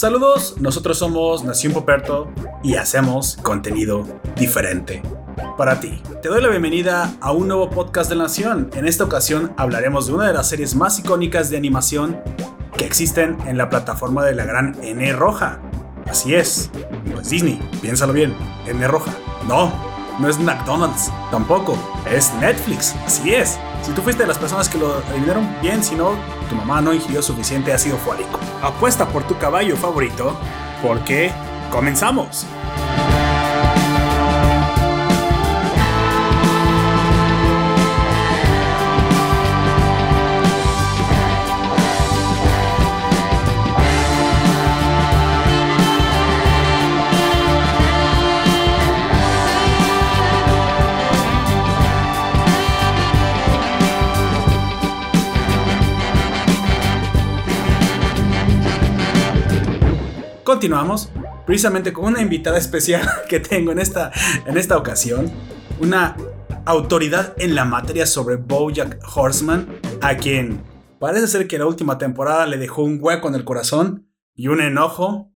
Saludos, nosotros somos Nación Poperto y hacemos contenido diferente para ti. Te doy la bienvenida a un nuevo podcast de Nación. En esta ocasión hablaremos de una de las series más icónicas de animación que existen en la plataforma de la gran N roja. Así es, no es Disney, piénsalo bien, N roja. No, no es McDonald's, tampoco, es Netflix, así es. Si tú fuiste de las personas que lo adivinaron bien, si no, tu mamá no ingirió suficiente ácido fólico. Apuesta por tu caballo favorito, porque comenzamos. Continuamos precisamente con una invitada especial que tengo en esta, en esta ocasión, una autoridad en la materia sobre Bojack Horseman, a quien parece ser que la última temporada le dejó un hueco en el corazón y un enojo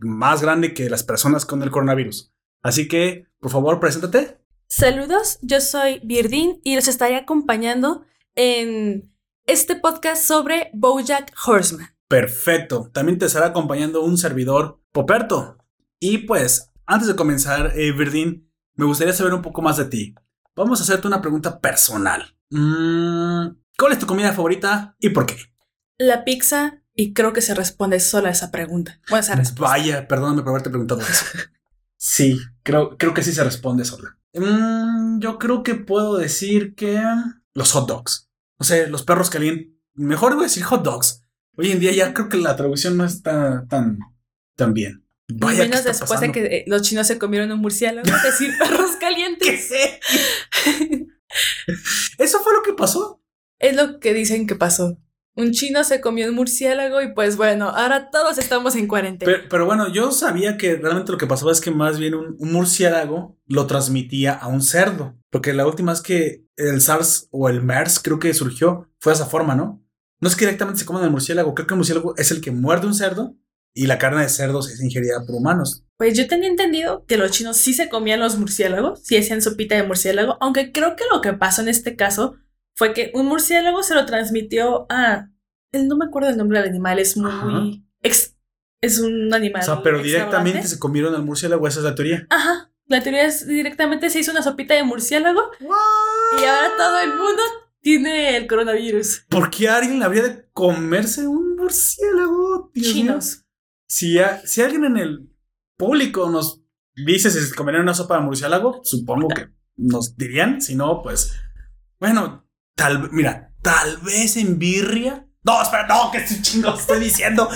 más grande que las personas con el coronavirus. Así que, por favor, preséntate. Saludos, yo soy Birdin y los estaré acompañando en este podcast sobre Bojack Horseman. Perfecto. También te estará acompañando un servidor, Poperto. Y pues, antes de comenzar, eh, me gustaría saber un poco más de ti. Vamos a hacerte una pregunta personal. Mm, ¿Cuál es tu comida favorita y por qué? La pizza, y creo que se responde sola esa pregunta. esa Vaya, perdóname por haberte preguntado eso. sí, creo, creo que sí se responde sola. Mm, yo creo que puedo decir que los hot dogs. O sea, los perros calientes. Mejor voy a decir hot dogs Hoy en día ya creo que la traducción no está tan, tan bien. Vaya, menos después de que eh, los chinos se comieron un murciélago, es decir, perros calientes. ¿Eso fue lo que pasó? Es lo que dicen que pasó. Un chino se comió un murciélago y pues bueno, ahora todos estamos en cuarentena. Pero, bueno, yo sabía que realmente lo que pasaba es que más bien un, un, murciélago lo transmitía a un cerdo. Porque la última vez que el SARS o el MERS creo que surgió fue de esa forma, ¿no? No es que directamente se coman el murciélago, creo que el murciélago es el que muerde un cerdo y la carne de cerdos es ingerida por humanos. Pues yo tenía entendido que los chinos sí se comían los murciélagos, sí hacían sopita de murciélago, aunque creo que lo que pasó en este caso fue que un murciélago se lo transmitió a... No me acuerdo el nombre del animal, es muy... es un animal. O sea, pero directamente se comieron al murciélago, esa es la teoría. Ajá. La teoría es directamente se hizo una sopita de murciélago. Y ahora todo el mundo tiene el coronavirus. ¿Por qué alguien habría de comerse un murciélago? Chinos. Si, si alguien en el público nos dice si se comerían una sopa de murciélago, supongo que nos dirían. Si no, pues. Bueno, tal mira, tal vez en birria. No, espera, no, que estoy chingo estoy diciendo.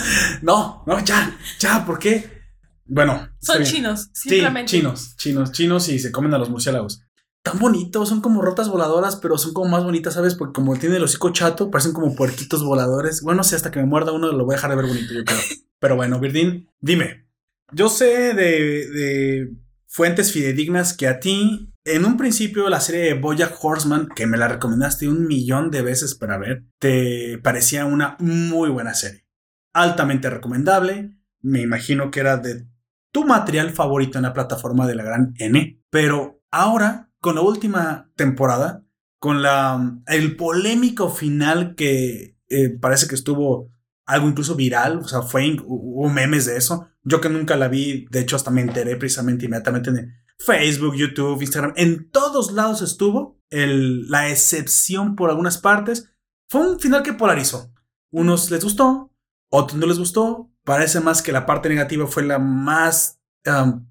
No, no, ya, ya, ¿por qué? Bueno. Son chinos, simplemente. Sí, chinos, chinos, chinos y se comen a los murciélagos tan bonitos, son como rotas voladoras, pero son como más bonitas, ¿sabes? Porque como tiene el hocico chato, parecen como puerquitos voladores. Bueno, sé, hasta que me muerda uno lo voy a dejar de ver bonito, yo creo. Pero bueno, Virdín, dime. Yo sé de, de fuentes fidedignas que a ti, en un principio, la serie de Bojack Horseman, que me la recomendaste un millón de veces para ver, te parecía una muy buena serie. Altamente recomendable. Me imagino que era de tu material favorito en la plataforma de la gran N. Pero ahora con la última temporada, con la el polémico final que eh, parece que estuvo algo incluso viral, o sea, fue, hubo memes de eso. Yo que nunca la vi, de hecho hasta me enteré precisamente inmediatamente en Facebook, YouTube, Instagram, en todos lados estuvo. El, la excepción por algunas partes fue un final que polarizó. Unos les gustó, otros no les gustó. Parece más que la parte negativa fue la más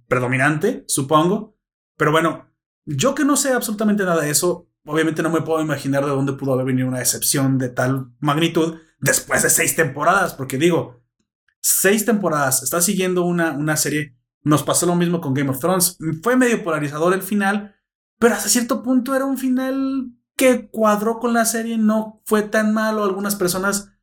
predominante, supongo. Pero bueno, yo que no sé absolutamente nada de eso, obviamente no me puedo imaginar de dónde pudo haber venido una excepción de tal magnitud después de seis temporadas, porque digo, seis temporadas, está siguiendo una, una serie, nos pasó lo mismo con Game of Thrones, fue medio polarizador el final, pero hasta cierto punto era un final que cuadró con la serie, no fue tan malo, algunas personas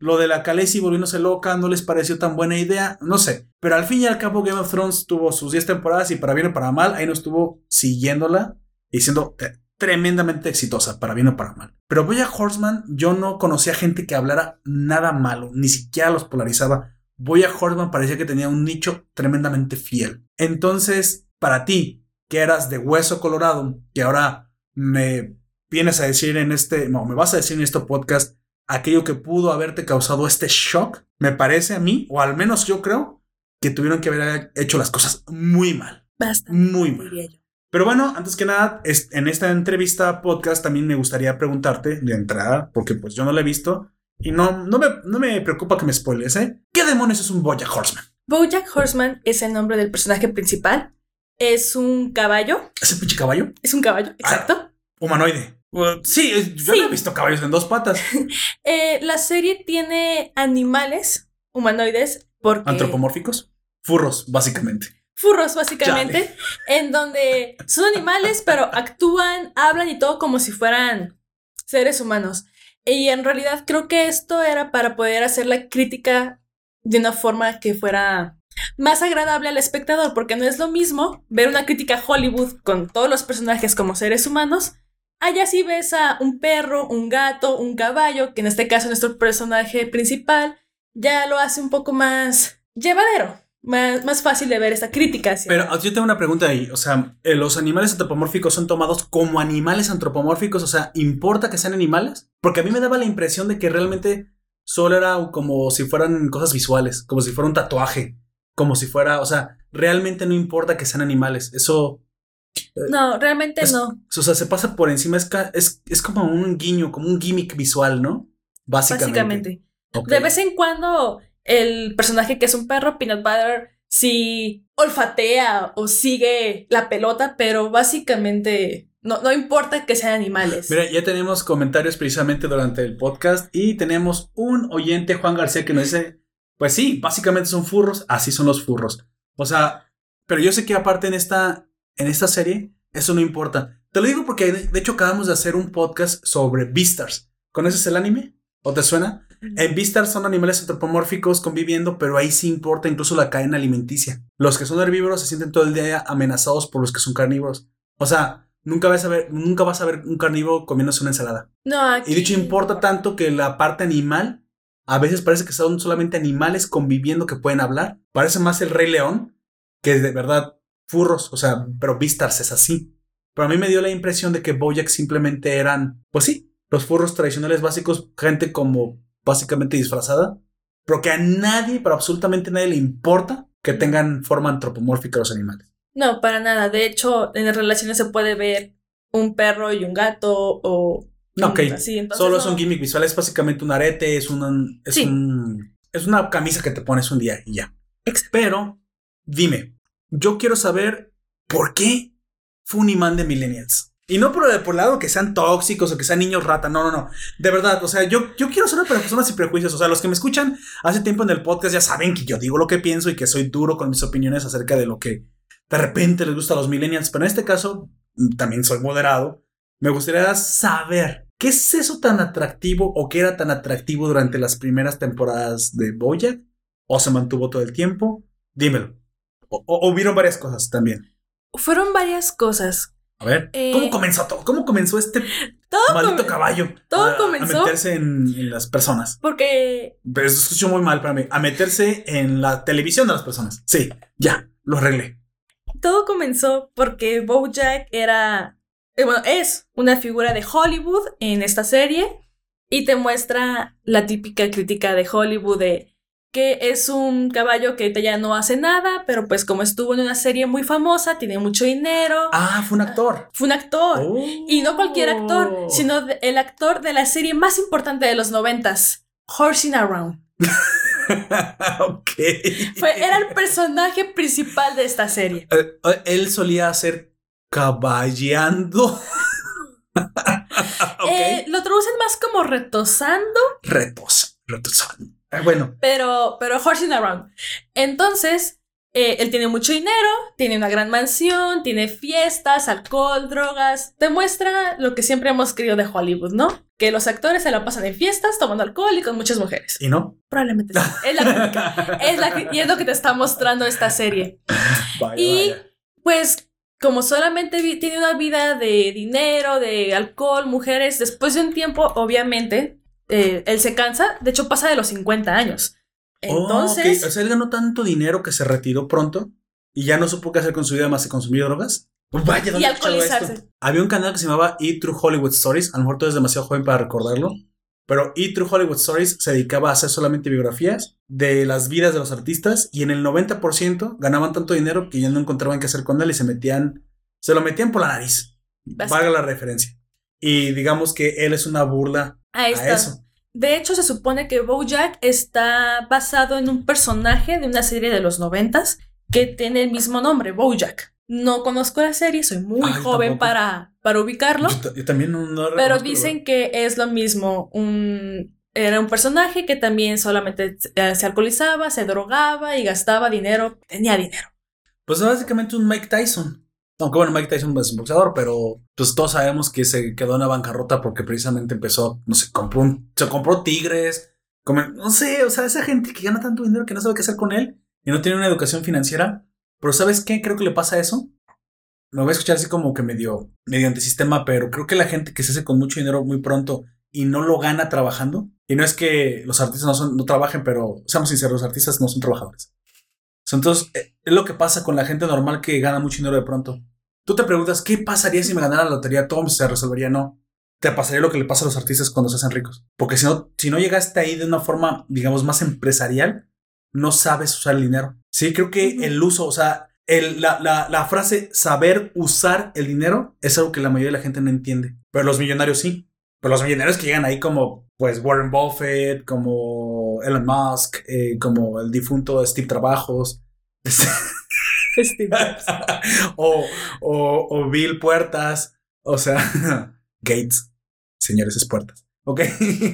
lo de la Khaleesi volviéndose loca no les pareció tan buena idea, no sé. Pero al fin y al cabo Game of Thrones tuvo sus 10 temporadas y para bien o para mal, ahí no estuvo siguiéndola y siendo tremendamente exitosa, para bien o para mal. Pero voy a Horseman, yo no conocía gente que hablara nada malo, ni siquiera los polarizaba. Boya Horseman parecía que tenía un nicho tremendamente fiel. Entonces, para ti, que eras de hueso colorado, que ahora me vienes a decir en este, no, me vas a decir en este podcast aquello que pudo haberte causado este shock, me parece a mí, o al menos yo creo, que tuvieron que haber hecho las cosas muy mal. Basta. Muy mal. Pero bueno, antes que nada, en esta entrevista podcast también me gustaría preguntarte de entrada, porque pues yo no la he visto y no, no, me, no me preocupa que me spoiles, ¿eh? ¿Qué demonios es un Bojack Horseman? Bojack Horseman es el nombre del personaje principal. Es un caballo. ¿Es un pinche caballo? Es un caballo, exacto. Ah, humanoide. Sí, yo no he visto caballos en dos patas. Eh, la serie tiene animales humanoides porque... ¿Antropomórficos? Furros, básicamente furros básicamente, en donde son animales, pero actúan, hablan y todo como si fueran seres humanos. Y en realidad creo que esto era para poder hacer la crítica de una forma que fuera más agradable al espectador, porque no es lo mismo ver una crítica a Hollywood con todos los personajes como seres humanos. Allá sí ves a un perro, un gato, un caballo, que en este caso nuestro personaje principal ya lo hace un poco más llevadero más, fácil de ver esta crítica. Pero yo tengo una pregunta ahí. O sea, eh, ¿los animales antropomórficos son tomados como animales antropomórficos? O sea, ¿importa que sean animales? Porque a mí me daba la impresión de que realmente solo era como si fueran cosas visuales, como si fuera un tatuaje, como si fuera, o sea, realmente no importa que sean animales. Eso... No, realmente no. O sea, se pasa por encima, es, es, es como un guiño, como un gimmick visual, ¿no? Básicamente. Básicamente. De vez en cuando el personaje que es un perro, Peanut Butter, si olfatea o sigue la pelota, pero básicamente no, no importa que sean animales. Mira, ya tenemos comentarios precisamente durante el podcast y tenemos un oyente, Juan García, que nos dice, pues sí, básicamente son furros, así son los furros. O sea, pero yo sé que aparte en esta, en esta serie, eso no importa. Te lo digo porque de hecho acabamos de hacer un podcast sobre Beastars. ¿Conoces el anime? ¿O te suena? En Beastars son animales antropomórficos conviviendo, pero ahí sí importa incluso la cadena alimenticia. Los que son herbívoros se sienten todo el día amenazados por los que son carnívoros. O sea, nunca vas a ver, nunca vas a ver un carnívoro comiéndose una ensalada. No, Y dicho importa tanto que la parte animal a veces parece que son solamente animales conviviendo que pueden hablar. Parece más el Rey León que de verdad furros, o sea, pero Beastars es así. Pero a mí me dio la impresión de que Bojack simplemente eran, pues sí, los furros tradicionales básicos, gente como básicamente disfrazada, pero que a nadie, pero absolutamente nadie le importa que tengan forma antropomórfica los animales. No, para nada. De hecho, en las relaciones se puede ver un perro y un gato o... Ok, solo es un gimmick visual, es básicamente un arete, es, un, es, un, es una camisa que te pones un día y ya. Pero, dime, yo quiero saber por qué fue un imán de millennials. Y no por, por el lado que sean tóxicos o que sean niños rata, no, no, no. De verdad, o sea, yo, yo quiero ser una persona sin prejuicios. O sea, los que me escuchan hace tiempo en el podcast ya saben que yo digo lo que pienso y que soy duro con mis opiniones acerca de lo que de repente les gusta a los millennials. Pero en este caso, también soy moderado. Me gustaría saber qué es eso tan atractivo o qué era tan atractivo durante las primeras temporadas de Boya o se mantuvo todo el tiempo. Dímelo. O, o hubieron varias cosas también. Fueron varias cosas. A ver, ¿cómo eh, comenzó todo? ¿Cómo comenzó este maldito caballo? Todo comenzó. A meterse en, las personas. Porque. Pero eso escuchó muy mal para mí. A meterse en la televisión de las personas. Sí, ya, lo arreglé. Todo comenzó porque Bojack era. Eh, bueno, es una figura de Hollywood en esta serie. Y te muestra la típica crítica de Hollywood de que es un caballo que ya no hace nada, pero pues como estuvo en una serie muy famosa, tiene mucho dinero. Ah, fue un actor. Fue un actor. Y no cualquier actor, oh. sino el actor de la serie más importante de los noventas, Horsing Around. ok. Fue, era el personaje principal de esta serie. Eh, eh, él solía hacer caballeando. Eh, lo traducen más como retosando. Retos, retosando. Ah, bueno. Pero, pero horsing around. Entonces, eh, él tiene mucho dinero, tiene una gran mansión, tiene fiestas, alcohol, drogas. Demuestra lo que siempre hemos querido de Hollywood, ¿no? Que los actores se la pasan en fiestas, tomando alcohol y con muchas mujeres. ¿Y no? Probablemente sí. Es la es la, y es lo que te está mostrando esta serie. y pues como solamente tiene una vida de dinero, de alcohol, mujeres, después de un tiempo, obviamente, eh, él se cansa, de hecho pasa de los 50 años. Entonces. Oh, O sea, él ganó tanto dinero que se retiró pronto y ya no supo qué hacer con su vida más que consumir drogas. Vaya, ¿dónde y esto? alcoholizarse. Había un canal que se llamaba E True Hollywood Stories. A lo mejor tú eres demasiado joven para recordarlo. Pero E True Hollywood Stories se dedicaba a hacer solamente biografías de las vidas de los artistas y en el 90% ganaban tanto dinero que ya no encontraban qué hacer con él y se metían, se lo metían por la nariz. Bastante. Valga la referencia. Y digamos que él es una burla Ahí a está. eso. De hecho, se supone que Bojack está basado en un personaje de una serie de los noventas que tiene el mismo nombre, Bojack. No conozco la serie, soy muy Ay, joven para, para ubicarlo, Yo, ta- yo también no, no pero dicen que es lo mismo. Un, era un personaje que también solamente eh, se alcoholizaba, se drogaba y gastaba dinero, tenía dinero. Pues es básicamente un Mike Tyson. Aunque bueno, Mike Tyson es un boxeador, pero pues todos sabemos que se quedó en la bancarrota porque precisamente empezó, no sé, compró un, se compró tigres, no sé, o sea, esa gente que gana tanto dinero que no sabe qué hacer con él y no tiene una educación financiera. Pero ¿sabes qué? Creo que le pasa eso. Me voy a escuchar así como que medio, medio antisistema, pero creo que la gente que se hace con mucho dinero muy pronto y no lo gana trabajando, y no es que los artistas no, son, no trabajen, pero seamos sinceros, los artistas no son trabajadores. Entonces, eh, es lo que pasa con la gente normal que gana mucho dinero de pronto. Tú te preguntas, ¿qué pasaría si me ganara la lotería? Todo se resolvería. No. Te pasaría lo que le pasa a los artistas cuando se hacen ricos. Porque si no, si no llegaste ahí de una forma, digamos, más empresarial, no sabes usar el dinero. Sí, creo que el uso, o sea, el- la, la- la frase saber usar el dinero es algo que la mayoría de la gente no entiende. Pero los millonarios sí. Pero los millonarios que llegan ahí como, pues, Warren Buffett, como Elon Musk, eh, como el difunto Steve Trabajos. o, o, o Bill Puertas. O sea, Gates. Señores, es Puertas. Ok.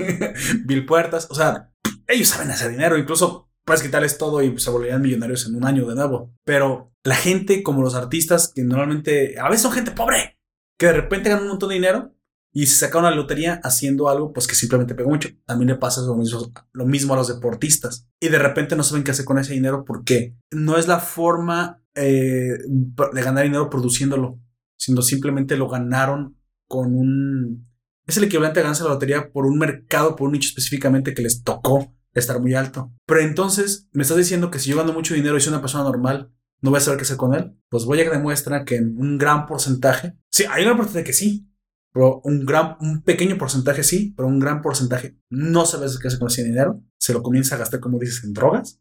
Bill Puertas. O sea, ellos saben hacer dinero. Incluso puedes quitarles todo y se volverían millonarios en un año de nuevo. Pero la gente, como los artistas, que normalmente a veces son gente pobre, que de repente ganan un montón de dinero y se saca una lotería haciendo algo pues que simplemente pega mucho. También le pasa lo mismo, lo mismo a los deportistas. Y de repente no saben qué hacer con ese dinero porque no es la forma eh, de ganar dinero produciéndolo, sino simplemente lo ganaron con un... Es el equivalente a ganarse la lotería por un mercado, por un nicho específicamente que les tocó estar muy alto. Pero entonces, me estás diciendo que si yo gano mucho dinero y soy una persona normal, no voy a saber qué hacer con él. Pues voy a demuestra que en un gran porcentaje, sí, hay una porcentaje que sí, pero un gran, un pequeño porcentaje sí, pero un gran porcentaje no sabes qué hacer con ese dinero. Se lo comienza a gastar, como dices, en drogas,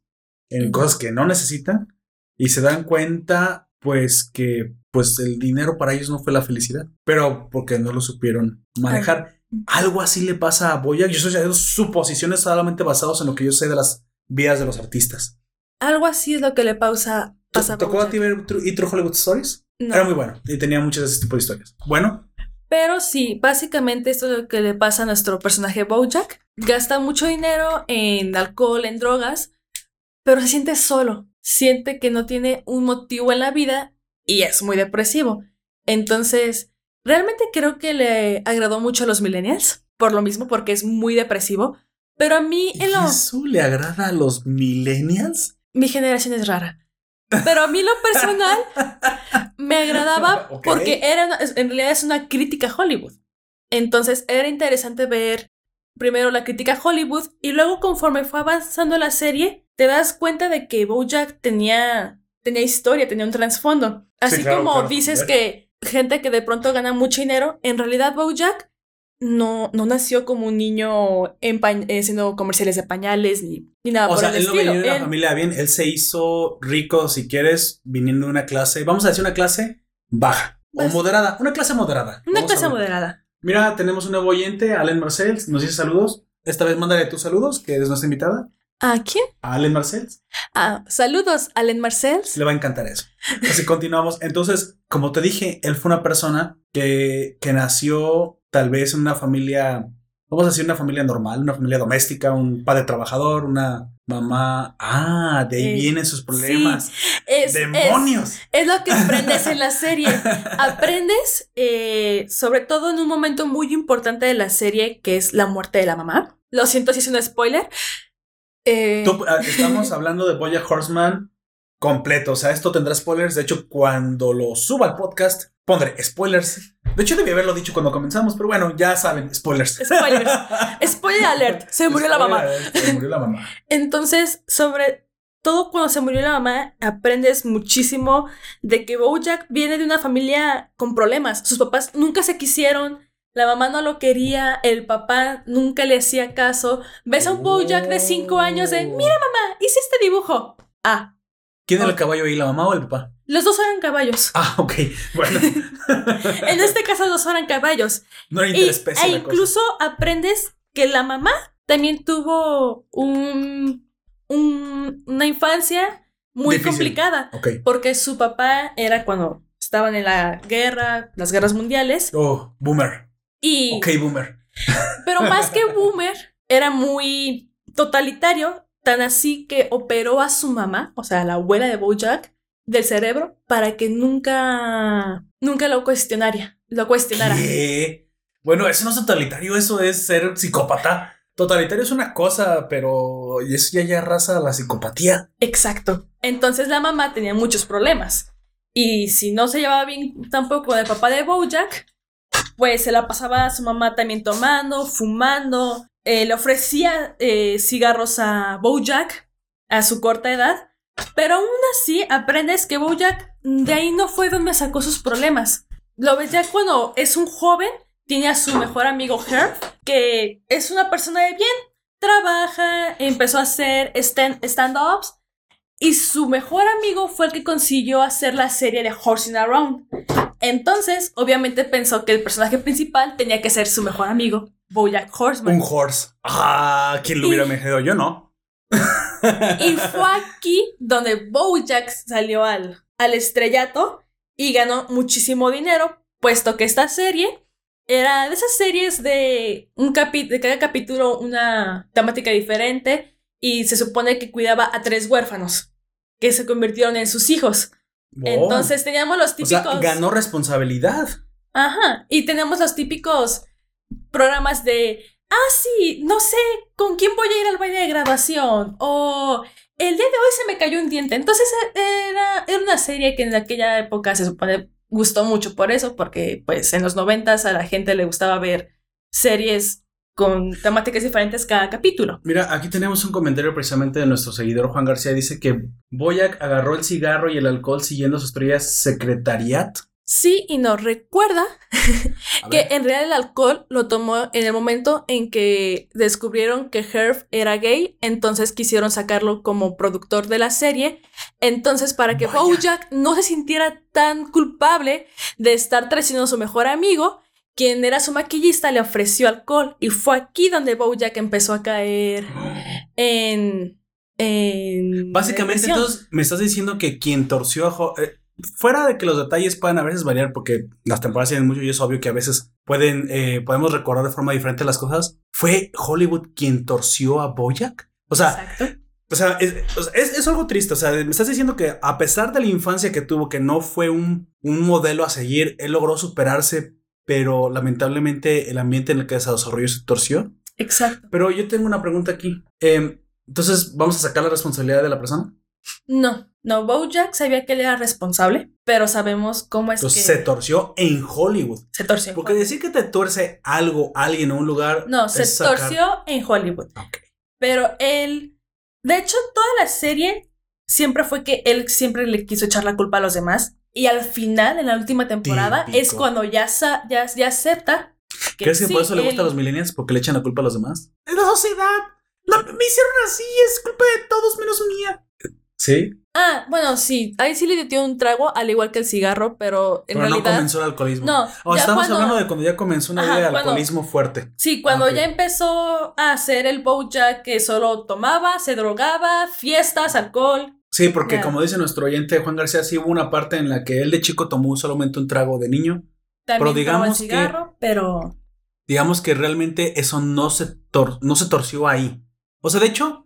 en cosas que no necesitan y se dan cuenta, pues, que pues el dinero para ellos no fue la felicidad, pero porque no lo supieron manejar. Algo así le pasa a Boya. Yo haciendo suposiciones solamente basadas en lo que yo sé de las vidas de los artistas. Algo así es lo que le pausa, ¿Te pasa a tocó a ti ver y True Hollywood Stories? No. Era muy bueno y tenía muchas de ese tipo de historias. Bueno, Pero sí, básicamente esto es lo que le pasa a nuestro personaje Bojack. Gasta mucho dinero en alcohol, en drogas, pero se siente solo. Siente que no tiene un motivo en la vida y es muy depresivo. Entonces, realmente creo que le agradó mucho a los millennials, por lo mismo, porque es muy depresivo. Pero a mí, ¿y en lo, ¿eso le agrada a los millennials? mi generación es rara. Pero a mí lo personal me agradaba porque era una- en realidad es una crítica a Hollywood. Entonces era interesante ver primero la crítica a Hollywood y luego conforme fue avanzando la serie te das cuenta de que BoJack tenía tenía historia, tenía un trasfondo. Así claro, como claro. dices que gente que de pronto gana mucho dinero, en realidad BoJack no, no nació como un niño en pa- eh, haciendo comerciales de pañales ni, ni nada O por sea, el él no estilo. venía de una Él- familia bien, él se hizo rico, si quieres, viniendo de una clase, vamos a decir una clase baja o moderada, una clase moderada. Una Vamos clase moderada. Mira, tenemos un nuevo oyente, Allen Marcel, nos dice saludos. Esta vez mándale tus saludos, que es nuestra invitada, ¿A quién? a Allen Marcel. Ah, saludos, Allen Marcells. Le va a encantar eso. Así continuamos. Entonces, como te dije, él fue una persona que, que nació tal vez en una familia, vamos a decir una familia normal, una familia doméstica, un padre trabajador, una mamá. Ah, de ahí Eh, vienen sus problemas. Es, ¡Demonios! Es, es lo que aprendes en la serie. Aprendes, eh, sobre todo en un momento muy importante de la serie, que es la muerte de la mamá. Lo siento si es un spoiler. Eh, Tú, ah, estamos hablando de Boya Horseman completo. O sea, esto tendrá spoilers. De hecho, cuando lo suba al podcast, pondré spoilers. De hecho, debí haberlo dicho cuando comenzamos, pero bueno, ya saben, spoilers. Spoilers. Spoiler alert. Se murió la mamá. Se murió la mamá. Entonces, sobre todo cuando se murió la mamá, aprendes muchísimo de que Bojack viene de una familia con problemas. Sus papás nunca se quisieron, la mamá no lo quería, el papá nunca le hacía caso. Ves a un Bojack de 5 años de, mira mamá, hice este dibujo. Ah, ¿Quién era el caballo ahí, la mamá o el papá? los dos eran caballos. Ah, ok. Bueno. En este caso, los dos eran caballos. no era interespecie e la cosa. incluso aprendes que la mamá también tuvo un, un- una infancia muy Difícil. complicada. Ok. Porque su papá era cuando estaban en la guerra, las guerras mundiales. Oh, boomer. Y, Ok, boomer. Pero más que boomer, era muy totalitario, tan así que operó a su mamá, o sea, la abuela de Bojack, del cerebro para que nunca, nunca lo cuestionara. Lo cuestionara. ¿Qué? Bueno, eso no es totalitario, eso es ser psicópata. Totalitario es una cosa, pero eso ya ya raza la psicopatía. Exacto. Entonces la mamá tenía muchos problemas. Y si no se llevaba bien tampoco con el papá de Bojack, pues se la pasaba a su mamá también tomando, fumando. Eh, le ofrecía eh, cigarros a Bojack a su corta edad. Pero aún así aprendes que Bojack de ahí no fue donde sacó sus problemas. Lo ves ya cuando es un joven, tiene a su mejor amigo Herb, que es una persona de bien, trabaja, empezó a hacer stand- stand-ups y su mejor amigo fue el que consiguió hacer la serie de Horsing Around. Entonces, obviamente pensó que el personaje principal tenía que ser su mejor amigo, Bojack Horseman. Un horse. Ah, ¿quién lo hubiera imaginado? Yo no. Y fue aquí donde Bojack salió al, al estrellato y ganó muchísimo dinero, puesto que esta serie era de esas series de, un capi de cada capítulo una temática diferente y se supone que cuidaba a tres huérfanos que se convirtieron en sus hijos. Entonces teníamos los o típicos... sea, ganó responsabilidad. Ajá, y tenemos los típicos programas de, ah, sí, no sé con quién voy a ir al baile de graduación, o el día de hoy se me cayó un diente. Entonces e- era, era una serie que en aquella época se supone gustó mucho por eso, porque pues en los noventas a la gente le gustaba ver series con temáticas diferentes cada capítulo. Mira, aquí tenemos un comentario precisamente de nuestro seguidor Juan García. Dice que Boyac agarró el cigarro y el alcohol siguiendo su estrella secretariat. Sí y no, recuerda Que en realidad el alcohol lo tomó en el momento en que descubrieron que Herb era gay, entonces quisieron sacarlo como productor de la serie. Entonces, para que. Bojack no se sintiera tan culpable de estar traicionando a su mejor amigo, quien era su maquillista le ofreció alcohol. Y fue aquí donde Bojack empezó a caer en. en Básicamente, entonces, me estás diciendo que quien torció a Jo- eh, fuera de que los detalles puedan a veces variar, porque las temporadas tienen mucho y es obvio que a veces pueden, eh, podemos recordar de forma diferente las cosas, ¿fue Hollywood quien torció a Boyack? O sea, Exacto. o sea, es, es- es algo triste. O sea, me estás diciendo que a pesar de la infancia que tuvo, que no fue un, un modelo a seguir, él logró superarse, pero lamentablemente el ambiente en el que se desarrolló se torció. Exacto. Pero yo tengo una pregunta aquí. Em, entonces, ¿vamos a sacar la responsabilidad de la persona? No, no, Bojack sabía que él era responsable, pero sabemos cómo es Entonces que se torció en Hollywood. se torció. Porque decir que te tuerce algo, alguien o un lugar. No, se sacar- torció en Hollywood. Ok. Pero él, de hecho, toda la serie siempre fue que él siempre le quiso echar la culpa a los demás. Y al final, en la última temporada, Típico. es cuando ya, sa- ya, ya acepta que ¿Crees que sí, por eso le gusta a los millennials? Porque le echan la culpa a los demás. Es la sociedad. Me hicieron así, es culpa de todos menos mía. ¿Sí? Ah, bueno, sí, ahí sí le dio un trago, al igual que el cigarro, pero en Pero no realidad... comenzó el alcoholismo. No, O estamos cuando- hablando de cuando ya comenzó una vida de cuando- alcoholismo fuerte. Sí, cuando Ah, ya empezó a hacer el Bojack que solo tomaba, se drogaba, fiestas, alcohol. Sí, porque como dice nuestro oyente Juan García, sí hubo una parte en la que él de chico tomó solamente un trago de niño. También Pero digamos que- cigarro, pero digamos que realmente eso no se, tor- no se torció ahí. O sea, de hecho,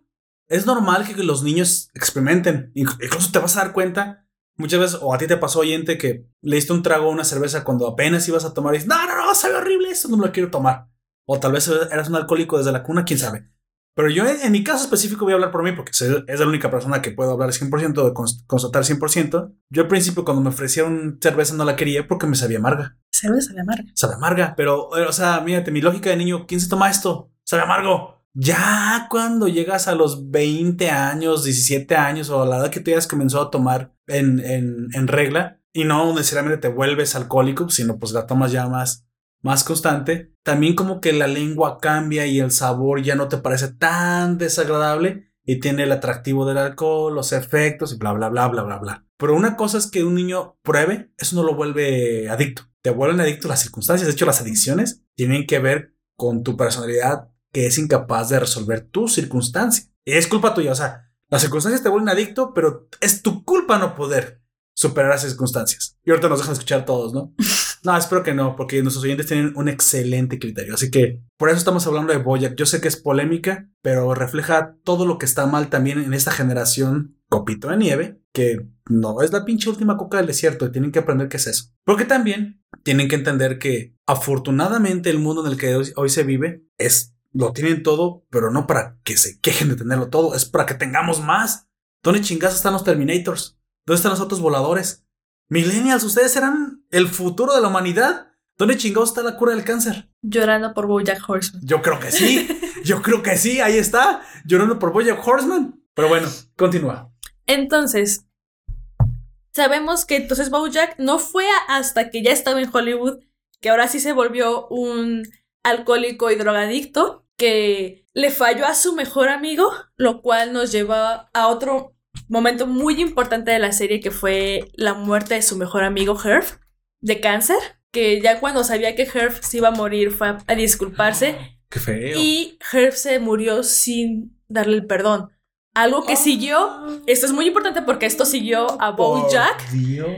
es normal que los niños experimenten. Inc- Incluso te vas a dar cuenta, muchas veces, o a ti te pasó, oyente, que le diste un trago a una cerveza cuando apenas ibas a tomar y dices, no, no, no, sabe horrible, eso no me lo quiero tomar. O tal vez eras un alcohólico desde la cuna, quién sabe. Pero yo en, en mi caso específico voy a hablar por mí porque es la única persona que puedo hablar 100%, de cons- constatar 100%. Yo al principio cuando me ofrecieron cerveza no la quería porque me sabía amarga. Cerveza de amarga. Sabe amarga, pero, eh, o sea, mírate, mi lógica de niño, ¿quién se toma esto? Sabe amargo. Ya cuando llegas a los 20 años, 17 años o a la edad que tú hayas comenzado a tomar en, en, en regla y no necesariamente te vuelves alcohólico, sino pues la tomas ya más, más constante, también como que la lengua cambia y el sabor ya no te parece tan desagradable y tiene el atractivo del alcohol, los efectos y bla, bla, bla, bla, bla, bla. Pero una cosa es que un niño pruebe, eso no lo vuelve adicto. Te vuelven adicto las circunstancias. De hecho, las adicciones tienen que ver con tu personalidad que es incapaz de resolver tu circunstancia. Y es culpa tuya. O sea, las circunstancias te vuelven adicto, pero es tu culpa no poder superar las circunstancias. Y ahorita nos dejan escuchar todos, ¿no? No, espero que no, porque nuestros oyentes tienen un excelente criterio. Así que por eso estamos hablando de Boyack. Yo sé que es polémica, pero refleja todo lo que está mal también en esta generación copito de nieve, que no es la pinche última coca del desierto y tienen que aprender qué es eso. Porque también tienen que entender que afortunadamente el mundo en el que hoy se vive es lo tienen todo, pero no para que se quejen de tenerlo todo, es para que tengamos más. ¿Dónde chingados están los Terminators? ¿Dónde están los otros voladores? Millennials, ustedes serán el futuro de la humanidad. ¿Dónde chingados está la cura del cáncer? Llorando por Bojack Horseman. Yo creo que sí. Yo creo que sí. Ahí está. Llorando por Bojack Horseman. Pero bueno, continúa. Entonces, sabemos que entonces Bojack no fue hasta que ya estaba en Hollywood, que ahora sí se volvió un alcohólico y drogadicto, que le falló a su mejor amigo, lo cual nos lleva a otro momento muy importante de la serie, que fue la muerte de su mejor amigo Herb, de cáncer, que ya cuando sabía que Herb se iba a morir fue a, disculparse Qué feo. y Herb se murió sin darle el perdón. Algo que siguió, esto es muy importante porque esto siguió a Bojack. Dios.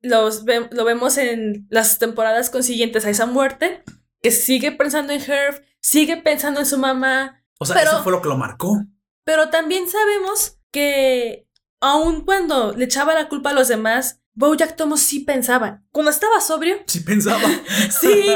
Los lo vemos en las temporadas consiguientes a esa muerte, que sigue pensando en Herb, sigue pensando en su mamá, O sea, Pero- eso fue lo que lo marcó. pero también sabemos que aun cuando le echaba la culpa a los demás, Bojack Tomo sí pensaba. Cuando estaba sobrio, Sí pensaba. Sí,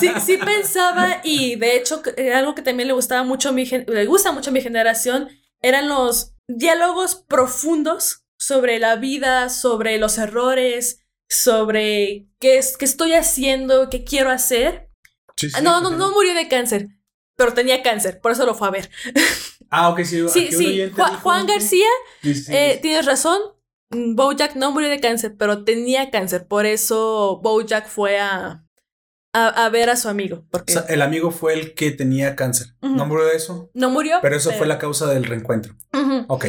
sí, sí pensaba y de hecho eh, algo que también le gustaba mucho a mi le gusta mucho a mi generación eran los diálogos profundos sobre la vida, sobre los errores, sobre qué es qué estoy haciendo, qué quiero hacer. Sí, sí, Ah, no, no, no murió de cáncer, pero tenía cáncer, por eso lo fue a ver. Ah, ok, sí. Juan García, eh, tienes razón. mm, Bojack no murió de cáncer, pero tenía cáncer, por eso Bojack fue a, a, a ver a su amigo, O porque sea, el amigo fue el que tenía cáncer. No murió de eso. no murió. Pero eso fue la causa del reencuentro. Ok.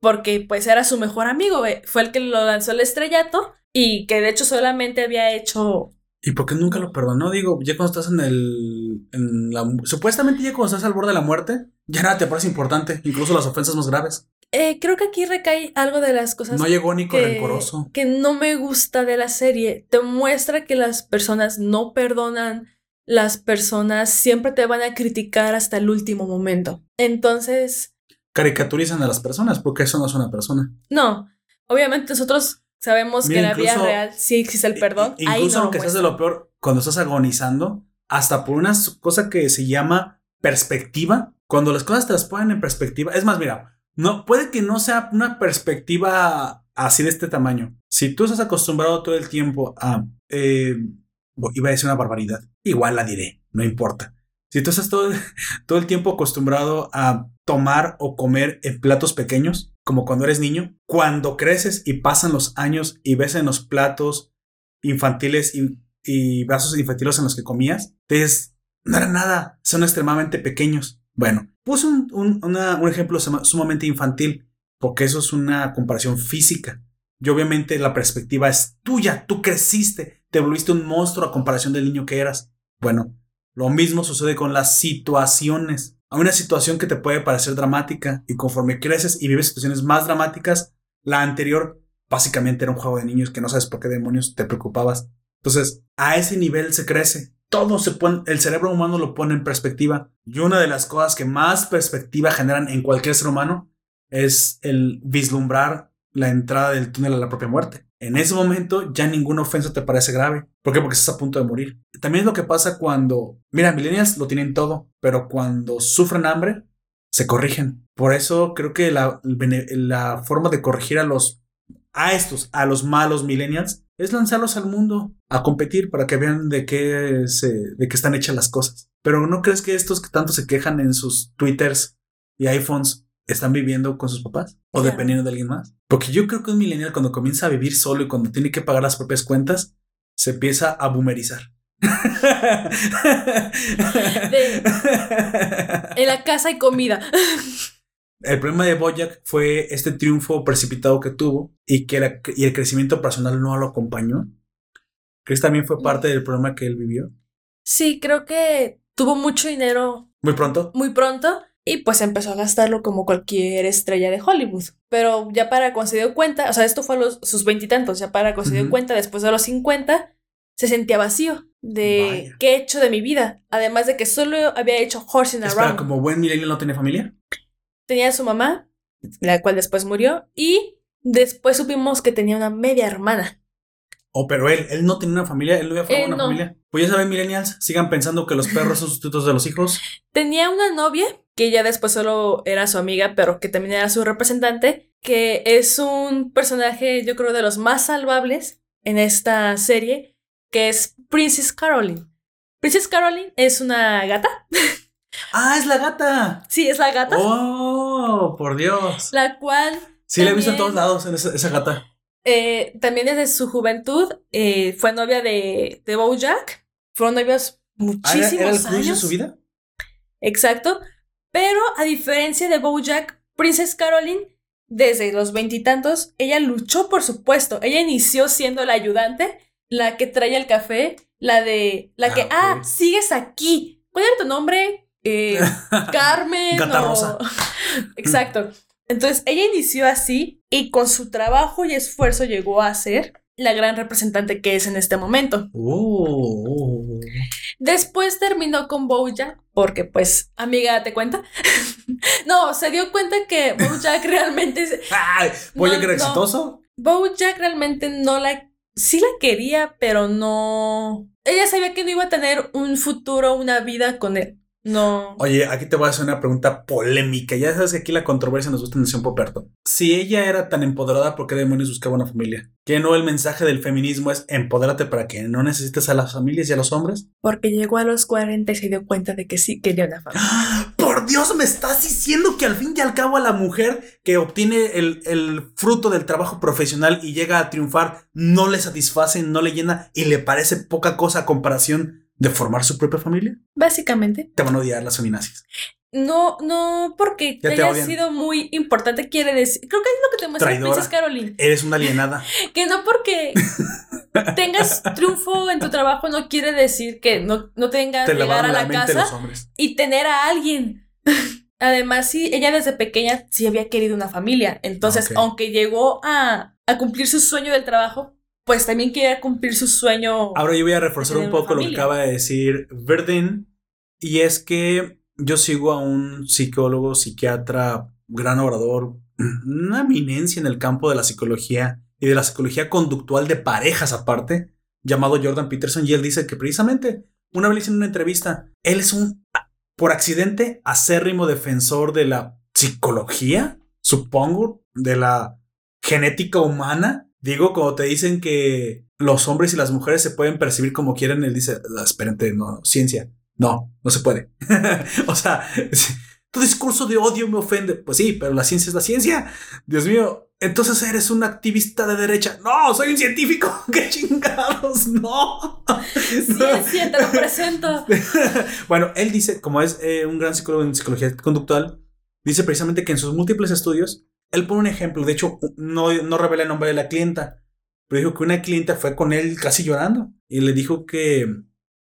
Porque pues era su mejor amigo, eh, fue el que lo lanzó al estrellato y que de hecho solamente había hecho... ¿Y por qué nunca lo perdonó? Digo, ya cuando estás en el. En la, supuestamente, ya cuando estás al borde de la muerte, ya nada te parece importante, incluso las ofensas más graves. Eh, creo que aquí recae algo de las cosas No llegó ni con rencoroso. que no me gusta de la serie. Te muestra que las personas no perdonan, las personas siempre te van a criticar hasta el último momento. Entonces, Caricaturizan a las personas, porque eso no es una persona. no, obviamente nosotros sabemos Mira, que en la vida incluso- real sí existe el perdón. I- ahí Incluso no lo que se hace de lo peor, cuando estás agonizando, hasta por una cosa que se llama perspectiva, cuando las cosas te las ponen en perspectiva, es más, mira, no, puede que no sea una perspectiva así de este tamaño. Si tú estás acostumbrado todo el tiempo a, eh, iba a decir una barbaridad, igual la diré, no importa. Si tú estás todo, todo el tiempo acostumbrado a tomar o comer en platos pequeños, como cuando eres niño, cuando creces y pasan los años y ves en los platos infantiles y, vasos infantiles en los que comías, te dices, no era nada, son extremadamente pequeños. Bueno, puse un, un- ejemplo suma- sumamente infantil, porque eso es una comparación física. Y obviamente la perspectiva es tuya, tú creciste, te volviste un monstruo a comparación del niño que eras. Bueno, lo mismo sucede con las situaciones. Hay una situación que te puede parecer dramática y conforme creces y vives situaciones más dramáticas, la anterior básicamente era un juego de niños que no sabes por qué demonios te preocupabas. Entonces, a ese nivel se crece. Todo se pone, el cerebro humano lo pone en perspectiva. Y una de las cosas que más perspectiva generan en cualquier ser humano es el vislumbrar la entrada del túnel a la propia muerte. En ese momento ya ninguna ofensa te parece grave. ¿Por qué? Porque estás a punto de morir. También es lo que pasa cuando, mira, millennials lo tienen todo, pero cuando sufren hambre, se corrigen. Por eso creo que la, la forma de corregir a los a estos, a los malos millennials, es lanzarlos al mundo a competir para que vean de qué se, de qué están hechas las cosas. Pero ¿no crees que estos que tanto se quejan en sus Twitters y iPhones están viviendo con sus papás o dependiendo de alguien más? Porque yo creo que un millennial cuando comienza a vivir solo y cuando tiene que pagar las propias cuentas, se empieza a boomerizar. en la casa hay comida. El problema de Boyack fue este triunfo precipitado que tuvo y que y el crecimiento personal no lo acompañó. ¿Crees también fue parte del problema que él vivió? Sí, creo que tuvo mucho dinero. Muy pronto. Muy pronto. Y pues empezó a gastarlo como cualquier estrella de Hollywood. Pero ya para cuando se dio cuenta, o sea, esto fue a los, sus veintitantos, ya para cuando se dio cuenta, después de los cincuenta, se sentía vacío de qué he hecho de mi vida. Además de que solo había hecho Horsing Around. como buen millennial no tiene familia tenía a su mamá, la cual después murió, y después supimos que tenía una media hermana. Oh, pero él, él no tenía una familia, él no había formado una familia. Pues ya saben, millennials, sigan pensando que los perros son sustitutos de los hijos. Tenía una novia, que ya después solo era su amiga, pero que también era su representante, que es un personaje, yo creo, de los más salvables en esta serie, que es Princess Caroline. Princess Caroline es una gata. Ah, es la gata. Sí, es la gata. Oh, por Dios. La cual. Sí, la he visto en todos lados, en esa, gata. Eh, también desde su juventud eh, fue novia de, de Bojack. Fueron novios muchísimos ¿era, era el años. de su vida? Exacto. Pero a diferencia de Bojack, Princess Caroline, desde los veintitantos, ella luchó por su puesto. Ella inició siendo la ayudante, la que traía el café, la de. La que, ah, ah sigues aquí. ¿Cuál era tu nombre? Eh, Carmen. Gata Rosa. Exacto. Entonces ella inició así y con su trabajo y esfuerzo llegó a ser la gran representante que es en este momento. Oh. Después terminó con Bojack porque pues, amiga, ¿date cuenta? no, se dio cuenta que Bojack realmente... Ay, ¿Bojack era exitoso? Bojack realmente no la... Sí la quería, pero no... Ella sabía que no iba a tener un futuro, una vida con él. No. Oye, aquí te voy a hacer una pregunta polémica. Ya sabes que aquí la controversia nos gusta en Nación Poperto. Si ella era tan empoderada, ¿por qué demonios buscaba una familia? ¿Que no el mensaje del feminismo es empodérate para que no necesites a las familias y a los hombres? Porque llegó a los 40 y se dio cuenta de que sí quería una familia. ¡Ah! Por Dios, me estás diciendo que al fin y al cabo a la mujer que obtiene el, el fruto del trabajo profesional y llega a triunfar no le satisface, no le llena y le parece poca cosa a comparación de formar su propia familia? Básicamente. Te van a odiar las feminazis. No, no, porque te haya sido muy importante, quiere decir. Creo que es lo que te muestra Princess Caroline. Eres una alienada. que no porque tengas triunfo en tu trabajo no quiere decir que no, no tengas que llegar a la, casa y tener a alguien. Además, sí, ella desde pequeña sí había querido una familia. Entonces, aunque llegó a, a cumplir su sueño del trabajo, pues también quiere cumplir su sueño. Ahora yo voy a reforzar un poco lo que acaba de decir Verdin, y es que yo sigo a un psicólogo, psiquiatra, gran orador, una eminencia en el campo de la psicología y de la psicología conductual de parejas aparte, llamado Jordan Peterson, y él dice que precisamente una vez en una entrevista, él es un, por accidente, acérrimo defensor de la psicología, supongo, de la genética humana Digo, como te dicen que los hombres y las mujeres se pueden percibir como quieren, él dice, ah, espérate, no, ciencia. No, no se puede. o sea, tu discurso de odio me ofende. Pues sí, pero la ciencia es la ciencia. Dios mío, entonces eres un activista de derecha. No, soy un científico. ¡Qué chingados! No. Ciencia, te lo presento. bueno, él dice, como es eh, un gran psicólogo en psicología conductual, dice precisamente que en sus múltiples estudios él pone un ejemplo, de hecho, no, no revela el nombre de la clienta, pero dijo que una clienta fue con él casi llorando y le dijo que,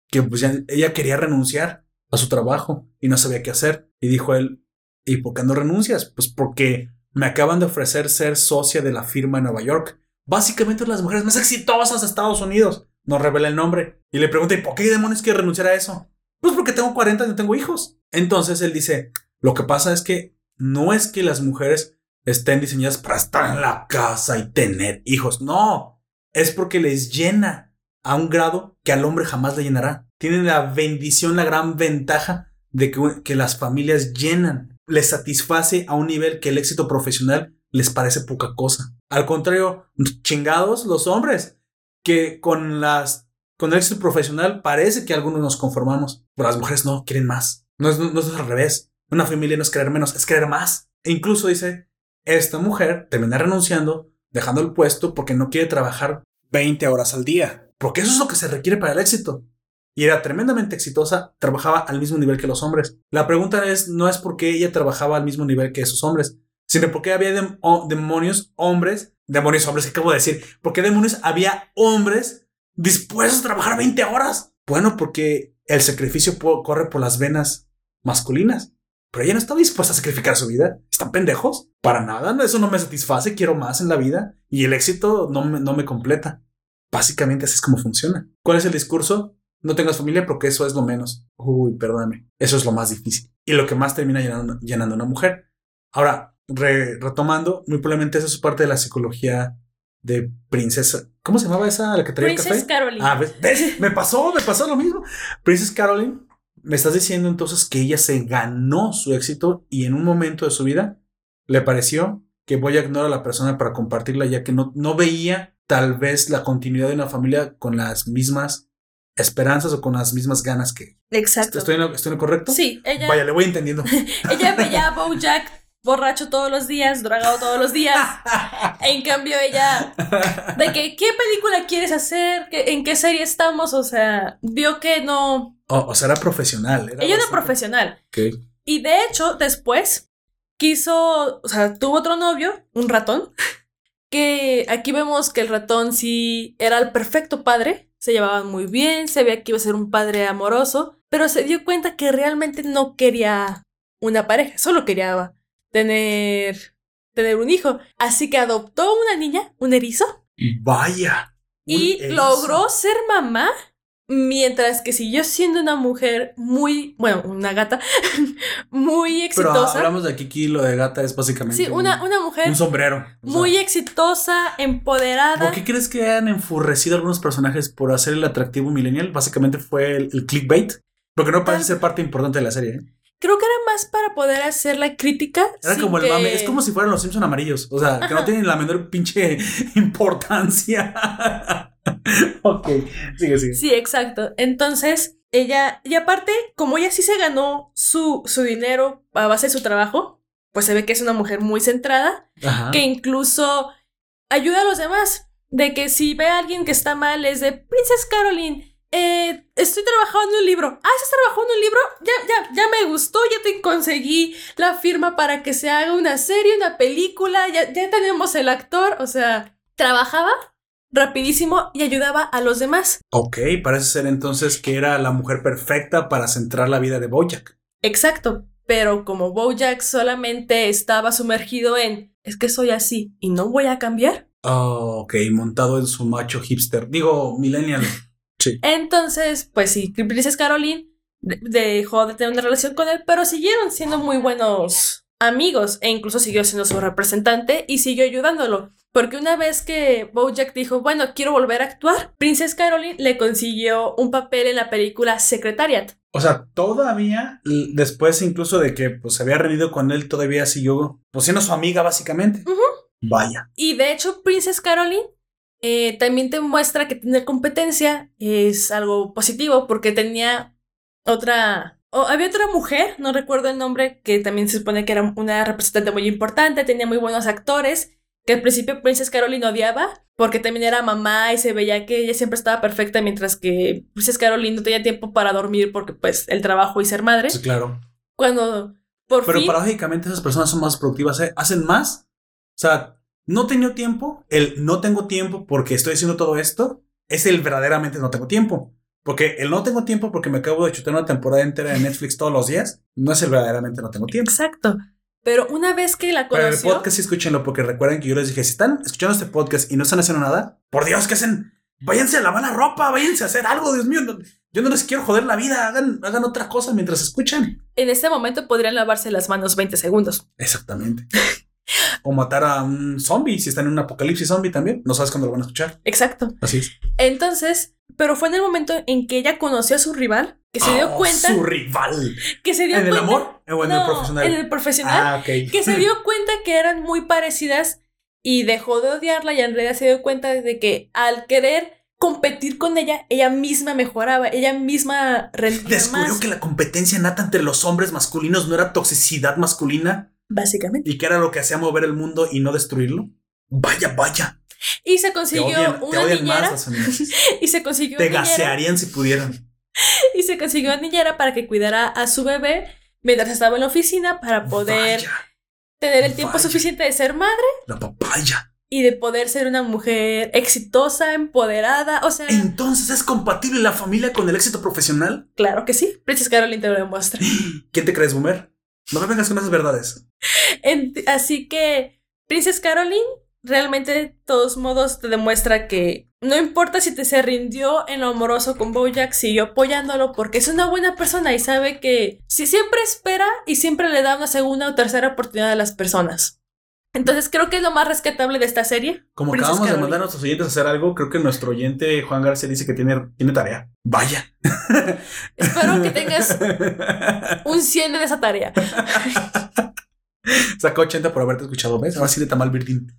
que pues ella quería renunciar a su trabajo y no sabía qué hacer. Y dijo él, ¿y por qué no renuncias? Pues porque me acaban de ofrecer ser socia de la firma en Nueva York. Básicamente las mujeres más exitosas de Estados Unidos. No revela el nombre. Y le pregunta, ¿y por qué demonios quiere renunciar a eso? Pues porque tengo 40 y no tengo hijos. Entonces él dice, lo que pasa es que no es que las mujeres estén diseñadas para estar en la casa y tener hijos. No, es porque les llena a un grado que al hombre jamás le llenará. Tienen la bendición, la gran ventaja de que, que las familias llenan. les satisface a un nivel que el éxito profesional les parece poca cosa. Al contrario, chingados los hombres, que con las con el éxito profesional parece que algunos nos conformamos, pero las mujeres no, quieren más. No es, no es al revés. Una familia no es querer menos, es querer más. E incluso dice, esta mujer termina renunciando, dejando el puesto porque no quiere trabajar 20 horas al día, porque eso es lo que se requiere para el éxito. Y era tremendamente exitosa, trabajaba al mismo nivel que los hombres. La pregunta es, no es porque ella trabajaba al mismo nivel que esos hombres, sino porque había demonios hombres, demonios hombres, ¿qué acabo de decir? porque demonios había hombres dispuestos a trabajar 20 horas? Bueno, porque el sacrificio corre por las venas masculinas. Pero ella no estaba dispuesta a sacrificar su vida. ¿Están pendejos? Para nada, eso no me satisface, quiero más en la vida y el éxito no me, no me completa. Básicamente así es como funciona. ¿Cuál es el discurso? No tengas familia porque eso es lo menos. Uy, perdóname. Eso es lo más difícil. Y lo que más termina llenando, llenando a una mujer. Ahora, retomando, muy probablemente eso es parte de la psicología de princesa. ¿Cómo se llamaba esa la que traía Princess Caroline. Ah, ¿ves? Me pasó, me pasó lo mismo. Princess Caroline me estás diciendo entonces que ella se ganó su éxito y en un momento de su vida le pareció que voy a ignorar a la persona para compartirla ya que no, no veía tal vez la continuidad de una familia con las mismas esperanzas o con las mismas ganas que. Exacto. ¿Estoy en, lo, correcto? Sí, ella. Vaya, le voy entendiendo. ella veía a Bojack borracho todos los días, dragado todos los días. en cambio, ella. De que, ¿qué película quieres hacer? ¿En qué serie estamos? O sea, vio que no. o sea, era profesional. ella era profesional. Y de hecho, después quiso. O sea, tuvo otro novio, un ratón. Que aquí vemos que el ratón sí era el perfecto padre se llevaban muy bien, se veía que iba a ser un padre amoroso, pero se dio cuenta que realmente no quería una pareja, solo quería tener, tener un hijo. Así que adoptó una niña, un erizo. Vaya. Y logró ser mamá Mientras que siguió siendo una mujer muy, bueno, una gata, muy exitosa. Pero hablamos de Kiki, lo de gata es básicamente. Sí, una, una mujer. Un sombrero. Muy exitosa, empoderada. ¿Por qué crees que han enfurrecido algunos personajes por hacer el atractivo millennial? Básicamente fue el, clickbait. Porque no parece ser parte importante de la serie. ¿eh? Creo que era más para poder hacer la crítica. Era como el mame. Es como si fueran los Simpson amarillos. O sea, que no tienen la menor pinche importancia. ok, sigue, sigue. Sí, exacto. Entonces, ella, y aparte, como ella sí se ganó su, su dinero a base de su trabajo, pues se ve que es una mujer muy centrada, que incluso ayuda a los demás. De que si ve a alguien que está mal, es de Princess Caroline, eh, estoy trabajando en un libro. Ah, ¿estás trabajando en un libro? Ya, ya, ya me gustó, ya te conseguí la firma para que se haga una serie, una película, ya, ya tenemos el actor. O sea, trabajaba rapidísimo y ayudaba a los demás. Ok, parece ser entonces que era la mujer perfecta para centrar la vida de Bojack. Exacto, pero como Bojack solamente estaba sumergido en es que soy así y no voy a cambiar. Oh, ok, montado en su macho hipster, digo, millennial. Sí. Entonces, pues sí, Princess Caroline dejó de tener una relación con él, pero siguieron siendo muy buenos amigos e incluso siguió siendo su representante y siguió ayudándolo. Porque una vez que Bojack dijo, bueno, quiero volver a actuar, Princess Caroline le consiguió un papel en la película Secretariat. O sea, todavía, después incluso de que pues, se había reunido con él, todavía siguió pues, siendo su amiga, básicamente. Vaya. Y de hecho, Princess Caroline eh, también te muestra que tener competencia es algo positivo, porque tenía otra había otra mujer, no recuerdo el nombre, que también se supone que era una representante muy importante, tenía muy buenos actores, que al principio Princess Caroline odiaba, porque también era mamá y se veía que ella siempre estaba perfecta, mientras que Princess Caroline no tenía tiempo para dormir porque pues el trabajo y ser madre. Sí, claro. Cuando por Pero paradójicamente esas personas son más productivas, ¿eh? hacen más. O sea, no tengo tiempo, el no tengo tiempo porque estoy haciendo todo esto, es el verdaderamente no tengo tiempo. Porque el no tengo tiempo porque me acabo de chutar una temporada entera de Netflix todos los días, no es el verdaderamente no tengo tiempo. Exacto. Pero una vez que la conoció... Pero el podcast sí escúchenlo porque recuerden que yo les dije, si están escuchando este podcast y no están haciendo nada, por Dios, ¿qué hacen? Váyanse a lavar la ropa, váyanse a hacer algo, Dios mío. yo no les quiero joder la vida, hagan, hagan otra cosa mientras escuchan. En este momento podrían lavarse las manos 20 segundos. Exactamente. o matar a un zombie si están en un apocalipsis zombie también. No sabes cuándo lo van a escuchar. Exacto. Así es. Entonces, pero fue en el momento en que ella conoció a su rival que se dio Oh, cuenta Su rival. que se dio ¿En el cuenta- amor o en el profesional? en el profesional Ah, ok. que se dio cuenta que eran muy parecidas y dejó de odiarla y en realidad se dio cuenta de que al querer competir con ella, ella misma mejoraba, ella misma rendía Descubrió más. que la competencia nata entre los hombres masculinos no era toxicidad masculina Básicamente. y que era lo que hacía mover el mundo y no destruirlo. Vaya, vaya. Y se Te consiguió te una odian niñera. más. Y se consiguió Te una niñera. gasearían si pudieran. Y se consiguió una niñera para que cuidara a su bebé mientras estaba en la oficina para poder Vaya, tener el tiempo vaya. suficiente de ser madre la papaya. y de poder ser una mujer exitosa, empoderada. O sea, Entonces, ¿es compatible la familia con el éxito profesional? claro que sí. Princess Caroline te lo demuestra. ¿Quién te crees, Boomer? No me vengas con verdades. Así que Princess Caroline realmente de todos modos te demuestra que no importa si te se rindió en lo amoroso con Bojack, siguió apoyándolo porque es una buena persona y sabe que si siempre espera y siempre le da una segunda o tercera oportunidad a las personas. Entonces creo que es lo más rescatable de esta serie. Como Princess acabamos de mandar a nuestros oyentes a hacer algo, creo que nuestro oyente Juan García dice que tiene, tiene tarea. Vaya. Espero que tengas un 100 de esa tarea. Sacó 80 por haberte escuchado, ¿ves? Ahora sí de tamal virgin.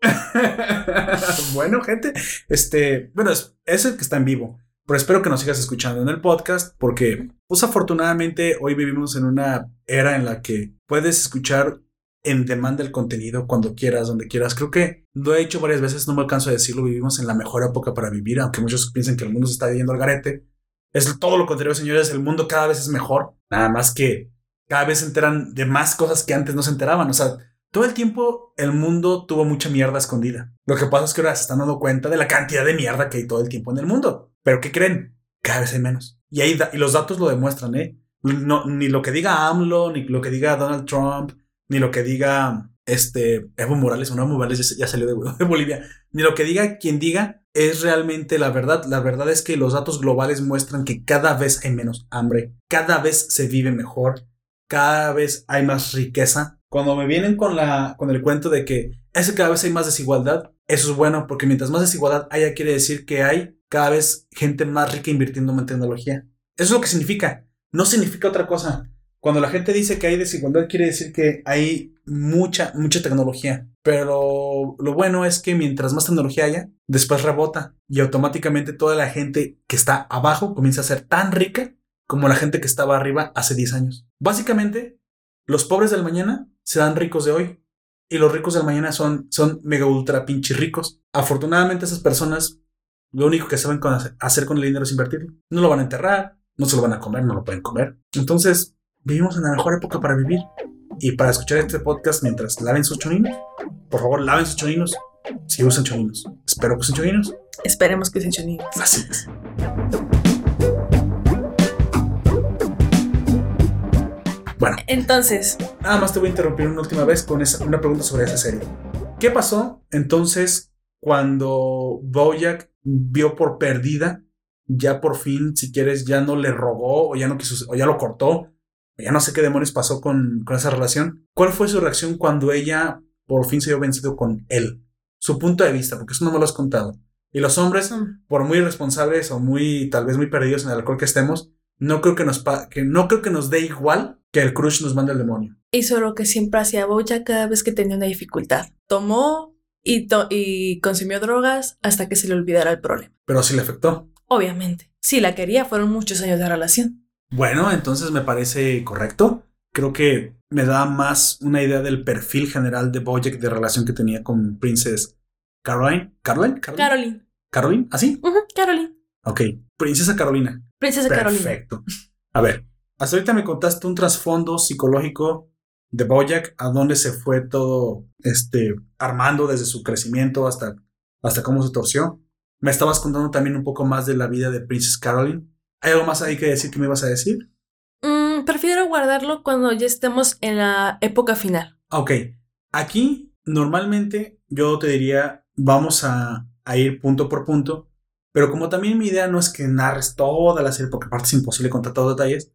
bueno, gente, este, bueno, es, es el que está en vivo, pero espero que nos sigas escuchando en el podcast porque, pues afortunadamente, hoy vivimos en una era en la que puedes escuchar en demanda el contenido cuando quieras, donde quieras. Creo que lo he dicho varias veces, no me alcanzo a decirlo, vivimos en la mejor época para vivir, aunque muchos piensen que el mundo se está yendo al garete. Es todo lo contrario, señores, el mundo cada vez es mejor, nada más que cada vez se enteran de más cosas que antes no se enteraban, o sea, todo el tiempo el mundo tuvo mucha mierda escondida. Lo que pasa es que ahora se están dando cuenta de la cantidad de mierda que hay todo el tiempo en el mundo. Pero ¿qué creen? Cada vez hay menos. Y, ahí y los datos lo demuestran, ¿eh? No, ni lo que diga AMLO, ni lo que diga Donald Trump, ni lo que diga este Evo Morales, o no, Evo Morales ya, salió de, de Bolivia, ni lo que diga quien diga es realmente la verdad. La verdad es que los datos globales muestran que cada vez hay menos hambre, cada vez se vive mejor, cada vez hay más riqueza. Cuando me vienen con, la, con el cuento de que es que cada vez hay más desigualdad, eso es bueno, porque mientras más desigualdad haya, quiere decir que hay cada vez gente más rica invirtiendo en tecnología. Eso es lo que significa. No significa otra cosa. Cuando la gente dice que hay desigualdad, quiere decir que hay mucha, mucha tecnología. Pero lo bueno es que mientras más tecnología haya, después rebota y automáticamente toda la gente que está abajo comienza a ser tan rica como la gente que estaba arriba hace 10 años. Básicamente, los pobres del mañana serán ricos de hoy y los ricos del mañana son, son mega ultra pinche ricos. Afortunadamente esas personas lo único que saben con hacer con el dinero es invertirlo. No lo van a enterrar, no se lo van a comer, no lo pueden comer. Entonces, vivimos en la mejor época para vivir. Y para escuchar este podcast mientras laven sus choninos, por favor, laven sus choninos. Si usan choninos. Espero que usen choninos. Esperemos que se enchonigue. Así es. Bueno, Entonces, Nada más te voy a interrumpir una última vez con esa- una pregunta sobre esa serie. ¿Qué pasó entonces cuando Bojack vio por perdida, ya por fin, si quieres, ya no le rogó o ya no quiso, o ya lo cortó, ya no sé qué demonios pasó con, con esa relación? ¿Cuál fue su reacción cuando ella por fin se vio vencido con él? Su punto de vista, porque eso no me lo has contado. Y los hombres, por muy irresponsables o muy, tal vez muy perdidos en el alcohol que estemos, no creo que nos, que no creo que nos dé igual que el crush nos mande al demonio. hizo lo que siempre hacía Bojack cada vez que tenía una dificultad. Tomó y, to- y consumió drogas hasta que se le olvidara el problema. Pero sí le afectó. Obviamente. Si la quería, fueron muchos años de relación. Bueno, entonces me parece correcto. Creo que me da más una idea del perfil general de Bojack de relación que tenía con Princess Caroline. ¿Caroline? ¿Caroline? Caroline. ¿Caroline? ¿Así? Ujú, Caroline. Ok. Princesa Carolina. Princesa Carolina. Perfecto. A ver, hasta ahorita me contaste un trasfondo psicológico de Bojack, a dónde se fue todo este armando desde su crecimiento hasta, hasta cómo se torció. Me estabas contando también un poco más de la vida de Princess Caroline. ¿Hay algo más ahí que decir que me ibas a decir? Mm, prefiero guardarlo cuando ya estemos en la época final. Ok, aquí normalmente yo te diría, vamos a, a ir punto por punto, pero como también mi idea no es que narres toda la serie, porque aparte es imposible contar todos los detalles,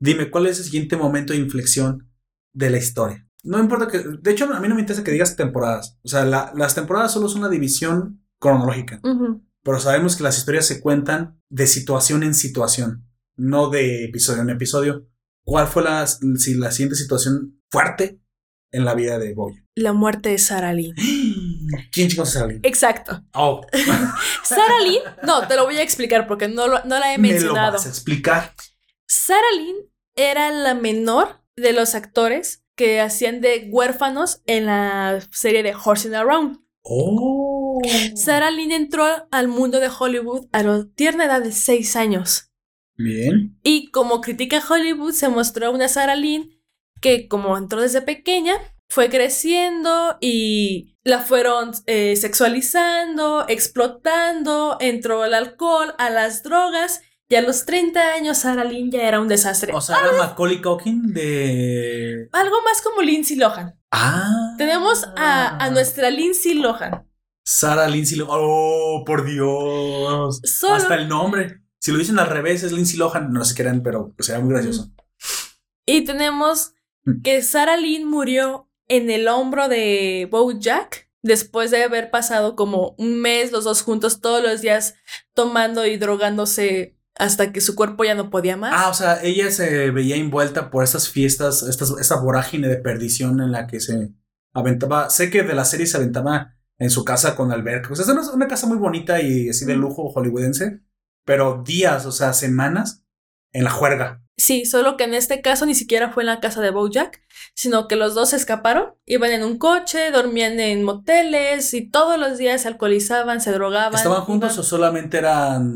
dime cuál es el siguiente momento de inflexión de la historia. No importa que, de hecho a mí no me interesa que digas temporadas, o sea, la- las temporadas solo son una división cronológica. Ujú. Pero sabemos que las historias se cuentan de situación en situación, no de episodio en episodio. ¿Cuál fue la, si la siguiente situación fuerte en la vida de Boya? La muerte de Sarah Lynn. ¿Quién chicos es Sarah Lynn? Exacto. Oh, Sarah Lynn, no, te lo voy a explicar porque no, lo- no la he me lo mencionado. vas a explicar. Sarah Lynn era la menor de los actores que hacían de huérfanos en la serie de Horsing Around. Oh. Sarah Lynn entró al mundo de Hollywood a la tierna edad de 6 años. Bien. Y como critica Hollywood, se mostró una Sarah Lynn que, como entró desde pequeña, fue creciendo y la fueron eh, sexualizando, explotando, entró al alcohol, a las drogas. Y a los 30 años, Sarah Lynn ya era un desastre. O sea, era Macaulay Culkin de. Algo más como Lindsay Lohan. Ah. Tenemos a, a nuestra Lindsay Lohan. Sarah Lindsay Lohan. Oh, por Dios. Solo- Hasta el nombre. Si lo dicen al revés, es Lindsay Lohan. No sé qué eran, pero era muy gracioso. Y tenemos Mm. que Sarah Lynn murió en el hombro de Bojack después de haber pasado como un mes los dos juntos todos los días tomando y drogándose hasta que su cuerpo ya no podía más. Ah, o sea, ella se veía envuelta por estas fiestas, estas, esta vorágine de perdición en la que se aventaba. Sé que de la serie se aventaba en su casa con alberca. O sea, es una, una casa muy bonita y así de lujo hollywoodense, pero días, o sea, semanas en la juerga. Sí, solo que en este caso ni siquiera fue en la casa de Bojack, sino que los dos se escaparon, iban en un coche, dormían en moteles y todos los días se alcoholizaban, se drogaban. ¿Estaban juntos iban- o solamente eran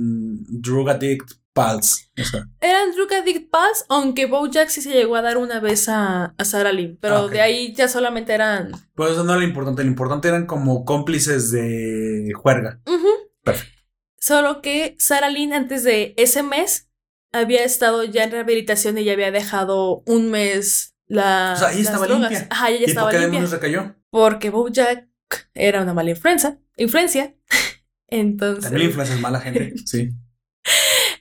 drug addict pals? O sea, Eran drug addict pals, aunque Bojack sí se llegó a dar una vez a, a Sarah Lynn, pero Ah, de ahí ya solamente eran... pues eso no era lo importante. Lo importante eran como cómplices de juerga. Ujú. Perfecto. Solo que Sarah Lynn antes de ese mes había estado ya en rehabilitación y ya había dejado un mes la, O sea, ella las estaba drogas. limpia. Ajá, ella ¿Y por estaba qué limpia. recayó? Porque Bojack era una mala influencia. influencia. Entonces... También la influencia es mala gente. Sí.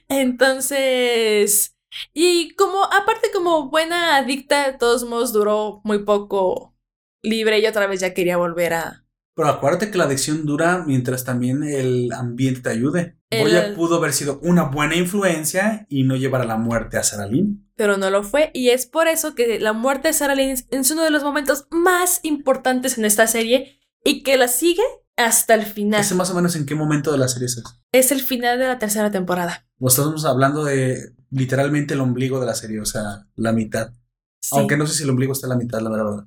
Entonces, y como, aparte como buena adicta, de todos modos duró muy poco libre y otra vez ya quería volver a... Pero acuérdate que la adicción dura mientras también el ambiente te ayude. El- Boya pudo haber sido una buena influencia y no llevar a la muerte a Sarah Lynn. Pero no lo fue y es por eso que la muerte de Sarah Lynn es uno de los momentos más importantes en esta serie y que la sigue hasta el final. ¿Ese más o menos en qué momento de la serie es? Es el final de la tercera temporada. O estamos hablando de literalmente el ombligo de la serie, o sea, la mitad. Sí. Aunque no sé si el ombligo está en la mitad, la verdad.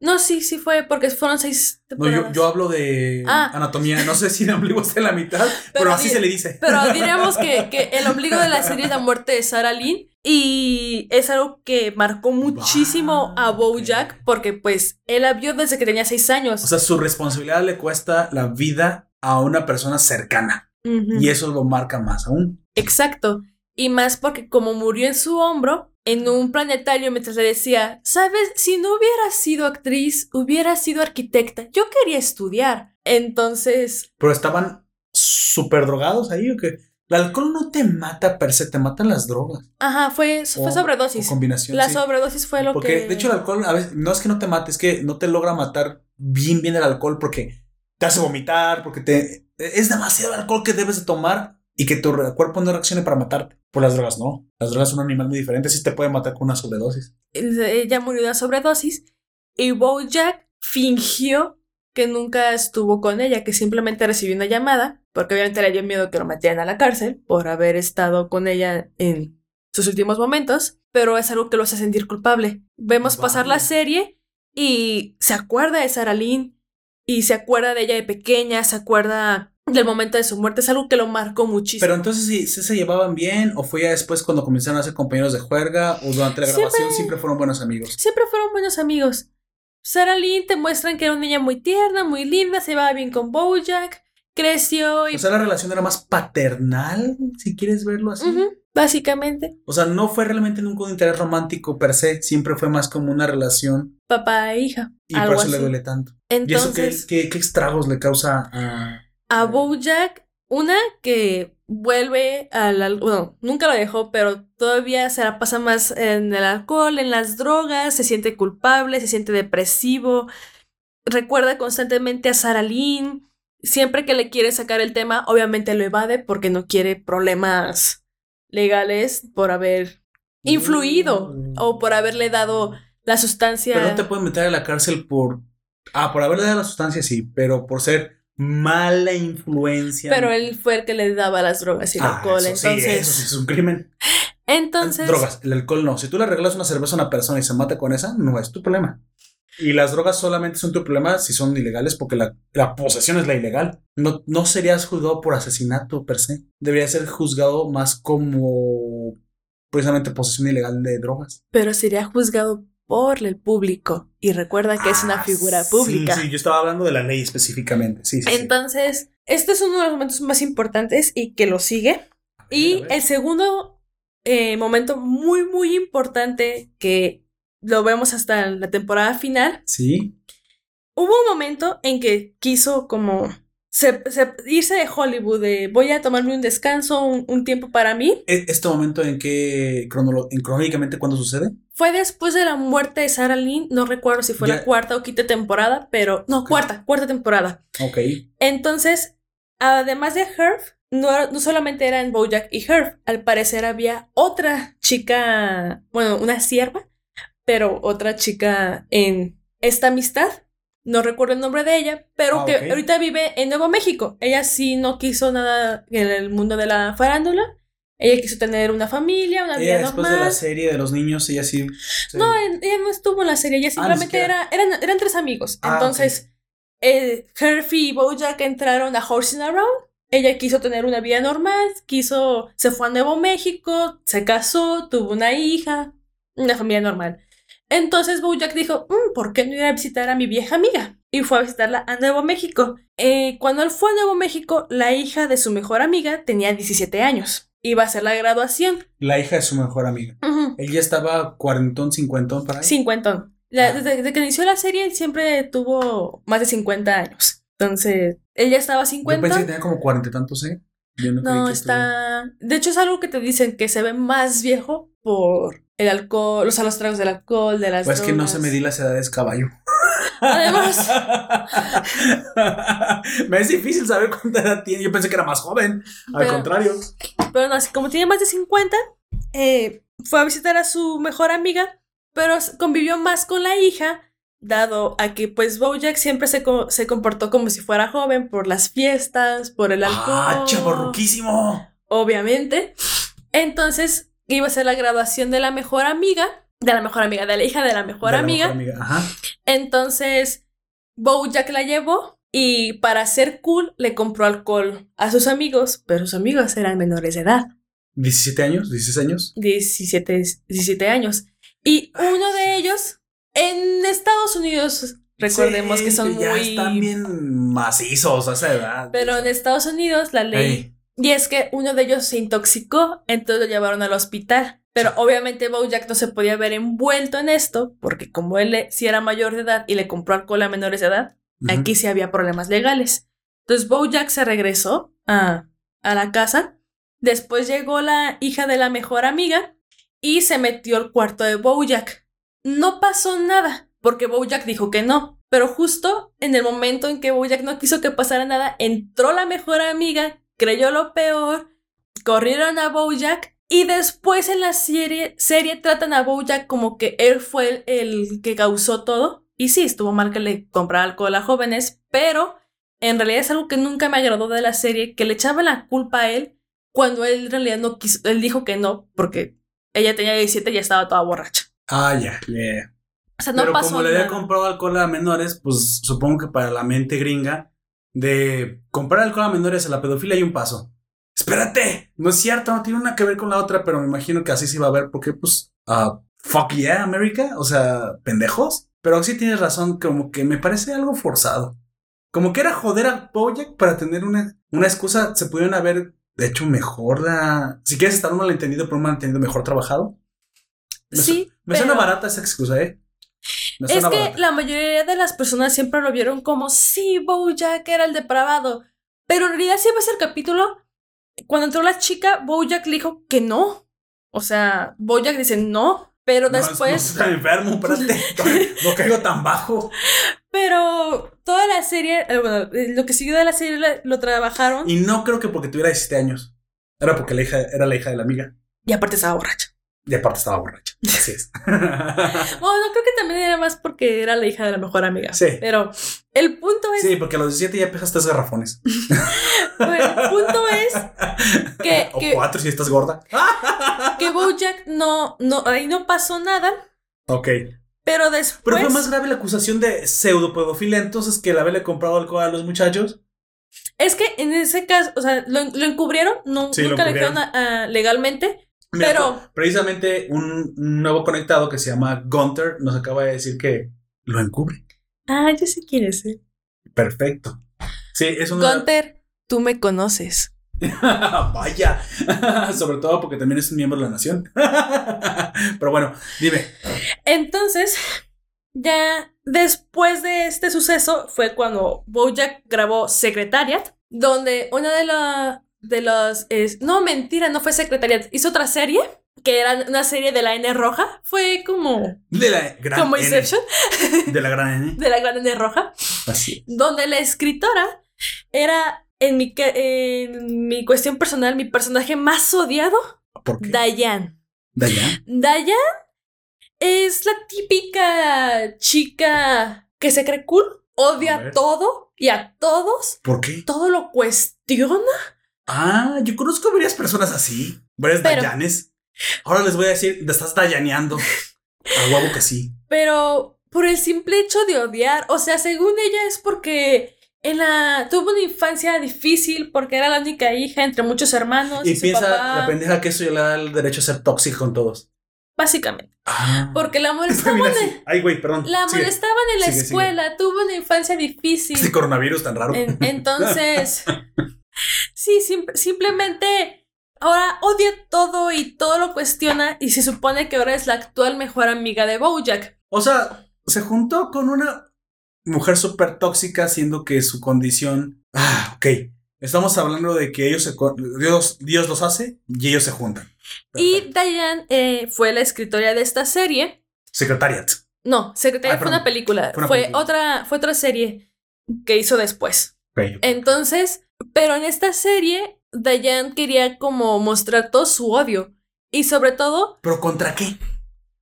No, sí, sí fue porque fueron seis No, temporadas. yo, yo hablo de Ah. anatomía. No sé si el ombligo está en la mitad, pero, así se le dice. Pero diríamos que, que el ombligo de la serie es la muerte de Sarah Lynn y es algo que marcó muchísimo a Bojack porque pues él la vio desde que tenía seis años. O sea, su responsabilidad le cuesta la vida a una persona cercana. Y eso lo marca más aún. Exacto. Y más porque como murió en su hombro, en un planetario mientras le decía, sabes, si no hubiera sido actriz, hubiera sido arquitecta. Yo quería estudiar. Entonces, Pero estaban súper drogados ahí o qué? El alcohol no te mata per se, te matan las drogas. ajá, fue, fue O- sobredosis. o combinación. La sí. sobredosis fue lo Porque, que... de hecho, el alcohol a veces no es que no te mate, es que no te logra matar bien, bien el alcohol porque te hace vomitar, porque te. Es demasiado alcohol que debes de tomar y que tu cuerpo no reaccione para matarte. Por las drogas, no. Las drogas son un animal muy diferente, sí te puede matar con una sobredosis. ella murió de una sobredosis y Bojack fingió que nunca estuvo con ella, que simplemente recibió una llamada, porque obviamente le dio miedo que lo metieran a la cárcel por haber estado con ella en sus últimos momentos, pero es algo que lo hace sentir culpable. Vemos pasar la serie y se acuerda de Sarah Lynn y se acuerda de ella de pequeña, se acuerda del momento de su muerte, es algo que lo marcó muchísimo. Pero entonces, ¿sí, sí se llevaban bien? ¿O fue ya después cuando comenzaron a ser compañeros de juerga? ¿O durante la Siempre- grabación siempre fueron buenos amigos? Siempre fueron buenos amigos. Sarah Lynn te muestran que era una niña muy tierna, muy linda, se llevaba bien con Bojack, creció y... O sea, la relación era más paternal, si quieres verlo así. Básicamente, O sea, no fue realmente nunca un interés romántico per se, siempre fue más como una relación papá e hija. y algo por eso le duele tanto. ¿Y eso qué, Entonces, qué, qué estragos le causa a... a Bojack, una que vuelve al... al- Bueno, nunca lo dejó, pero todavía se la pasa más en el alcohol, en las drogas, se siente culpable, se siente depresivo, recuerda constantemente a Sarah Lynn, siempre que le quiere sacar el tema, obviamente lo evade porque no quiere problemas legales por haber influido Mm. o por haberle dado la sustancia. Pero no te pueden meter a la cárcel por. Ah, por haberle dado la sustancia, sí, pero por ser mala influencia. Pero él fue el que le daba las drogas y el Ah, alcohol. eso sí, entonces, eso sí es un crimen. entonces, Drogas, el alcohol no. Si tú le regalas una cerveza a una persona y se mata con esa, no es tu problema. Y las drogas solamente son tu problema si son ilegales, porque la, la posesión es la ilegal. No, no serías juzgado por asesinato per se. Debería ser juzgado más como precisamente posesión ilegal de drogas. pero sería juzgado por el público. Y recuerda que es una Ah, figura sí, pública. Sí, yo estaba hablando de la ley específicamente. Sí, sí. sí. Entonces, este es uno de los momentos más importantes y que lo sigue. Y el segundo eh, momento muy, muy importante que lo vemos hasta la temporada final, Sí. hubo un momento en que quiso como se- se- irse de Hollywood, de voy a tomarme un descanso, un, un tiempo para mí. ¿E- ¿Este momento en qué en cronológicamente cuándo sucede? Fue después de la muerte de Sarah Lynn, no recuerdo si fue Ya. la cuarta o quinta temporada, pero no, cuarta, cuarta temporada. Ok. Entonces, además de Herb, no, no solamente eran Bojack y Herb, al parecer había otra chica, bueno, una sierva, pero otra chica en esta amistad. No recuerdo el nombre de ella, pero Ah, que ahorita vive en Nuevo México. Ella sí no quiso nada en el mundo de la farándula. Ella quiso tener una familia, una vida Ella después de la serie de los niños, ella sí. sí. No, ella no estuvo en la serie, ella simplemente siquiera. era, eran, eran tres amigos. Ah, Entonces, eh, Herfy y Bojack entraron a Horsing Around. Ella quiso tener una vida normal, quiso, se fue a Nuevo México, se casó, tuvo una hija, una familia normal. Entonces Bojack dijo, "Mm, ¿por qué no ir a visitar a mi vieja amiga? Y fue a visitarla a Nuevo México. Eh, cuando él fue a Nuevo México, la hija de su mejor amiga tenía 17 años. Iba a hacer la graduación. La hija de su mejor amiga. Él ya estaba cuarentón, cincuentón para ahí. Cincuentón. La- Ah. desde, desde que inició la serie, él siempre tuvo más de 50 años. Entonces, él ya estaba Yo 50. pensé que tenía como cuarenta y tantos, ¿eh? Yo no, creí No, que está. De hecho, es algo que te dicen que se ve más viejo por el alcohol, o sea, los tragos del alcohol, de las. Pues que no se medí las edades caballo. Además. Me es difícil saber cuánta edad tiene. Yo pensé que era más joven. Al Pero- contrario. Pero no, así como tiene más de 50, eh, fue a visitar a su mejor amiga, pero convivió más con la hija, dado a que pues Bojack siempre se, co- se comportó como si fuera joven por las fiestas, por el alcohol. ¡Ah, chavorruquísimo! obviamente. Entonces iba a ser la graduación de la mejor amiga, de la mejor amiga, de la hija de la mejor De la amiga. mejor amiga. Ajá. Entonces Bojack la llevó y para ser cool le compró alcohol a sus amigos, pero sus amigos eran menores de edad, 17 años, 16 años. 17, 17 años. Y uno de ellos en Estados Unidos, recordemos Sí, que son ya muy... están bien macizos a esa edad. Pero en Estados Unidos la ley Ey, Y es que uno de ellos se intoxicó, entonces lo llevaron al hospital. Pero obviamente Bojack no se podía ver envuelto en esto, porque como él sí era mayor de edad y le compró alcohol a menores de edad, aquí sí había problemas legales. Entonces Bojack se regresó a, a la casa. Después llegó la hija de la mejor amiga y se metió al cuarto de Bojack. No pasó nada, porque Bojack dijo que no. Pero justo en el momento en que Bojack no quiso que pasara nada, entró la mejor amiga, creyó lo peor, corrieron a Bojack y después en la serie, serie tratan a Bojack como que él fue el, el que causó todo. Y sí, estuvo mal que le comprara alcohol a jóvenes, pero en realidad es algo que nunca me agradó de la serie, que le echaban la culpa a él cuando él en realidad no quiso, él dijo que no, porque ella tenía 17 y ya estaba toda borracha. Ah, ya, ya. O sea, no Pero pasó como le había comprado alcohol a menores, pues supongo que para la mente gringa, de comprar alcohol a menores a la pedofilia hay un paso. Espérate, no es cierto, no tiene una que ver con la otra, pero me imagino que así se iba a ver, porque pues, ah, fuck yeah, América, o sea, pendejos. Pero sí tienes razón, como que me parece algo forzado. Como que era joder a Bojack para tener una, una excusa, se pudieron haber hecho mejor la... Si quieres estar un malentendido, pero un malentendido mejor trabajado. Me, su- Sí, me suena barata esa excusa, ¿eh? Es que barata. la mayoría de las personas siempre lo vieron como, sí, Bojack era el depravado. Pero en realidad si ves el capítulo, cuando entró la chica, Bojack le dijo que no. O sea, Bojack dice no, pero No, después... No, tan enfermo, espérate. no caigo tan bajo. Pero toda la serie, eh, bueno, eh, lo que siguió de la serie la- lo trabajaron y, Y no creo que porque tuviera 17 años. Era porque la hija, era la hija de la amiga. aparte estaba borracha. Y aparte estaba borracha. Así es. Bueno, creo que también era más porque era la hija de la mejor amiga. Sí. Pero el punto es, Sí, porque a los 17 ya pesas tres garrafones. el punto es que, o que, cuatro si estás gorda. que Bojack no, no, ahí no pasó nada, Ok. pero después. Pero fue más grave la acusación de pseudopedofilia entonces que el haberle comprado alcohol a los muchachos. Es que en ese caso, o sea, lo, lo encubrieron, no, Sí, nunca lo encubrieron. dijeron legalmente, Mira, Pero- precisamente un un nuevo conectado que se llama Gunter nos acaba de decir que lo encubre. Ah, yo sí quiero ser. Perfecto. Sí, es una. Gunter, tú me conoces. Vaya. Sobre todo porque también es un miembro de la nación. Pero bueno, dime. Entonces, ya después de este suceso fue cuando Bojack grabó Secretariat, donde una de las de los es- no mentira, no fue Secretariat, hizo otra serie que era una serie de la N roja, fue como De la gran como N. Inception De la gran N. de la gran N roja, Así. donde la escritora era en mi en mi cuestión personal mi personaje más odiado, ¿Por qué? Diane. Dayan. Dayan es la típica chica que se cree cool, A odia ver. todo y a todos, ¿Por qué? todo lo cuestiona. Ah, yo conozco varias personas así. Varias Pero- Dayanes. Ahora les voy a decir, te estás dayaneando. A huevo que sí. Pero por el simple hecho de odiar, o sea, según ella es porque en la tuvo una infancia difícil porque era la única hija entre muchos hermanos y, Y su piensa papá, la pendeja que eso ya le da el derecho a ser tóxico con todos. básicamente, Ah. porque la molestaban, en-. Ay, güey, perdón. la Sigue. molestaban en la Sigue, sigue. escuela, tuvo una infancia difícil. Este coronavirus tan raro. En- entonces, sí, sim- simplemente ahora odia todo y todo lo cuestiona y se supone que ahora es la actual mejor amiga de Bojack. O sea, se juntó con una mujer súper tóxica, siendo que su condición. Ah, ok. Estamos hablando de que ellos se. Dios, Dios los hace y ellos se juntan. Y Diane eh, fue la escritora de esta serie. Secretariat. No, Secretaria Ah, fue una película. Fue una Fue, película. otra, fue otra serie que hizo después. Entonces, pero en esta serie, Diane quería como mostrar todo su odio. Y sobre todo, ¿Pero contra qué?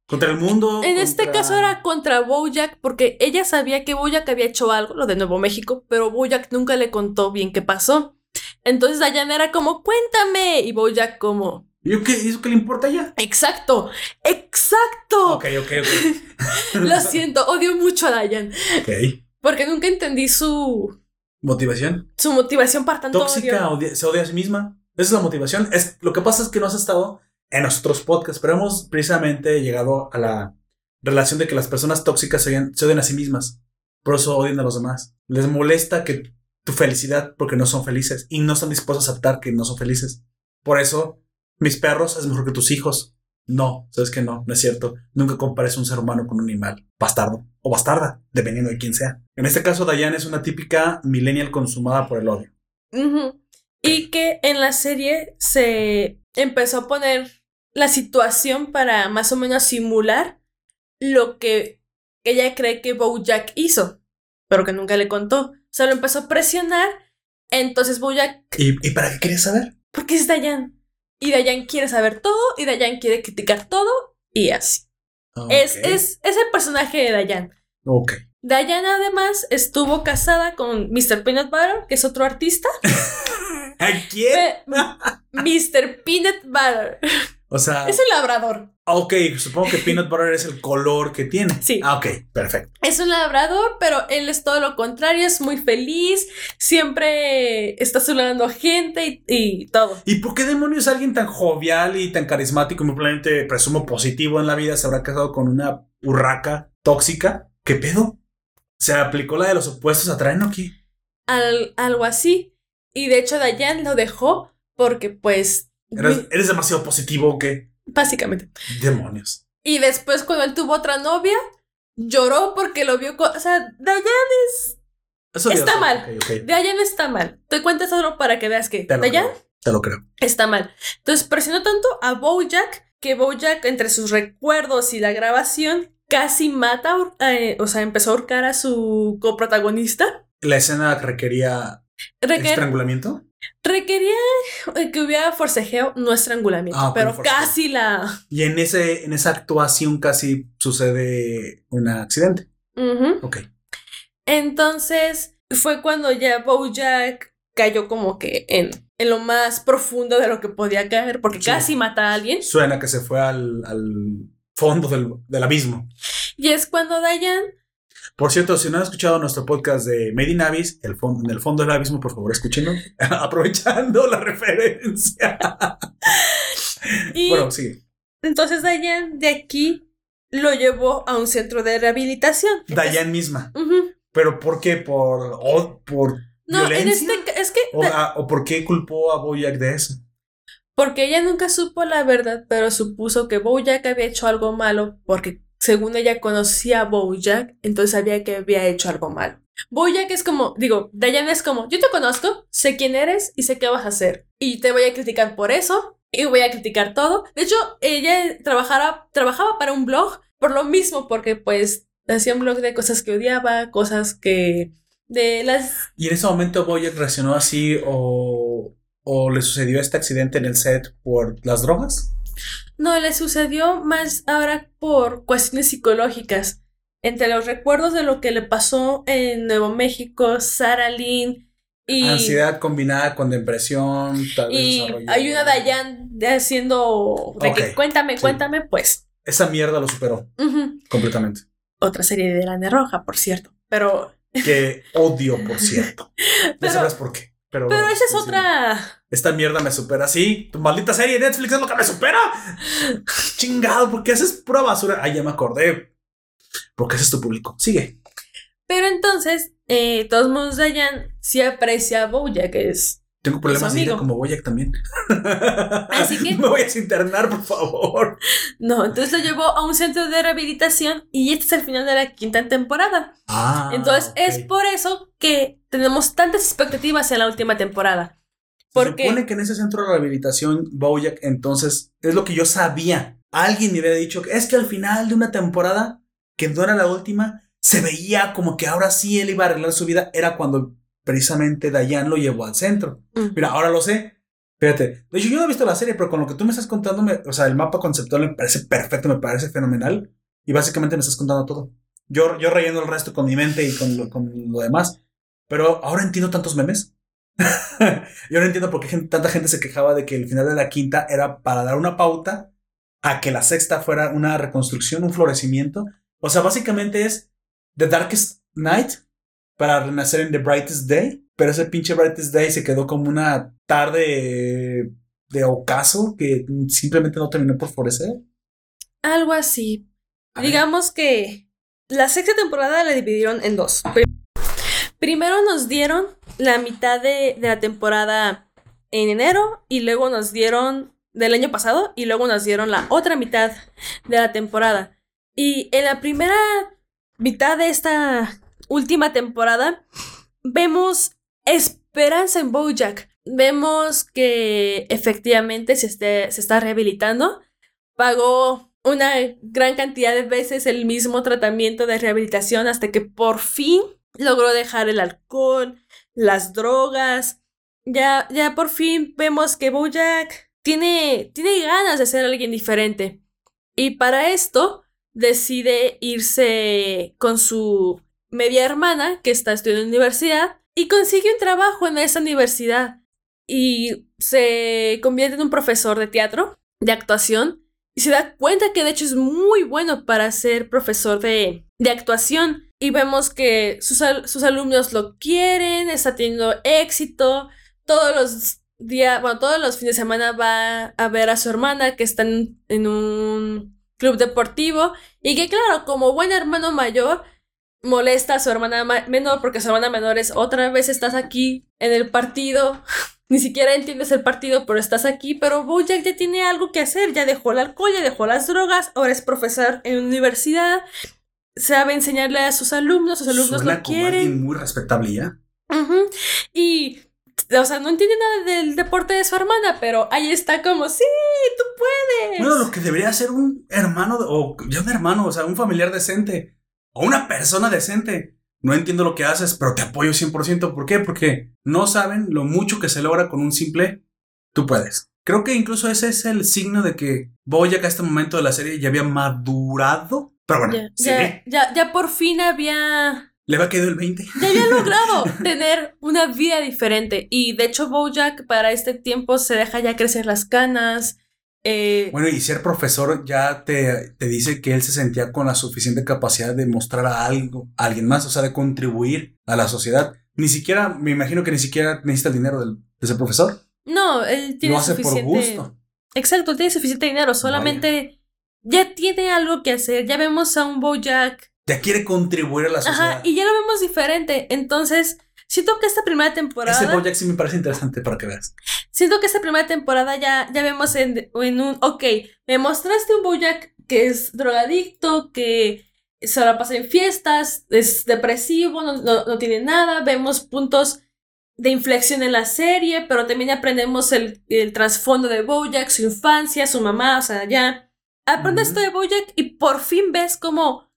¿Contra el mundo? En este ¿Contra- caso era contra Bojack porque ella sabía que Bojack había hecho algo, lo de Nuevo México, pero Bojack nunca le contó bien qué pasó. Entonces Diana era como, cuéntame. Y Bojack como, ¿Y qué? ¿Eso qué le importa ya? exacto, exacto. Ok, ok, ok. Lo siento, odio mucho a Diane ok. porque nunca entendí su, ¿Motivación? su motivación para tanto Tóxica, odio. odia- se odia a sí misma. Esa es la motivación. Es, lo que pasa es que no has estado en nuestros podcasts, pero hemos precisamente llegado a la relación de que las personas tóxicas se odian, se odian a sí mismas. Por eso odian a los demás. Les molesta que tu felicidad porque no son felices y no están dispuestos a aceptar que no son felices. Por eso, mis perros es mejor que tus hijos. No, sabes que no, no es cierto. Nunca compares un ser humano con un animal, bastardo o bastarda, dependiendo de quién sea. En este caso, Diane es una típica millennial consumada por el odio. Y que en la serie se empezó a poner la situación para más o menos simular lo que ella cree que Bojack hizo, pero que nunca le contó. O sea, lo empezó a presionar. Entonces Bojack, ¿Y, ¿y para qué querías saber? porque es Dayan. Y Dayan quiere saber todo, y Dayan quiere criticar todo, y así. Es, Ok. es, es el personaje de Dayan. Ok. Dayan además estuvo casada con Mr. Peanut Butter, que es otro artista. ¿A quién? Mr. Peanut Butter. O sea, Es un labrador. ok, supongo que peanut butter es el color que tiene. Sí. Ah, ok, perfecto. Es un labrador, pero él es todo lo contrario, es muy feliz, siempre está saludando gente y, y todo. ¿Y por qué demonios alguien tan jovial y tan carismático y probablemente presumo positivo en la vida se habrá casado con una urraca tóxica? ¿Qué pedo? ¿Se aplicó la de los opuestos atraen o qué? Al- algo así. Y de hecho, Dayan lo dejó porque, pues, ¿Eres, eres demasiado positivo o qué? básicamente. Demonios. Y después, cuando él tuvo otra novia, lloró porque lo vio. O sea, Dayan es. Eso Está Dios, mal. Dayan está mal. Te cuento solo para que veas que Te Dayan creo. Te lo creo. está mal. Entonces presionó tanto a Bojack que Bojack, entre sus recuerdos y la grabación, casi mata, eh, o sea, empezó a ahorcar a su coprotagonista. La escena requería Requer- estrangulamiento. Requería eh, que hubiera forcejeo, no estrangulamiento, Ah, pero casi la... Y en ese, en esa actuación casi sucede un accidente. Ujú. Ok. Entonces fue cuando ya Bojack cayó como que en, en lo más profundo de lo que podía caer, porque Sí. casi mata a alguien. Suena que se fue al, al fondo del, del abismo. Y es cuando Diane Por cierto, si no han escuchado nuestro podcast de Made in Abyss, el fondo, en el fondo del abismo, por favor, escúchenlo. Aprovechando la referencia. Y Bueno, sí. entonces Diane de aquí lo llevó a un centro de rehabilitación. Diane misma. ¿Pero por qué? ¿Por, o- por No, en violencia? este ca- es que ¿O, a- ¿O por qué culpó a Boyack de eso? porque ella nunca supo la verdad, pero supuso que Bojack había hecho algo malo porque según ella conocía a Bojack, entonces sabía que había hecho algo malo. Bojack es como, digo, Diane es como, yo te conozco, sé quién eres y sé qué vas a hacer. Y te voy a criticar por eso y voy a criticar todo. De hecho, ella trabajara, trabajaba para un blog por lo mismo, porque pues hacía un blog de cosas que odiaba, cosas que... de las ¿Y en ese momento Boyack reaccionó así o, o le sucedió este accidente en el set por las drogas? No, le sucedió más ahora por cuestiones psicológicas. Entre los recuerdos de lo que le pasó en Nuevo México, Sarah Lynn y, Ansiedad combinada con depresión. Tal vez y hay una Dayan haciendo de que Ok, cuéntame, sí. cuéntame, pues. Esa mierda lo superó completamente. Otra serie de Lana Roja, por cierto. Pero, Que odio, por cierto. Ya Pero- sabrás por qué. Pero, pero esa es sí, sí. otra. Esta mierda me supera. Sí, tu maldita serie de Netflix es lo que me supera. Chingado, ¿por qué haces pura basura? Ay, ya me acordé. Porque ese es tu público. Sigue. Pero entonces, eh, todos modos, Dayan sí aprecia a Bojack, que es Tengo problemas de ira como Boyack también. Así que- me voy a internar, por favor. No, entonces lo llevó a un centro de rehabilitación y este es el final de la quinta temporada. Ah, Entonces es por eso que tenemos tantas expectativas en la última temporada. Se supone que en ese centro de rehabilitación, Bojack, entonces, es lo que yo sabía. Alguien me había dicho que es que al final de una temporada, que no era la última, se veía como que ahora sí él iba a arreglar su vida. Era cuando precisamente Dayan lo llevó al centro. Mm. Mira, ahora lo sé. Fíjate. De hecho, yo no he visto la serie, pero con lo que tú me estás contando, me- o sea, el mapa conceptual me parece perfecto, me parece fenomenal. Y básicamente me estás contando todo. Yo, yo relleno el resto con mi mente y con lo, con lo demás. Pero ahora entiendo tantos memes. yo no entiendo por qué gente- tanta gente se quejaba de que el final de la quinta era para dar una pauta a que la sexta fuera una reconstrucción, un florecimiento. O sea, básicamente es The Darkest Night para renacer en The Brightest Day. Pero ese pinche Brightest Day se quedó como una tarde de ocaso que simplemente no terminó por florecer. algo así. A ver. Digamos que la sexta temporada la dividieron en dos. Prim- Primero nos dieron la mitad de, de la temporada en enero y luego nos dieron del año pasado y luego nos dieron la otra mitad de la temporada. Y en la primera mitad de esta última temporada vemos esperanza en Bojack. Vemos que efectivamente se, esté- se está rehabilitando. Pagó una gran cantidad de veces el mismo tratamiento de rehabilitación hasta que por fin logró dejar el alcohol, las drogas. Ya, ya por fin vemos que Bojack tiene, tiene ganas de ser alguien diferente. Y para esto decide irse con su media hermana, que está estudiando en universidad, y consigue un trabajo en esa universidad. Y se convierte en un profesor de teatro, de actuación, y se da cuenta que de hecho es muy bueno para ser profesor de, de actuación. Y vemos que sus, sus alumnos lo quieren, está teniendo éxito. Todos los días, bueno, todos los fines de semana va a ver a su hermana que está en, en un club deportivo. Y que claro, como buen hermano mayor, molesta a su hermana ma- menor porque su hermana menor es otra vez estás aquí en el partido. Ni siquiera entiendes el partido, pero estás aquí. Pero Bojack ya tiene algo que hacer. Ya dejó el alcohol, ya dejó las drogas. Ahora es profesor en universidad. Sabe enseñarle a sus alumnos. Sus alumnos Suena lo como quieren. alguien muy respetable ya. Y o sea, no entiende nada del deporte de su hermana, pero ahí está como, sí, tú puedes. Bueno, lo que debería ser un hermano, o ya un hermano, o sea, un familiar decente, o una persona decente. No entiendo lo que haces, pero te apoyo 100%. ¿Por qué? Porque no saben lo mucho que se logra con un simple tú puedes. Creo que incluso ese es el signo de que Boyack a este momento de la serie ya había madurado. Pero bueno, Ya, sí. ya, ya, ya por fin había Le va quedado el 20. ya había logrado tener una vida diferente. Y de hecho, Bojack para este tiempo se deja ya crecer las canas. Eh, Bueno, y ser profesor ya te, te dice que él se sentía con la suficiente capacidad de mostrar a algo, a alguien más, o sea, de contribuir a la sociedad. Ni siquiera, me imagino que ni siquiera necesita el dinero del, de ser profesor. no, él tiene Lo hace por gusto. Exacto, tiene suficiente dinero. Solamente ya tiene algo que hacer. Ya vemos a un Bojack. Ya quiere contribuir a la sociedad. Ajá, y ya lo vemos diferente. Entonces, siento que esta primera temporada. Ese Bojack sí me parece interesante para que veas. Siento que esta primera temporada ya, ya vemos en, en un, ok, me mostraste un Bojack que es drogadicto, que se la pasa en fiestas, es depresivo, no, no- no tiene nada, vemos puntos de inflexión en la serie, pero también aprendemos el, el trasfondo de Bojack, su infancia, su mamá, o sea, ya aprendes Ujú. esto de Bojack y por fin ves como,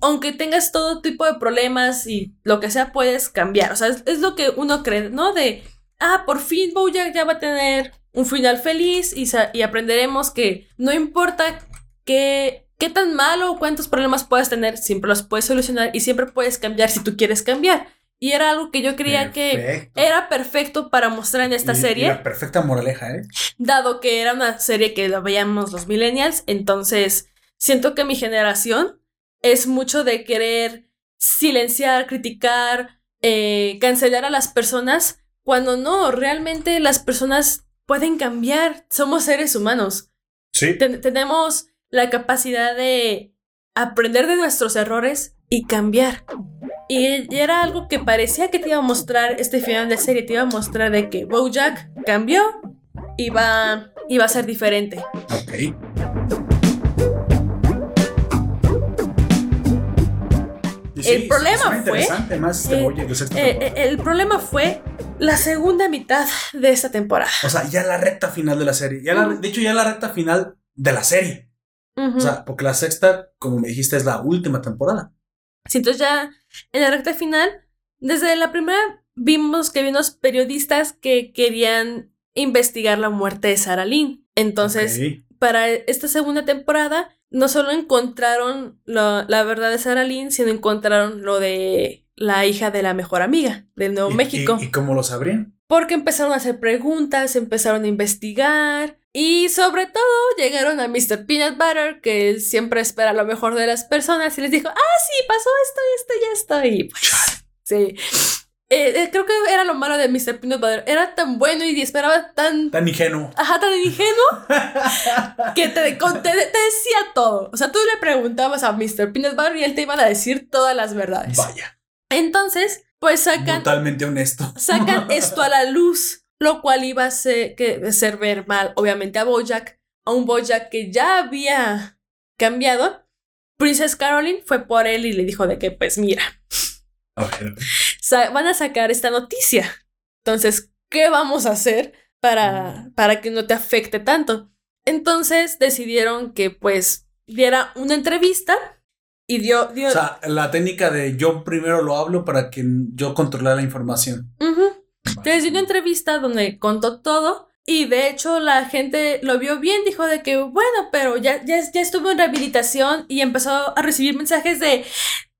aunque tengas todo tipo de problemas y lo que sea, puedes cambiar, o sea, es, es lo que uno cree, ¿no? De, ah, por fin Bojack ya va a tener un final feliz y, y aprenderemos que no importa qué, qué tan malo o cuántos problemas puedas tener, siempre los puedes solucionar y siempre puedes cambiar si tú quieres cambiar. Y era algo que yo creía que Perfecto. era perfecto para mostrar en esta Y- y serie, la perfecta moraleja, ¿eh? dado que era una serie que la veíamos los millennials, entonces siento que mi generación es mucho de querer silenciar, criticar, eh, cancelar a las personas, cuando no, realmente las personas pueden cambiar, somos seres humanos, Sí. Ten- tenemos la capacidad de aprender de nuestros errores y cambiar. Y, era algo que parecía que te iba a mostrar este final de serie, te iba a mostrar de que Bojack cambió y va, y va a ser diferente. Ok. Y El problema fue- más eh, Eh, el problema fue la segunda mitad de esta temporada. O sea, ya la recta final de la serie. Ya la- de hecho, ya la recta final de la serie. O sea, porque la sexta, como me dijiste, es la última temporada. Sí, entonces ya en la recta final, desde la primera vimos que había unos periodistas que querían investigar la muerte de Sarah Lynn. Entonces, para esta segunda temporada, no solo encontraron la verdad de Sarah Lynn, sino encontraron lo de la hija de la mejor amiga del Nuevo ¿Y- México. ¿Y, y cómo lo sabrían? Porque empezaron a hacer preguntas, empezaron a investigar y sobre todo llegaron a Mr. Peanut Butter, que él siempre espera lo mejor de las personas y les dijo, ah, sí, pasó esto y esto y esto y pues sí. Eh, eh, creo que era lo malo de Mr. Peanut Butter. Era tan bueno y esperaba tan... Tan ingenuo. Ajá, tan ingenuo que te, con- te, te decía todo. O sea, tú le preguntabas a Mr. Peanut Butter y él te iba a decir todas las verdades. Vaya. Entonces, pues sacan Brutalmente honesto. sacan esto a la luz, lo cual iba a ser, que, ser ver mal, obviamente, a Bojack, a un Bojack que ya había cambiado. Princess Caroline fue por él y le dijo de que, pues mira, A ver, sa- van a sacar esta noticia. Entonces, ¿qué vamos a hacer para, para que no te afecte tanto? Entonces decidieron que pues diera una entrevista y dio... dio O sea, la técnica de yo primero lo hablo para que yo controle la información. Ujú. Les dio una entrevista donde contó todo y de hecho la gente lo vio bien, dijo de que bueno, pero ya, ya, ya estuvo en rehabilitación y empezó a recibir mensajes de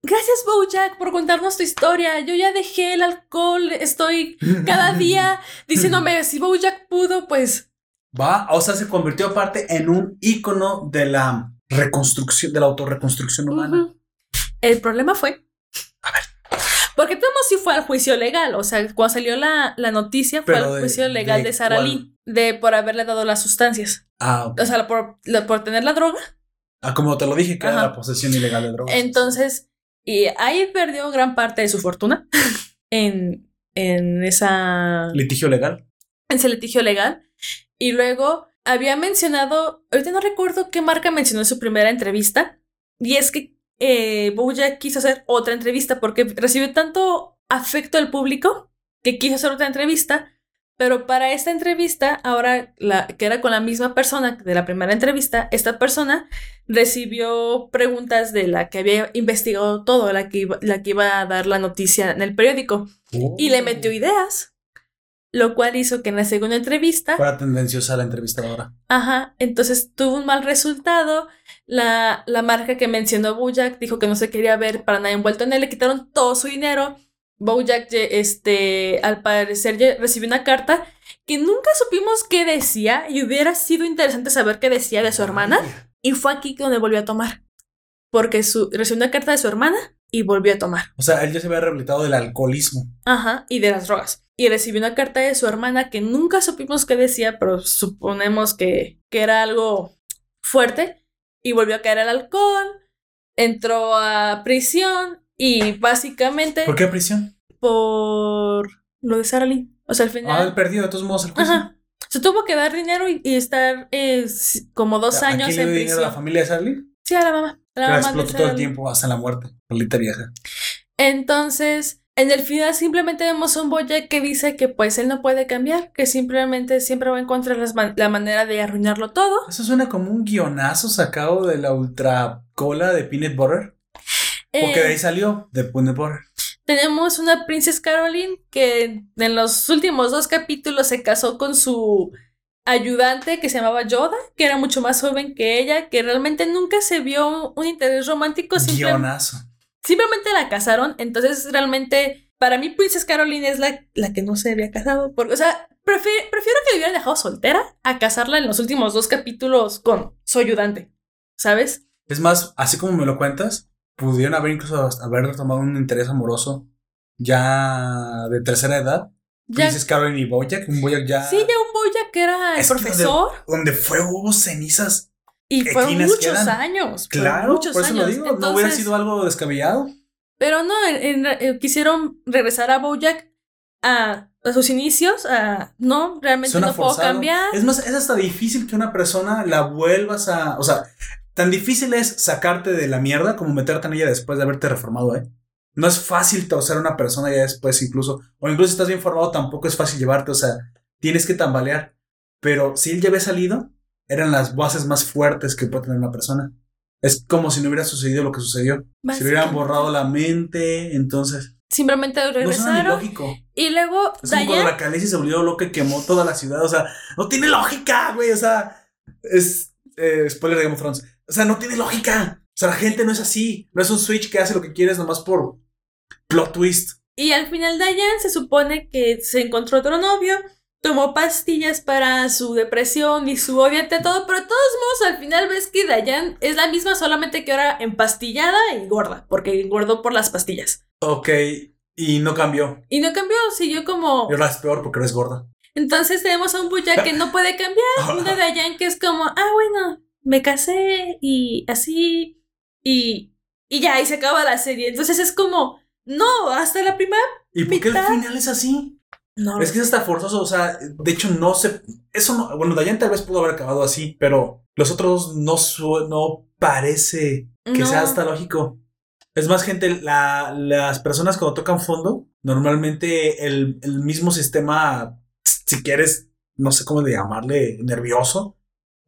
gracias Bojack por contarnos tu historia, yo ya dejé el alcohol, estoy cada día diciéndome si Bojack pudo, pues Va, o sea, se convirtió aparte en un ícono de la reconstrucción, de la autorreconstrucción humana. el problema fue... Porque Tomo sí fue al juicio legal, o sea, cuando salió la, la noticia fue Pero al de- juicio legal de, de Sara cuál? Lee, de por haberle dado las sustancias. Ah, ok. O sea, por, por tener la droga. Ah, como te lo dije, que era la posesión ilegal de drogas. Entonces, y ahí perdió gran parte de su fortuna en, en esa Litigio legal. en ese litigio legal. Y luego había mencionado, ahorita no recuerdo qué marca mencionó en su primera entrevista, y es que eh, Bojack quiso hacer otra entrevista porque recibió tanto afecto del público que quiso hacer otra entrevista, Pero para esta entrevista, ahora la, que era con la misma persona de la primera entrevista, esta persona recibió preguntas de la que había investigado todo, la que iba, la que iba a dar la noticia en el periódico, y le metió ideas, lo cual hizo que en la segunda entrevista... Fuera tendenciosa la entrevistadora. Ajá, entonces tuvo un mal resultado. La, la marca que mencionó Bojack dijo que no se quería ver para nada envuelto en él, le quitaron todo su dinero. Bojack, este, al parecer, recibió una carta que nunca supimos qué decía y hubiera sido interesante saber qué decía de su hermana. Y fue aquí donde volvió a tomar. Porque su, recibió una carta de su hermana y volvió a tomar. O sea, él ya se había rehabilitado del alcoholismo. Ajá, y de las drogas. Y recibió una carta de su hermana que nunca supimos qué decía, pero suponemos que, que era algo fuerte. Y volvió a caer al alcohol, entró a prisión y básicamente... ¿Por qué prisión? Por lo de Sarah Lee. O sea, al final... Ah, él perdió de todos modos el juicio. Ajá. Se tuvo que dar dinero y, y estar eh, como dos ¿A años quién le en dio dinero a la prisión. familia de Charlie? Sí, a la mamá. La explotó todo el tiempo hasta la muerte. Maldita vieja. Entonces, en el final simplemente vemos un Bojack que dice que pues él no puede cambiar, que simplemente siempre va a encontrar las man- la manera de arruinarlo todo. Eso suena como un guionazo sacado de la ultra cola de Peanut Butter. Porque de ahí Eh, salió de Peanut Butter. tenemos una Princess Caroline que en los últimos dos capítulos se casó con su ayudante que se llamaba Yoda, que era mucho más joven que ella, que realmente nunca se vio un interés romántico, Guionazo. simplemente la casaron, entonces realmente para mí Princess Caroline es la, la que no se había casado, porque, o sea, prefi- prefiero que la hubieran dejado soltera a casarla en los últimos dos capítulos con su ayudante, ¿sabes? Es más, así como me lo cuentas, pudieron haber incluso haber tomado un interés amoroso ya de tercera edad. Ya, Princess Caroline y Bojack, un Bojack ya sí, ya un Boya que era el Es profesor donde fue hubo cenizas. y fueron muchos quedan. años, Claro, muchos por eso años. lo digo, no hubiera sido algo descabellado. Pero no, en- en- eh, quisieron regresar a Bojack a, a sus inicios, a no, realmente Suena no puedo cambiar. Es más, es hasta difícil que una persona la vuelvas a. O sea, tan difícil es sacarte de la mierda como meterte en ella después de haberte reformado, ¿eh? No es fácil torcer a una persona ya después, incluso. O incluso si estás bien formado, tampoco es fácil llevarte. O sea, tienes que tambalear. Pero si él ya había salido, eran las bases más fuertes que puede tener una persona. Es como si no hubiera sucedido lo que sucedió. Si le hubieran borrado la mente, entonces. Simplemente No regresaron. lógico. y luego Es como cuando la Khaleesi se volvió loca y quemó toda la ciudad. O sea, no tiene lógica, güey. O sea, es. eh, spoiler de Game of Thrones. O sea, no tiene lógica. O sea, la gente no es así. No es un switch que hace lo que quieres nomás por plot twist. Y al final Diane se supone que se encontró otro novio, tomó pastillas para su depresión y su odio ante todo, pero de todos modos al final ves que Diane es la misma, solamente que ahora empastillada y gorda, porque engordó por las pastillas. Ok. Y no cambió. Y no cambió, siguió como... Y ahora es peor porque eres gorda. Entonces tenemos a un Bojack que no puede cambiar, una Diane que es como, ah, bueno, me casé y así, y, y ya, y se acaba la serie. Entonces es como, no, hasta la primera... ¿Y por qué el final es así? No, Es que es hasta forzoso. O sea, de hecho, no sé. Eso no. Bueno, Dayan tal vez pudo haber acabado así, pero los otros no, su- no parece que No. sea hasta lógico. Es más, gente, la- las personas cuando tocan fondo, normalmente el, el mismo sistema, si quieres, no sé cómo de llamarle, nervioso.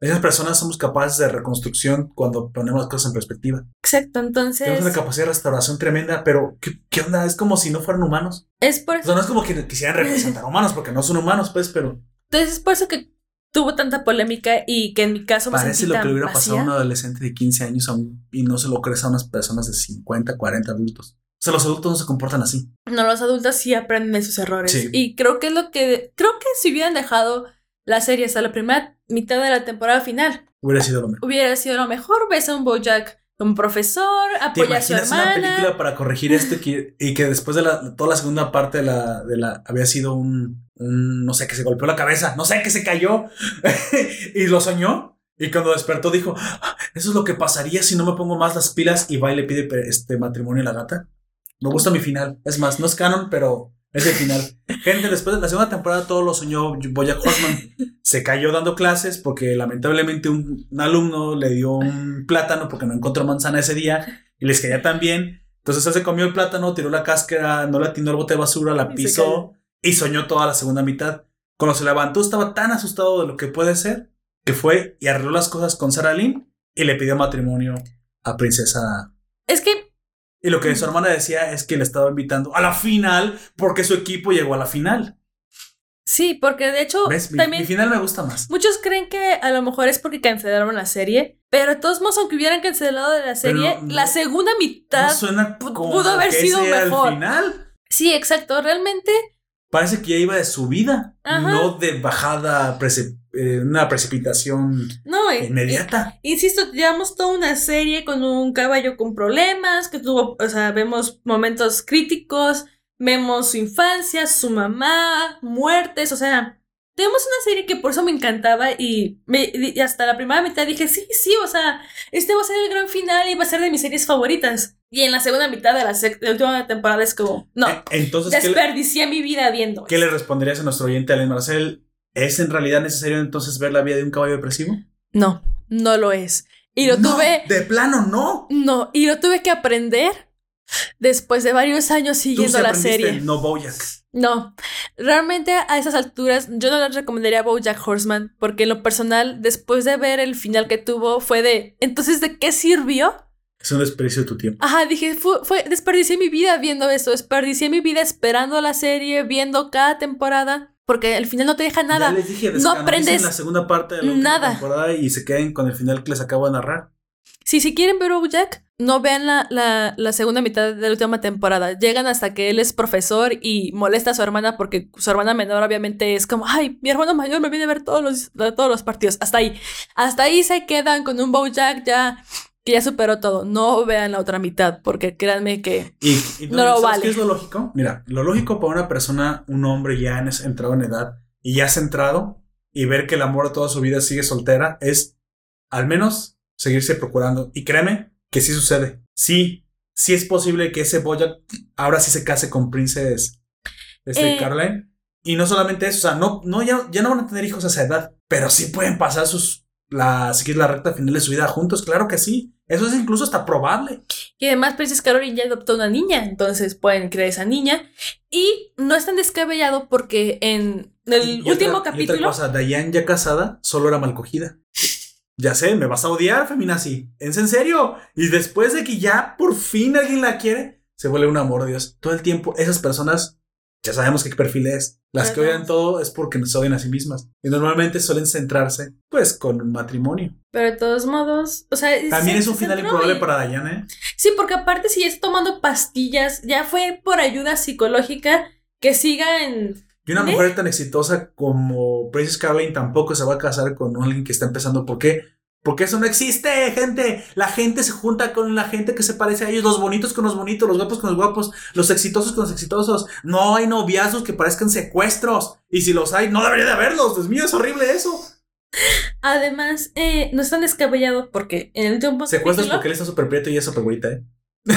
Esas personas somos capaces de reconstrucción cuando ponemos las cosas en perspectiva. Exacto, entonces Tenemos una capacidad de restauración tremenda, pero ¿qué, qué onda? Es como si no fueran humanos. es por O sea, no es como que quisieran representar humanos, porque no son humanos, pues, pero Entonces es por eso que tuvo tanta polémica y que en mi caso me parece lo que le hubiera pasado a un adolescente de 15 años a un- y no se lo crees a unas personas de 50, 40 adultos. O sea, los adultos no se comportan así. No, los adultos sí aprenden de sus errores. Sí. Y creo que es lo que. Creo que si hubieran dejado la serie hasta la primera mitad de la temporada final, Hubiera sido lo mejor. hubiera sido lo mejor. Ves a un Bojack como profesor, ¿Te apoya a su imaginas una hermana. película para corregir esto y que, y que después de la, toda la segunda parte de la, de la había sido un, un, no sé, que se golpeó la cabeza, no sé, que se cayó y lo soñó? Y cuando despertó dijo, "Ah, eso es lo que pasaría si no me pongo más las pilas y va y le pide este matrimonio a la gata. Me gusta mi final. Es más, no es canon, pero es el final. Gente, después de la segunda temporada todo lo soñó Bojack Horseman. Se cayó dando clases porque lamentablemente un, un alumno le dio un plátano porque no encontró manzana ese día y les caía tan bien. Entonces él se comió el plátano, tiró la cáscara, no la atinó el bote de basura, la pisó y soñó toda la segunda mitad. Cuando se levantó estaba tan asustado de lo que puede ser que fue y arregló las cosas con Sarah Lynn y le pidió matrimonio a Princesa. Es que Y lo que su hermana decía es que le estaba invitando a la final porque su equipo llegó a la final. sí, porque de hecho ¿Ves? Mi, también mi final me gusta más. muchos creen que a lo mejor es porque cancelaron la serie, pero de todos modos, aunque hubieran cancelado de la serie, no- la segunda mitad. No suena pu- como pudo haber que sido el mejor. final. Sí, exacto. Realmente, Parece que ya iba de subida, Ajá. no de bajada, prece- eh, una precipitación no. eh, inmediata. Insisto, llevamos toda una serie con un caballo con problemas, que tuvo, o sea, vemos momentos críticos, vemos su infancia, su mamá, muertes, o sea, tenemos una serie que por eso me encantaba y, me- y hasta la primera mitad dije, sí, sí, o sea, este va a ser el gran final y va a ser de mis series favoritas. Y en la segunda mitad de la, de la última temporada es como, no, Eh, Entonces, ¿qué le, desperdicié mi vida viendo. qué le responderías a nuestro oyente Alain Marcel? ¿Es en realidad necesario entonces ver la vida de un caballo depresivo? No, no lo es. Y lo No, tuve... De plano, no. No, y lo tuve que aprender después de varios años Tú siguiendo sí la serie. No Bojack. No, realmente a esas alturas yo no le recomendaría a BoJack Horseman porque en lo personal, después de ver el final que tuvo, fue de, entonces, ¿de qué sirvió? Es un desperdicio de tu tiempo. Ajá, dije, fue, fue- desperdicié mi vida viendo esto, desperdicié mi vida esperando la serie, viendo cada temporada, porque al final no te deja nada. Ya les dije, No aprendes la segunda parte de la nada. temporada y se queden con el final que les acabo de narrar. Si, si quieren ver Bojack, no vean la, la, la segunda mitad de la última temporada. Llegan hasta que él es profesor y molesta a su hermana porque su hermana menor obviamente es como, ay, mi hermano mayor me viene a ver todos los, todos los partidos. Hasta ahí. Hasta ahí se quedan con un Bojack ya que ya superó todo. No vean la otra mitad porque créanme que... Y, y No lo ¿sabes vale. qué es lo lógico? Mira, lo lógico para una persona, un hombre ya en- entrado en edad y ya centrado y ver que el amor de toda su vida sigue soltera es al menos seguirse procurando. Y créeme que sí sucede. Sí, sí es posible que ese Bojack ahora sí se case con Princess este, Eh. Caroline. Y no solamente eso, o sea, no, no, ya, ya no van a tener hijos a esa edad, pero sí pueden pasar sus, la, seguir la recta final de su vida juntos, claro que sí. Eso es incluso hasta probable. Y además Princess Caroline ya adoptó una niña, entonces pueden crear esa niña. Y no es tan descabellado porque en el Y- último otra- y capítulo... otra cosa, Dayan ya casada, solo era mal cogida. Ya sé, me vas a odiar, feminazi. ¿Es en serio? Y después de que ya por fin alguien la quiere, se vuelve un amor Dios. Todo el tiempo, esas personas, ya sabemos qué perfil es. Las que odian todo es porque se odian a sí mismas. Y normalmente suelen centrarse, pues, con un matrimonio. Pero de todos modos, o sea... También se- es un final improbable para Dayan, ¿eh? Sí, porque aparte si es tomando pastillas, ya fue por ayuda psicológica que siga en... Y una ¿Eh? mujer tan exitosa como Princess Caroline tampoco se va a casar con alguien que está empezando. ¿Por qué? Porque eso no existe, gente. La gente se junta con la gente que se parece a ellos. Los bonitos con los bonitos, los guapos con los guapos, los exitosos con los exitosos. No hay noviazgos que parezcan secuestros. Y si los hay, no debería de haberlos. Dios mío, es horrible eso. Además, eh, no es tan descabellado porque en el último Secuestros porque él está súper prieto y es súper güerita, ¿eh?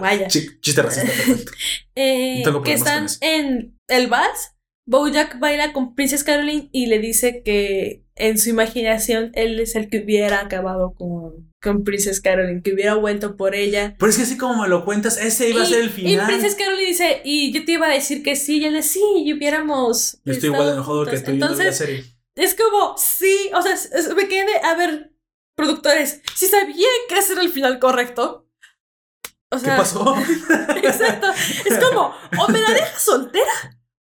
Vaya. Chi- Chiste racista, perfecto. eh, No que están en el vals. Bojack baila con Princess Caroline y le dice que en su imaginación él es el que hubiera acabado con, con Princess Caroline, que hubiera vuelto por ella. Pero es que así como me lo cuentas, ese iba a ser el Y final. Princess Caroline dice, y yo te iba a decir que sí, y él dice, sí, y hubiéramos. Yo estoy igual de enojado que juntos". tú y no vi la Entonces, serie. es como, sí, o sea, es- es- me quedé, a ver, productores, si sabían que ese era el final correcto. O ¿Qué pasó? Exacto. Es como, o me la dejas soltera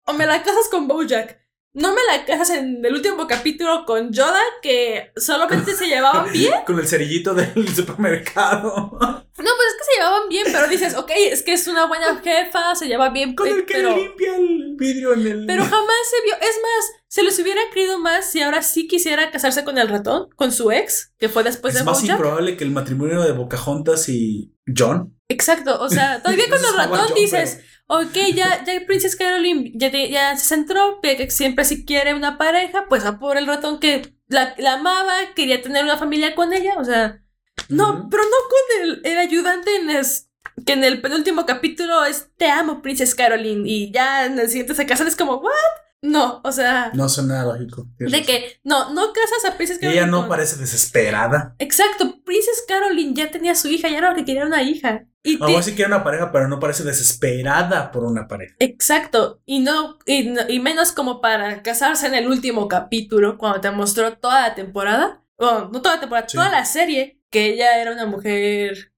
o me la casas con Bojack. No me la casas en el último capítulo con Yoda, que solamente se llevaban bien. Con el cerillito del supermercado. No, pues es que se llevaban bien, pero dices, ok, es que es una buena jefa, se lleva bien, Con el que pero, limpia el vidrio en el. pero jamás se vio. Es más, se les hubiera creído más si ahora sí quisiera casarse con el ratón, con su ex, que fue después es de más Bojack. improbable que el matrimonio de Pocahontas y John. Exacto, o sea, todavía con el ratón dices, ok, ya, ya Princess Caroline ya, ya se centró, que siempre si quiere una pareja, pues a por el ratón que la, la amaba, quería tener una familia con ella, o sea, no, pero no con el, el ayudante en es, que en el penúltimo capítulo es, te amo Princess Caroline, y ya en el siguiente se casan, es como, what? No, o sea. No suena nada lógico. De que, no, no casas a Princess Caroline. Ella no parece desesperada. Exacto, Princess Caroline ya tenía su hija, ya era lo que quería una hija. Y Aún así quiere una pareja, pero no parece desesperada por una pareja. Exacto, y no, y, y menos como para casarse en el último capítulo, cuando te mostró toda la temporada, bueno, no toda la temporada, toda la serie, que ella era una mujer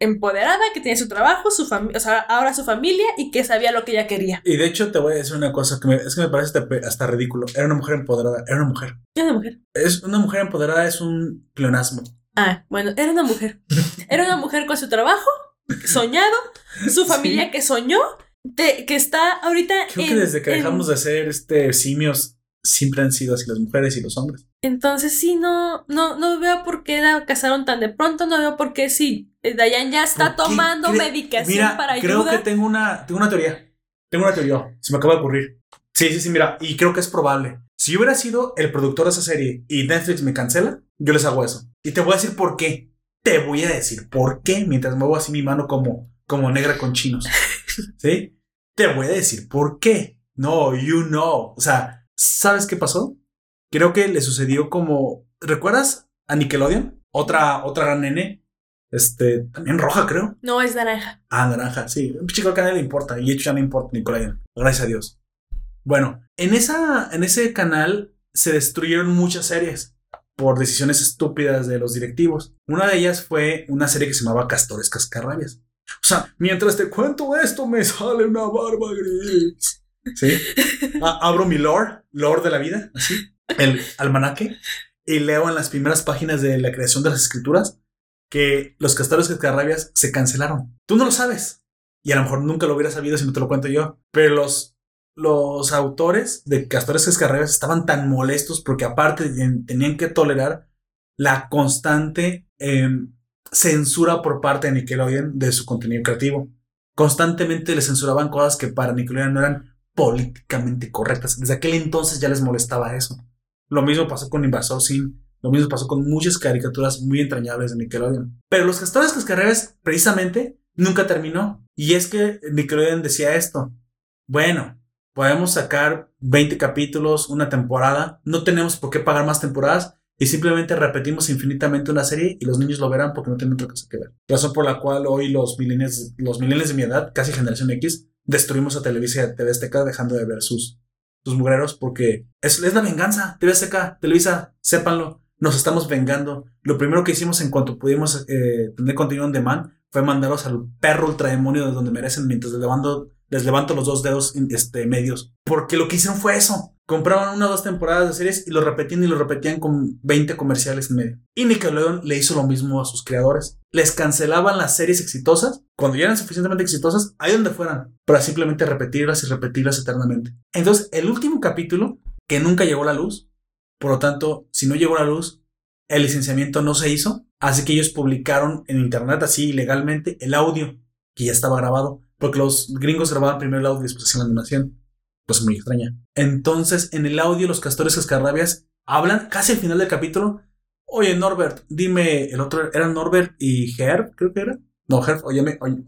empoderada, que tenía su trabajo, su familia, o sea, ahora su familia y que sabía lo que ella quería. Y de hecho te voy a decir una cosa que me, es que me parece hasta, ridículo. Era una mujer empoderada, era una mujer. Era una mujer. Es una mujer empoderada es un pleonasmo. Ah, bueno, era una mujer. Era una mujer con su trabajo, soñado, su familia que soñó, de, que está ahorita. Creo que desde que dejamos de ser este simios siempre han sido así las mujeres y los hombres. Entonces sí, no, no, no veo por qué la casaron tan de pronto, no veo por qué si eh, Dayan ya está tomando medicación para ayuda. Creo que tengo una, tengo una teoría. Tengo una teoría. Se me acaba de ocurrir. Sí, sí, sí, mira, y creo que es probable. Si yo hubiera sido el productor de esa serie y Netflix me cancela, yo les hago eso. Y te voy a decir por qué. Te voy a decir por qué mientras muevo así mi mano como, como negra con chinos. ¿Sí? Te voy a decir por qué. No, you know. O sea, ¿sabes qué pasó? Creo que le sucedió como. ¿Recuerdas a Nickelodeon? Otra, otra gran nene. Este, también roja, creo. No, es naranja. Ah, naranja, sí. Un chico que a nadie le importa. Y hecho ya no importa Nickelodeon. Gracias a Dios. Bueno, en, esa, en ese canal se destruyeron muchas series por decisiones estúpidas de los directivos. Una de ellas fue una serie que se llamaba Castores Cascarrabias. O sea, mientras te cuento esto, me sale una barba gris. ¿Sí? abro mi lore, lore de la vida, así, el almanaque, y leo en las primeras páginas de la creación de las escrituras que los castores cascarrabias se cancelaron. Tú no lo sabes. Y a lo mejor nunca lo hubieras sabido si no te lo cuento yo. Pero los, los autores de Castores Cascarrabias estaban tan molestos porque aparte tenían que tolerar la constante em, censura por parte de Nickelodeon de su contenido creativo. Constantemente le censuraban cosas que para Nickelodeon no eran políticamente correctas. Desde aquel entonces ya les molestaba eso. Lo mismo pasó con Invasor Sin, lo mismo pasó con muchas caricaturas muy entrañables de Nickelodeon. Pero Los Castores Cascarrabias, precisamente, nunca terminó. Y es que Nickelodeon decía esto. Bueno, podemos sacar 20 capítulos, una temporada, no tenemos por qué pagar más temporadas y simplemente repetimos infinitamente una serie y los niños lo verán porque no tienen otra cosa que ver. Razón por la cual hoy los millennials, los millennials de mi edad, casi generación X, destruimos a Televisa TV Azteca dejando de ver sus, sus mugreros porque es, es la venganza. TV Azteca, Televisa, sépanlo, nos estamos vengando. Lo primero que hicimos en cuanto pudimos eh, tener contenido en demand fue mandarlos al perro ultrademonio de donde merecen mientras les levanto, les levanto los dos dedos este, medios. Porque lo que hicieron fue eso compraban una o dos temporadas de series y lo repetían y lo repetían con 20 comerciales en medio. Y Nickelodeon le hizo lo mismo a sus creadores. Les cancelaban las series exitosas cuando ya eran suficientemente exitosas, ahí donde fueran, para simplemente repetirlas y repetirlas eternamente. Entonces, el último capítulo, que nunca llegó a la luz, por lo tanto, si no llegó a la luz, el licenciamiento no se hizo, así que ellos publicaron en internet así ilegalmente el audio que ya estaba grabado, porque los gringos grababan primero el audio y después hacían la animación pues muy extraña. Entonces, en el audio, los castores cascarrabias hablan casi al final del capítulo. Oye, Norbert, dime, el otro era Norbert y Herb, creo que era. No, Herb, o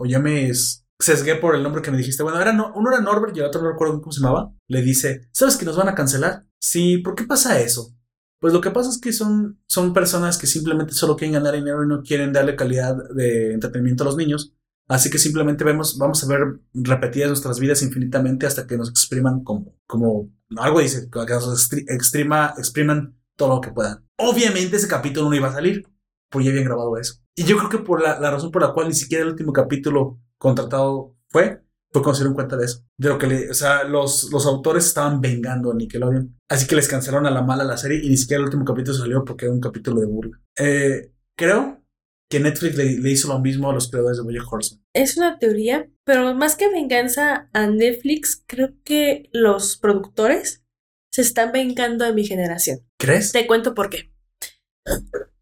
ya me, sesgué por el nombre que me dijiste. Bueno, era no, uno era Norbert y el otro no recuerdo cómo se llamaba. Le dice, ¿sabes que nos van a cancelar? Sí, ¿por qué pasa eso? Pues lo que pasa es que son, son personas que simplemente solo quieren ganar dinero y no quieren darle calidad de entretenimiento a los niños. Así que simplemente vemos, vamos a ver repetidas nuestras vidas infinitamente hasta que nos expriman como, como algo dice, que nos exprima, expriman todo lo que puedan. Obviamente ese capítulo no iba a salir, pues ya habían grabado eso. Y yo creo que por la, razón por la cual ni siquiera el último capítulo contratado fue, fue cuando se dieron cuenta de eso. De lo que le, o sea, los, los autores estaban vengando a Nickelodeon. Así que les cancelaron a la mala la serie y ni siquiera el último capítulo salió porque era un capítulo de burla. Eh, creo que Netflix le, hizo lo mismo a los creadores de Bojack Horseman. Es una teoría, pero más que venganza a Netflix, creo que los productores se están vengando de mi generación. ¿Crees? Te cuento por qué.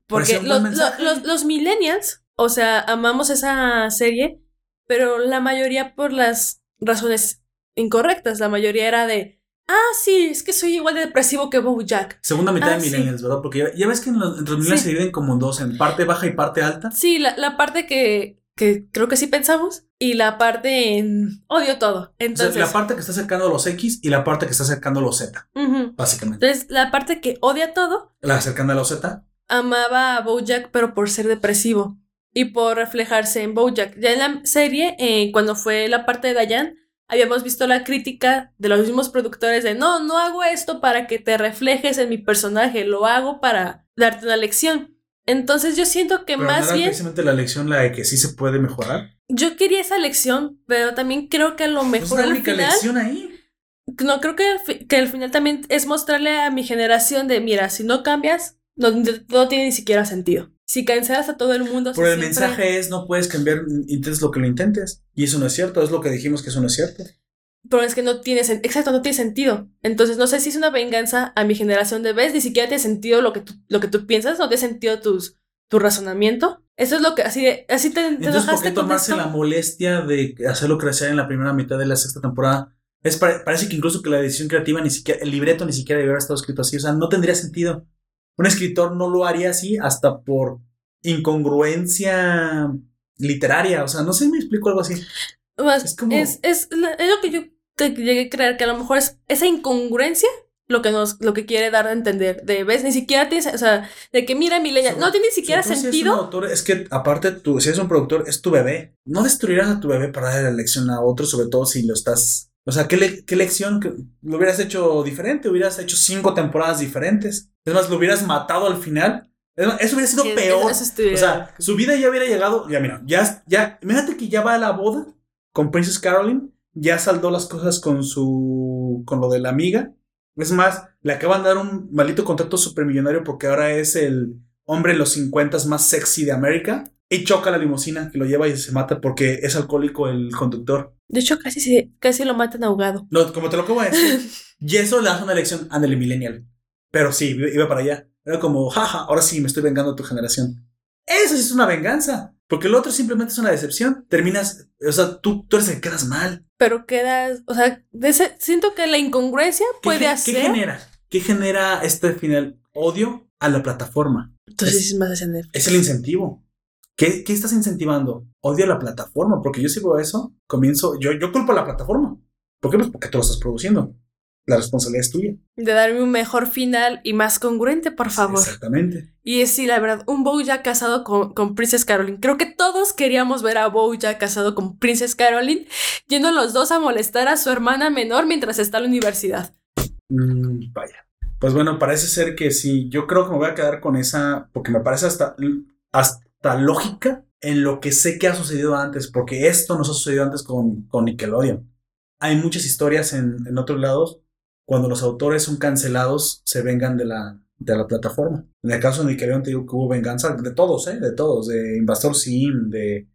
Porque los, los, millennials, o sea, amamos esa serie, pero la mayoría por las razones incorrectas. La mayoría era de, Ah, sí, es que soy igual de depresivo que Jack. Segunda mitad de ah, millennials, ¿verdad? Porque ya, ves que en los, entre los millennials se dividen como dos, en parte baja y parte alta. Sí, la, la parte que que creo que sí pensamos, y la parte en odio todo. O sea, Entonces, la parte que está acercando a los X y la parte que está acercando a los Z, básicamente. Entonces, la parte que odia todo, La acercando a los Z. amaba a Bojack, pero por ser depresivo y por reflejarse en Bojack. Ya en la serie, eh, cuando fue la parte de Diane, habíamos visto la crítica de los mismos productores de no, no hago esto para que te reflejes en mi personaje, lo hago para darte una lección. Entonces yo siento que Pero no más era bien precisamente la lección la de que sí se puede mejorar. yo quería esa lección, pero también creo que a lo Es mejor la al única final lección ahí. no creo que que al final también es mostrarle a mi generación de mira, si no cambias, no, no tiene ni siquiera sentido. Si cancelas a todo el mundo, Pero el siempre- mensaje es no puedes cambiar, intentes lo que lo intentes. Y eso no es cierto, es lo que dijimos que eso no es cierto. Pero es que no tiene exacto, no tiene sentido. Entonces no sé si es una venganza a mi generación de ves, ni siquiera tiene sentido lo que tú, lo que tú piensas, no tiene sentido tus, tu razonamiento. Eso es lo que así de- así te, te Entonces, ¿por qué tomarse esto? la molestia de hacerlo crecer en la primera mitad de la sexta temporada? Es pare- parece que incluso que la decisión creativa ni siquiera, el libreto ni siquiera debería haber estado escrito así. O sea, no tendría sentido. Un escritor no lo haría así hasta por incongruencia literaria. O sea, no sé si me explico algo así. Más, es como- es, es, es lo que yo te llegué a creer, que a lo mejor es esa incongruencia lo que nos, lo que quiere dar a entender. De ves, ni siquiera tienes, o sea, de que mira Milenia, Sobre- no tiene ni siquiera si sentido. un autor, es que aparte, tú, si eres un productor, es tu bebé. No destruirás a tu bebé para darle la lección a otro, sobre todo si lo estás. O sea, ¿qué, le- qué lección? que- Lo hubieras hecho diferente, hubieras hecho cinco temporadas diferentes. Es más, lo hubieras matado al final. Es más, eso hubiera sido peor. eso O sea, su vida ya hubiera llegado. Ya, mira, ya, ya. Imagínate que ya va a la boda con Princess Caroline. Ya saldó las cosas con su. con lo de la amiga. Es más, le acaban de dar un maldito contrato supermillonario porque ahora es el hombre en los 50 más sexy de América. Y choca la limusina que lo lleva y se mata porque es alcohólico el conductor. De hecho, casi, se- casi lo matan ahogado. No, como te lo acabo de decir. y eso le hace una elección a el Millennial. Pero sí, iba para allá. Era como, jaja, ahora sí me estoy vengando de tu generación. Eso sí es una venganza. Porque lo otro simplemente es una decepción. Terminas, o sea, tú, tú eres el que quedas mal. Pero quedas, o sea, ese- siento que la incongruencia ¿Qué puede hacer. ¿Qué genera? ¿Qué genera este final? Odio a la plataforma. Entonces es más. Es el incentivo. ¿Qué, qué estás incentivando? Odio a la plataforma. Porque yo sigo eso, comienzo. Yo, yo culpo a la plataforma. ¿Por qué? Pues porque tú lo estás produciendo. La responsabilidad es tuya. De darme un mejor final y más congruente, por favor. Exactamente. Y es sí, la verdad, un Bo ya casado con, con Princess Caroline. Creo que todos queríamos ver a Bo ya casado con Princess Caroline, yendo los dos a molestar a su hermana menor mientras está en la universidad. Mm, vaya. Pues bueno, parece ser que sí. Yo creo que me voy a quedar con esa. Porque me parece hasta, hasta lógica en lo que sé que ha sucedido antes. Porque esto nos ha sucedido antes con, con Nickelodeon. Hay muchas historias en, en otros lados. Cuando los autores son cancelados, se vengan de la, de la plataforma. En el caso de Nickelodeon, te digo que hubo venganza de todos, ¿eh? De todos. De Invasor Sim, de,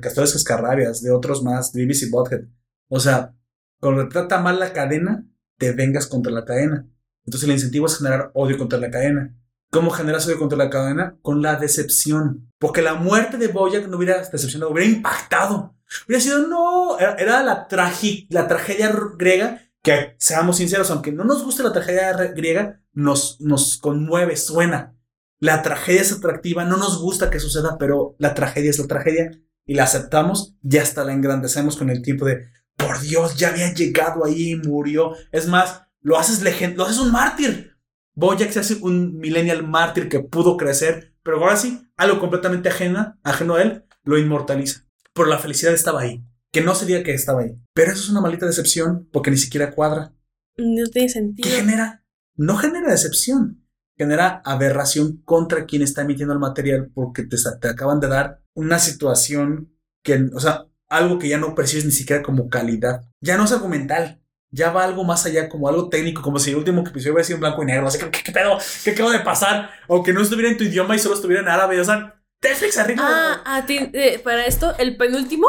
Castores Cascarrabias, de otros más, de BBC Butthead. O sea, cuando trata mal la cadena, te vengas contra la cadena. Entonces el incentivo es generar odio contra la cadena. ¿Cómo generas odio contra la cadena? Con la decepción. Porque la muerte de Bojack no hubiera decepcionado, hubiera impactado. Hubiera sido, no, era, era la, tragi- la tragedia griega que, seamos sinceros, aunque no nos guste la tragedia griega, nos, nos conmueve, suena. La tragedia es atractiva, no nos gusta que suceda, pero la tragedia es la tragedia y la aceptamos y hasta la engrandecemos con el tiempo de, por Dios, ya había llegado ahí y murió. Es más, lo haces lo haces un mártir. Bojack se hace un millennial mártir que pudo crecer, pero ahora sí, algo completamente ajena, ajeno a él, lo inmortaliza. Pero la felicidad estaba ahí, que no sería que estaba ahí. Pero eso es una maldita decepción, porque ni siquiera cuadra. No tiene ¿Qué sentido. genera? No genera decepción, genera aberración contra quien está emitiendo el material porque te, te acaban de dar una situación que, o sea, algo que ya no percibes ni siquiera como calidad. Ya no es argumental, ya va algo más allá, como algo técnico, como si el último episodio hubiera sido en blanco y negro. Así que, ¿qué, qué pedo? ¿Qué acaba de pasar? O que no estuviera en tu idioma y solo estuviera en árabe. O sea, Netflix arriba. Ah, a ti, eh, para esto, el penúltimo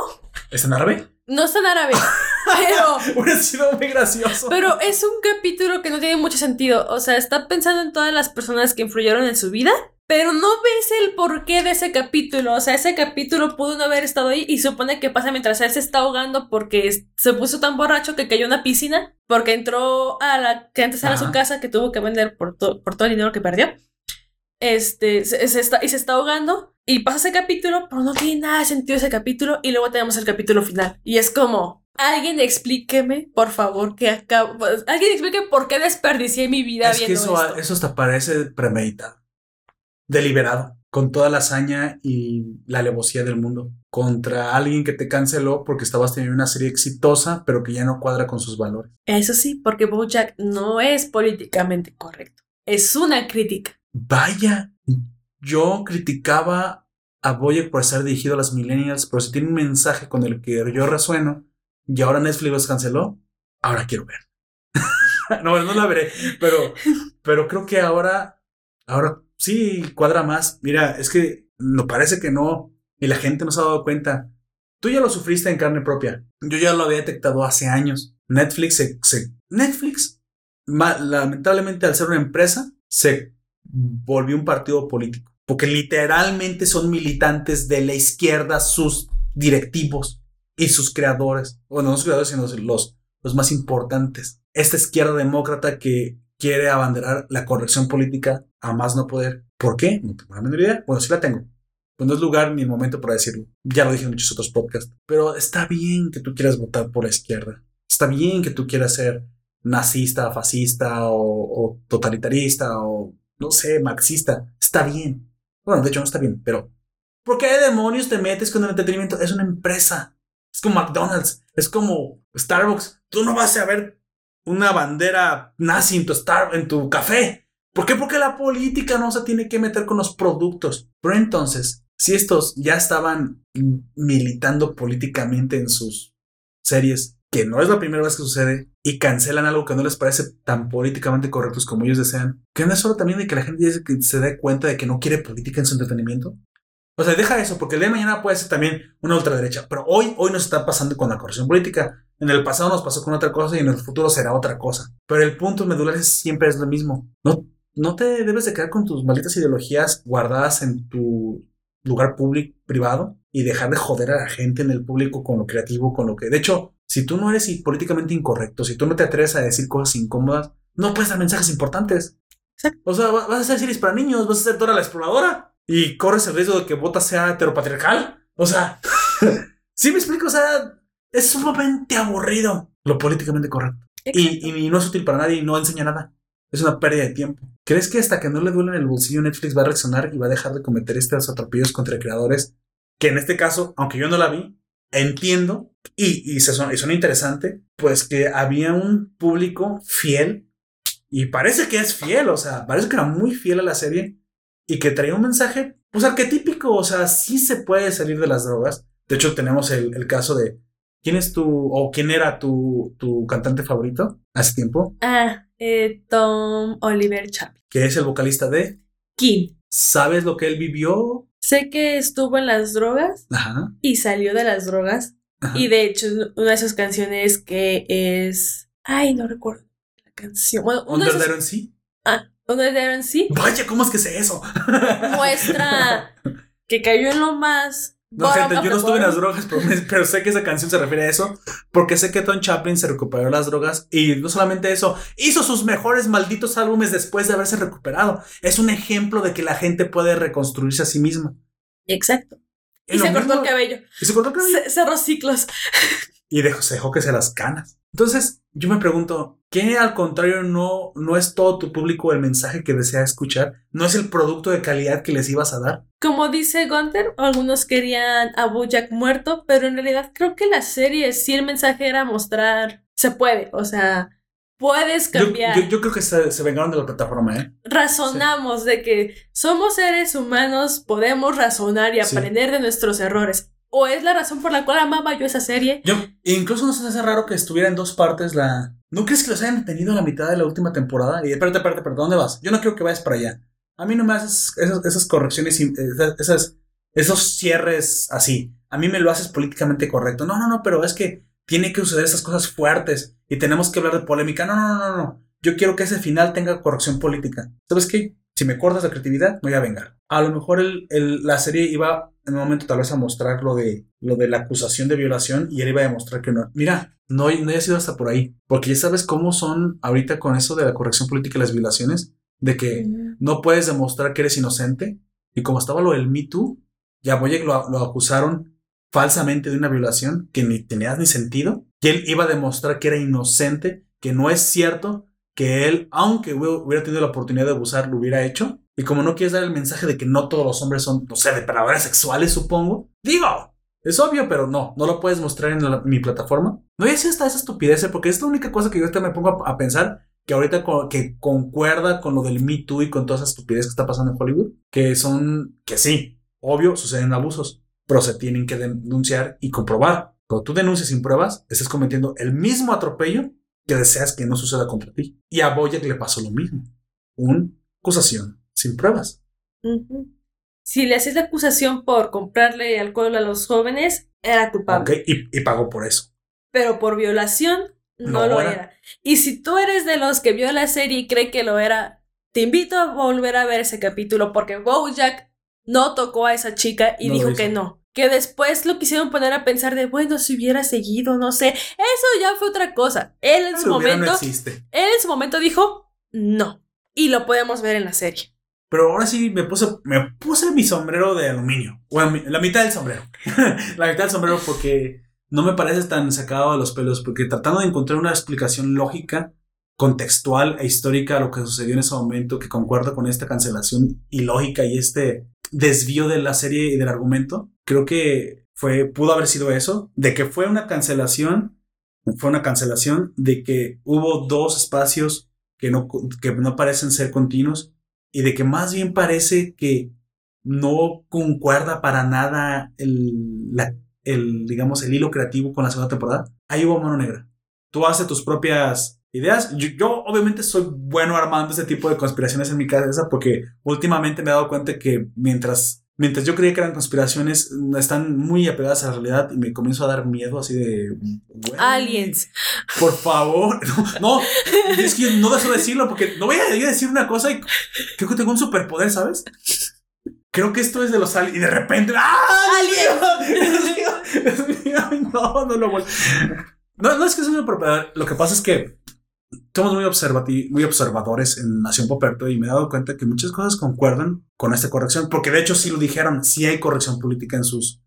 ¿Es en árabe? no está en árabe, pero, Hubiera sido muy gracioso. pero es un capítulo que no tiene mucho sentido. O sea, está pensando en todas las personas que influyeron en su vida, pero no ves el porqué de ese capítulo. O sea, ese capítulo pudo no haber estado ahí y supone que pasa mientras él se está ahogando porque se puso tan borracho que cayó en una piscina, porque entró a la que antes era su casa que tuvo que vender por, to- por todo el dinero que perdió. este, se, se está, y se está ahogando, y pasa ese capítulo, pero no tiene nada de sentido ese capítulo, y luego tenemos el capítulo final. Y es como, alguien explíqueme, por favor, que acabo, alguien explique por qué desperdicié mi vida Es que viendo eso, esto. eso hasta parece premeditado, deliberado, con toda la hazaña y la alevosía del mundo, contra alguien que te canceló porque estabas teniendo una serie exitosa, pero que ya no cuadra con sus valores. Eso sí, porque Bojack no es políticamente correcto. Es una crítica. Vaya, yo criticaba a Boyack por ser dirigido a las millennials, pero si tiene un mensaje con el que yo resueno y ahora Netflix los canceló, ahora quiero ver. no, no la veré, pero, pero creo que ahora, ahora sí cuadra más. Mira, es que no parece que no, y la gente no se ha dado cuenta. Tú ya lo sufriste en carne propia. Yo ya lo había detectado hace años. Netflix se, se- Netflix, lamentablemente al ser una empresa, se volvió un partido político. Porque literalmente son militantes de la izquierda sus directivos y sus creadores. Bueno, no sus creadores, sino los, los más importantes. Esta izquierda demócrata que quiere abanderar la corrección política a más no poder. ¿Por qué? No tengo la menor idea. Bueno, sí la tengo. Pues no es lugar ni el momento para decirlo. Ya lo dije en muchos otros podcasts. Pero está bien que tú quieras votar por la izquierda. Está bien que tú quieras ser nazista, fascista o, o totalitarista o no sé, marxista. Está bien. Bueno, de hecho no está bien, pero ¿por qué demonios te metes con el entretenimiento? Es una empresa. Es como McDonald's, es como Starbucks. Tú no vas a ver una bandera nazi en tu, en tu café. ¿Por qué? Porque la política no se tiene que meter con los productos. Pero entonces, si estos ya estaban militando políticamente en sus series, que no es la primera vez que sucede, y cancelan algo que no les parece tan políticamente correctos como ellos desean, que no es solo también de que la gente se dé cuenta de que no quiere política en su entretenimiento. O sea, deja eso, porque el día de mañana puede ser también una ultraderecha, pero hoy, hoy nos está pasando con la corrección política. En el pasado nos pasó con otra cosa y en el futuro será otra cosa. Pero el punto medular siempre es lo mismo. No, no te debes de quedar con tus malditas ideologías guardadas en tu lugar público, privado, y dejar de joder a la gente en el público con lo creativo, con lo que... De hecho, si tú no eres políticamente incorrecto, si tú no te atreves a decir cosas incómodas, no puedes dar mensajes importantes. Exacto. O sea, va- vas a hacer series para niños, vas a ser Dora la exploradora y corres el riesgo de que Bota sea heteropatriarcal. O sea, sí me explico, o sea, es sumamente aburrido lo políticamente correcto. Y, y no es útil para nadie y no enseña nada. Es una pérdida de tiempo. ¿Crees que hasta que no le duele en el bolsillo Netflix va a reaccionar y va a dejar de cometer estos atropellos contra creadores? Que en este caso, aunque yo no la vi, entiendo y, y se suena, y suena interesante, pues que había un público fiel y parece que es fiel, o sea, parece que era muy fiel a la serie y que traía un mensaje, pues arquetípico, o sea, sí se puede salir de las drogas. De hecho, tenemos el caso de quién es tu o quién era tu, tu cantante favorito hace tiempo, Ah, eh, Tom Oliver Chaplin. que es el vocalista de Kim. ¿Sabes lo que él vivió? Sé que estuvo en las drogas Ajá. y salió de las drogas. ajá. Y de hecho, una de sus canciones que es. Ay, no recuerdo la canción. Bueno, Under There Sea. ah, de Darren sí Vaya, ¿cómo es que sé eso? muestra que cayó en lo más. No, bottom gente, yo no estuve en las drogas, pero, sé que esa canción se refiere a eso, porque sé que Tom Chaplin se recuperó de las drogas y no solamente eso, hizo sus mejores malditos álbumes después de haberse recuperado. Es un ejemplo de que la gente puede reconstruirse a sí misma. Exacto. Y se cortó el cabello. Y se cortó el cabello. Ce- cerró ciclos. Y dejó, se dejó que se las canas. Entonces, yo me pregunto, ¿qué al contrario no, no es todo tu público el mensaje que desea escuchar? ¿No es el producto de calidad que les ibas a dar? Como dice Gunther, algunos querían a Bojack muerto, pero en realidad creo que la serie sí el mensaje era mostrar se puede, o sea, puedes cambiar. yo- yo creo que se, se vengaron de la plataforma, ¿eh? Razonamos de que somos seres humanos, podemos razonar y Sí. aprender de nuestros errores. O es la razón por la cual amaba yo esa serie. Yo, incluso nos hace raro que estuviera en dos partes la. ¿No crees que los hayan tenido a la mitad de la última temporada? Y espérate, espérate, espérate, ¿dónde vas? Yo no quiero que vayas para allá. A mí no me haces esas, correcciones, y, esas, esos cierres así. A mí me lo haces políticamente correcto. No, no, no, pero es que tiene que suceder esas cosas fuertes y tenemos que hablar de polémica. No, no, no, no, no. Yo quiero que ese final tenga corrección política. ¿Sabes qué? Si me cortas la creatividad, me voy a vengar. A lo mejor el- la serie iba en un momento tal vez a mostrar lo de, lo de la acusación de violación y él iba a demostrar que no. Mira, no, no haya sido hasta por ahí. Porque ya sabes cómo son ahorita con eso de la corrección política y las violaciones. de que no puedes demostrar que eres inocente. Y como estaba lo del Me Too, ya Boyek lo, lo acusaron falsamente de una violación que ni tenía ni sentido. Y él iba a demostrar que era inocente, que no es cierto, que él, aunque hu- hubiera tenido la oportunidad de abusar, lo hubiera hecho. Y como no quieres dar el mensaje de que no todos los hombres son, no sé, depredadores sexuales, supongo. Digo, es obvio, pero no, no lo puedes mostrar en mi plataforma. No voy a decir hasta esa estupidez, ¿eh? porque es la única cosa que yo me pongo a, pensar que ahorita co- que concuerda con lo del Me Too y con toda esa estupidez que está pasando en Hollywood, que son, que sí, obvio, suceden abusos, pero se tienen que denunciar y comprobar. Cuando tú denuncias sin pruebas, estás cometiendo el mismo atropello que deseas que no suceda contra ti. Y a Boyack le pasó lo mismo. Una acusación sin pruebas. Si le haces la acusación por comprarle alcohol a los jóvenes, era culpable. Ok, y, y pagó por eso. Pero por violación, no, No lo era. era. Y si tú eres de los que vio la serie y cree que lo era, te invito a volver a ver ese capítulo porque Bojack no tocó a esa chica y No dijo que no. Que después lo quisieron poner a pensar de, bueno, si hubiera seguido, no sé. Eso ya fue otra cosa. Él en su hubiera momento, no existe. él en su momento dijo, no. Y lo podemos ver en la serie. Pero ahora sí me puse, me puse mi sombrero de aluminio. Bueno, la mitad del sombrero. la mitad del sombrero porque no me parece tan sacado de los pelos. Porque tratando de encontrar una explicación lógica, contextual e histórica a lo que sucedió en ese momento, que concuerda con esta cancelación ilógica y este desvío de la serie y del argumento, creo que fue, pudo haber sido eso. De que fue una cancelación, fue una cancelación de que hubo dos espacios que no, que no parecen ser continuos y de que más bien parece que no concuerda para nada el, la- el, digamos, el hilo creativo con la segunda temporada. Ahí hubo mano negra. Tú haces tus propias ideas. Yo, yo, obviamente soy bueno armando ese tipo de conspiraciones en mi cabeza porque últimamente me he dado cuenta que mientras, mientras yo creía que eran conspiraciones, están muy apegadas a la realidad y me comienzo a dar miedo así de... güey, Aliens. Por favor. No, no, es que no dejo de decirlo porque no voy a decir una cosa y creo que tengo un superpoder, ¿sabes? Creo que esto es de los aliens y de repente ¡Ah! ¡Dios mío! Dios mío, Dios mío, No, no lo vuelvo. No, no es que sea un superpoder. Lo que pasa es que somos muy, muy observadores en Nación Poperto y me he dado cuenta que muchas cosas concuerdan con esta corrección, porque de hecho sí lo dijeron, sí hay corrección política en sus,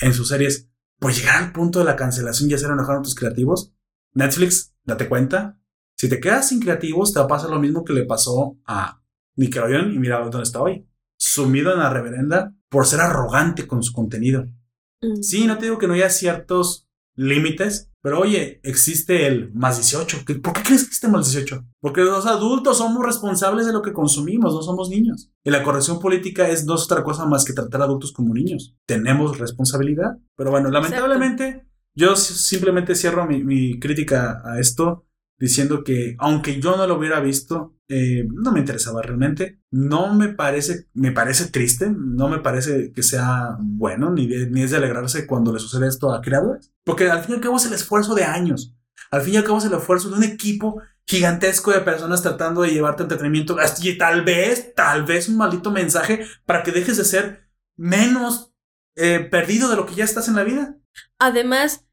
en sus series. Por llegar al punto de la cancelación y hacer enojar a tus creativos, Netflix, date cuenta, si te quedas sin creativos, te va a pasar lo mismo que le pasó a Nickelodeon y mira dónde está hoy. Sumido en la reverenda por ser arrogante con su contenido. Mm. Sí, no te digo que no haya ciertos límites, pero oye, existe el más 18. ¿Qué- ¿Por qué crees que existe más 18? Porque los adultos somos responsables de lo que consumimos, no somos niños. Y la corrección política es no es otra cosa más que tratar a adultos como niños. Tenemos responsabilidad. Pero bueno, lamentablemente, yo simplemente cierro mi, mi crítica a esto diciendo que aunque yo no lo hubiera visto, eh, no me interesaba realmente. No me parece, me parece triste, no me parece que sea bueno, ni, de- ni es de alegrarse cuando le sucede esto a creadores. Porque al fin y al cabo es el esfuerzo de años. Al fin y al cabo es el esfuerzo de un equipo gigantesco de personas tratando de llevarte entretenimiento y tal vez, tal vez un maldito mensaje para que dejes de ser menos eh, perdido de lo que ya estás en la vida. Además,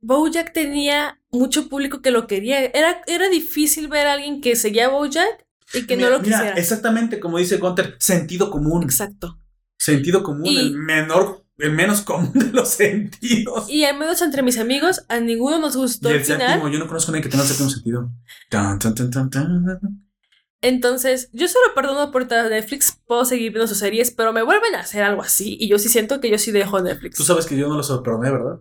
Bojack tenía mucho público que lo quería. Era, era difícil ver a alguien que seguía a Bojack y que Mira- no lo mira, quisiera. exactamente como dice Gunter, sentido común. Exacto. Sentido común, Y- el menor, el menos común de los sentidos. Y al menos entre mis amigos, a ninguno nos gustó Y el el final. séptimo, yo no conozco a nadie que tenga el séptimo sentido. Tan, tan, tan, tan, tan. Entonces, yo solo perdono por Netflix, puedo seguir viendo sus series, pero me vuelven a hacer algo así y yo sí siento que yo sí dejo Netflix. Tú sabes que yo no lo sorprendí, ¿verdad?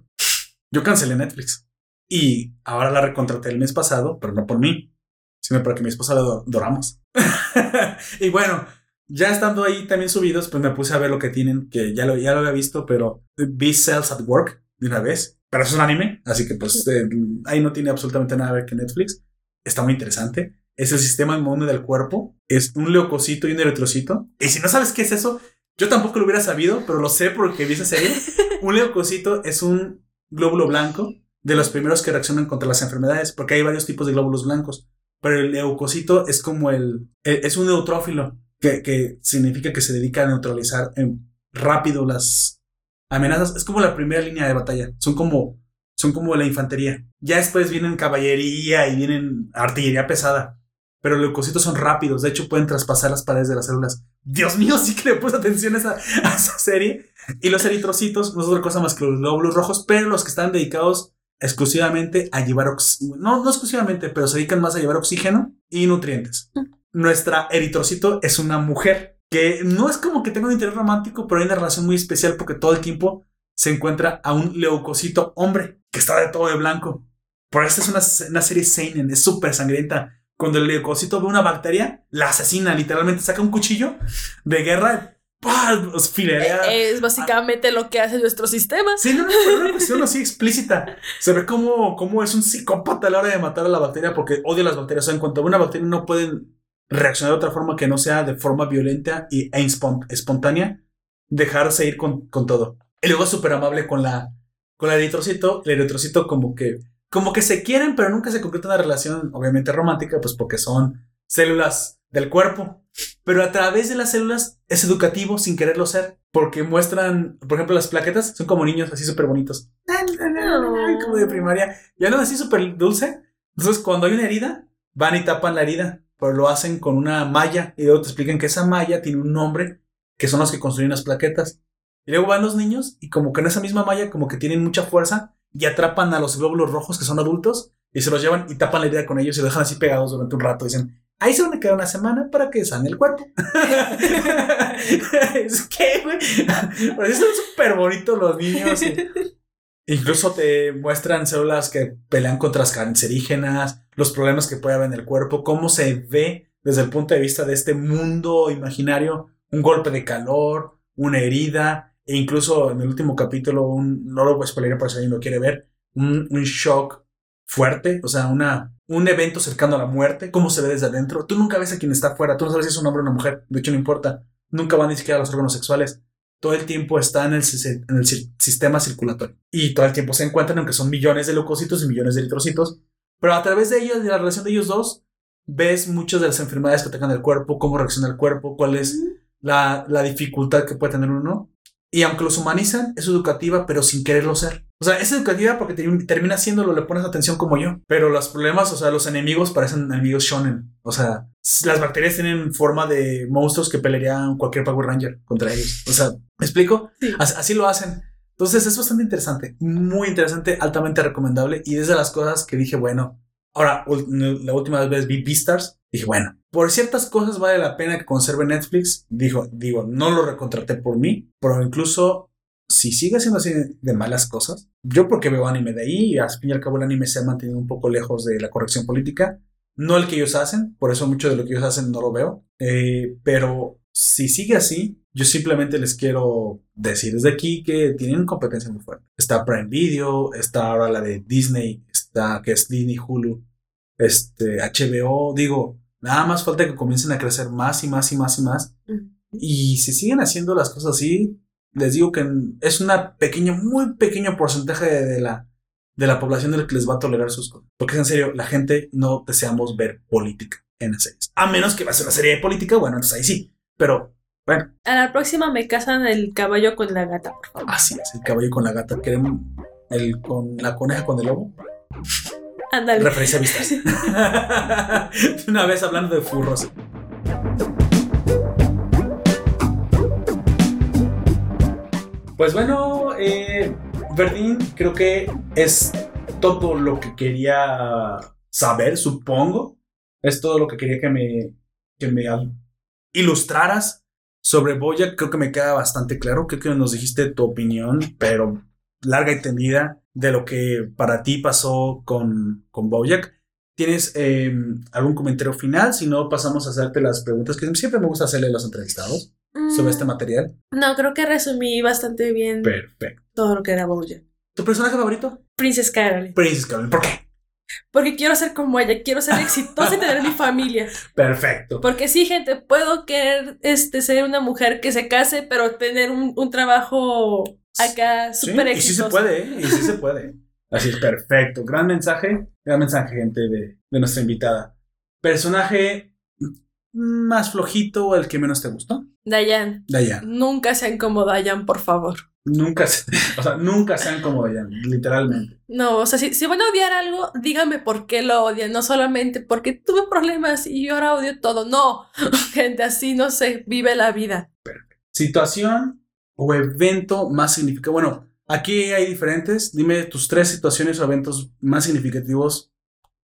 Yo cancelé Netflix. Y ahora la recontraté el mes pasado, pero no por mí, sino porque mi esposa la do- adoramos. y bueno, ya estando ahí también subidos, pues me puse a ver lo que tienen, que ya lo, ya lo había visto, pero vi Cells at Work de una vez. Pero es un anime, así que pues eh, ahí no tiene absolutamente nada que ver que Netflix. Está muy interesante. Es el sistema inmune del cuerpo. Es un leucocito y un eritrocito. Y si no sabes qué es eso, yo tampoco lo hubiera sabido, pero lo sé porque vi esa serie. un leucocito es un glóbulo blanco de los primeros que reaccionan contra las enfermedades, porque hay varios tipos de glóbulos blancos. Pero el leucocito es como el. e- Es un neutrófilo, que, que significa que se dedica a neutralizar rápido las amenazas. Es como la primera línea de batalla. Son como. Son como la infantería. Ya después vienen caballería y vienen artillería pesada. pero los leucocitos son rápidos, de hecho pueden traspasar las paredes de las células. Dios mío, sí que le puse atención a esa, a esa serie. Y los eritrocitos no es otra cosa más que los glóbulos rojos, pero los que están dedicados exclusivamente a llevar oxígeno, no, no exclusivamente, pero se dedican más a llevar oxígeno y nutrientes. Nuestra eritrocito es una mujer que no es como que tenga un interés romántico, pero hay una relación muy especial porque todo el tiempo se encuentra a un leucocito hombre que está de todo de blanco. Por eso es una, una serie seinen, es súper sangrienta. Cuando el leucocito ve una bacteria, la asesina, literalmente saca un cuchillo de guerra, ¡pah! Los filerea. Es básicamente lo que hace nuestro sistema. Sí, no, no, una cuestión así explícita. Se ve cómo, cómo es un psicópata a la hora de matar a la bacteria porque odia las bacterias. O sea, en cuanto a una bacteria no pueden reaccionar de otra forma que no sea de forma violenta y, e espontánea, dejarse ir con, con todo. Y luego es súper amable con la, con la eritrocito. El eritrocito como que, como que se quieren, pero nunca se concreta una relación, obviamente romántica, pues porque son células del cuerpo. Pero a través de las células es educativo sin quererlo ser, porque muestran, por ejemplo, las plaquetas son como niños así súper bonitos, como de primaria, y hablan así súper dulce. Entonces, cuando hay una herida, van y tapan la herida, pero lo hacen con una malla, y luego te explican que esa malla tiene un nombre, que son los que construyen las plaquetas. Y luego van los niños, y como que en esa misma malla, como que tienen mucha fuerza, y atrapan a los glóbulos rojos, que son adultos, y se los llevan y tapan la herida con ellos y lo dejan así pegados durante un rato. Dicen, ahí se van a quedar una semana para que sane el cuerpo. es que, güey. Pero sí son súper bonitos los niños. Incluso te muestran células que pelean contra las cancerígenas, los problemas que puede haber en el cuerpo, cómo se ve desde el punto de vista de este mundo imaginario, un golpe de calor, una herida, e incluso en el último capítulo, un, no lo voy a spoiler por si alguien lo quiere ver, un, un shock fuerte, o sea, una, un evento cercano a la muerte, cómo se ve desde adentro. Tú nunca ves a quien está afuera, tú no sabes si es un hombre o una mujer, de hecho no importa, nunca van ni siquiera a los órganos sexuales. Todo el tiempo está en el, en sistema circulatorio. Y todo el tiempo se encuentran, aunque son millones de leucocitos y millones de eritrocitos. Pero a través de ellos, de la relación de ellos dos, ves muchas de las enfermedades que atacan el cuerpo, cómo reacciona el cuerpo, cuál es la, la dificultad que puede tener uno. Y aunque los humanizan, es educativa, pero sin quererlo ser. O sea, es educativa porque te- termina haciéndolo, le pones atención como yo. Pero los problemas, o sea, los enemigos parecen enemigos shonen. O sea, las bacterias tienen forma de monstruos que pelearían cualquier Power Ranger contra ellos. O sea, ¿me explico? Sí. As- Así lo hacen. Entonces es bastante interesante, muy interesante, altamente recomendable. Y es de las cosas que dije, bueno, ahora la última vez vi Beastars, dije, bueno, por ciertas cosas vale la pena que conserve Netflix. Dijo, digo, no lo recontraté por mí, pero incluso si sigue siendo así de malas cosas, yo porque veo anime de ahí y al fin y al cabo el anime se ha mantenido un poco lejos de la corrección política, no el que ellos hacen, por eso mucho de lo que ellos hacen no lo veo, eh, pero si sigue así, yo simplemente les quiero decir desde aquí que tienen competencia muy fuerte. Está Prime Video, está ahora la de Disney, está que es Disney Hulu, este HBO, digo, nada más falta que comiencen a crecer más y más y más y más. Y si siguen haciendo las cosas así, les digo que es una pequeña, muy pequeño porcentaje de, de la, de la población del que les va a tolerar sus cosas. Porque es en serio, la gente no deseamos ver política en las series. A menos que va a ser una serie de política, bueno, entonces ahí sí. Pero bueno, A la próxima me casan el caballo con la gata, por favor. así es, el caballo con la gata. Queremos el con la coneja con el lobo. Ándale. Referencia a vistas. Una vez hablando de furros. Pues bueno, eh, Verdín, creo que es todo lo que quería saber, supongo. Es todo lo que quería que me, que me ilustraras sobre Boya. Creo que me queda bastante claro. Creo que nos dijiste tu opinión, pero larga y tendida de lo que para ti pasó con, con Bojack. ¿Tienes eh, algún comentario final? Si no, pasamos a hacerte las preguntas que siempre me gusta hacerle a los entrevistados sobre este Mm, material. No, creo que resumí bastante bien Perfecto. todo lo que era Bojack. ¿Tu personaje favorito? Princess Caroline. Princess Caroline. ¿Por qué? Porque quiero ser como ella, quiero ser exitosa y tener mi familia. Perfecto. Porque sí, gente, puedo querer este, ser una mujer que se case, pero tener un, un trabajo acá Sí, súper y sí se puede, ¿eh? Y sí se puede. Así es, perfecto. Gran mensaje. Gran mensaje, gente, de, de nuestra invitada. Personaje más flojito o el que menos te gustó. Dayan, Dayan. nunca sean como Dayan, por favor. Nunca, se- o sea, nunca sean como Dayan, literalmente. No, o sea, si, si van a odiar algo, díganme por qué lo odian, no solamente porque tuve problemas y yo ahora odio todo. No, gente, así no se vive la vida. Situación o evento más significativo. Bueno, aquí hay diferentes. Dime tus tres situaciones o eventos más significativos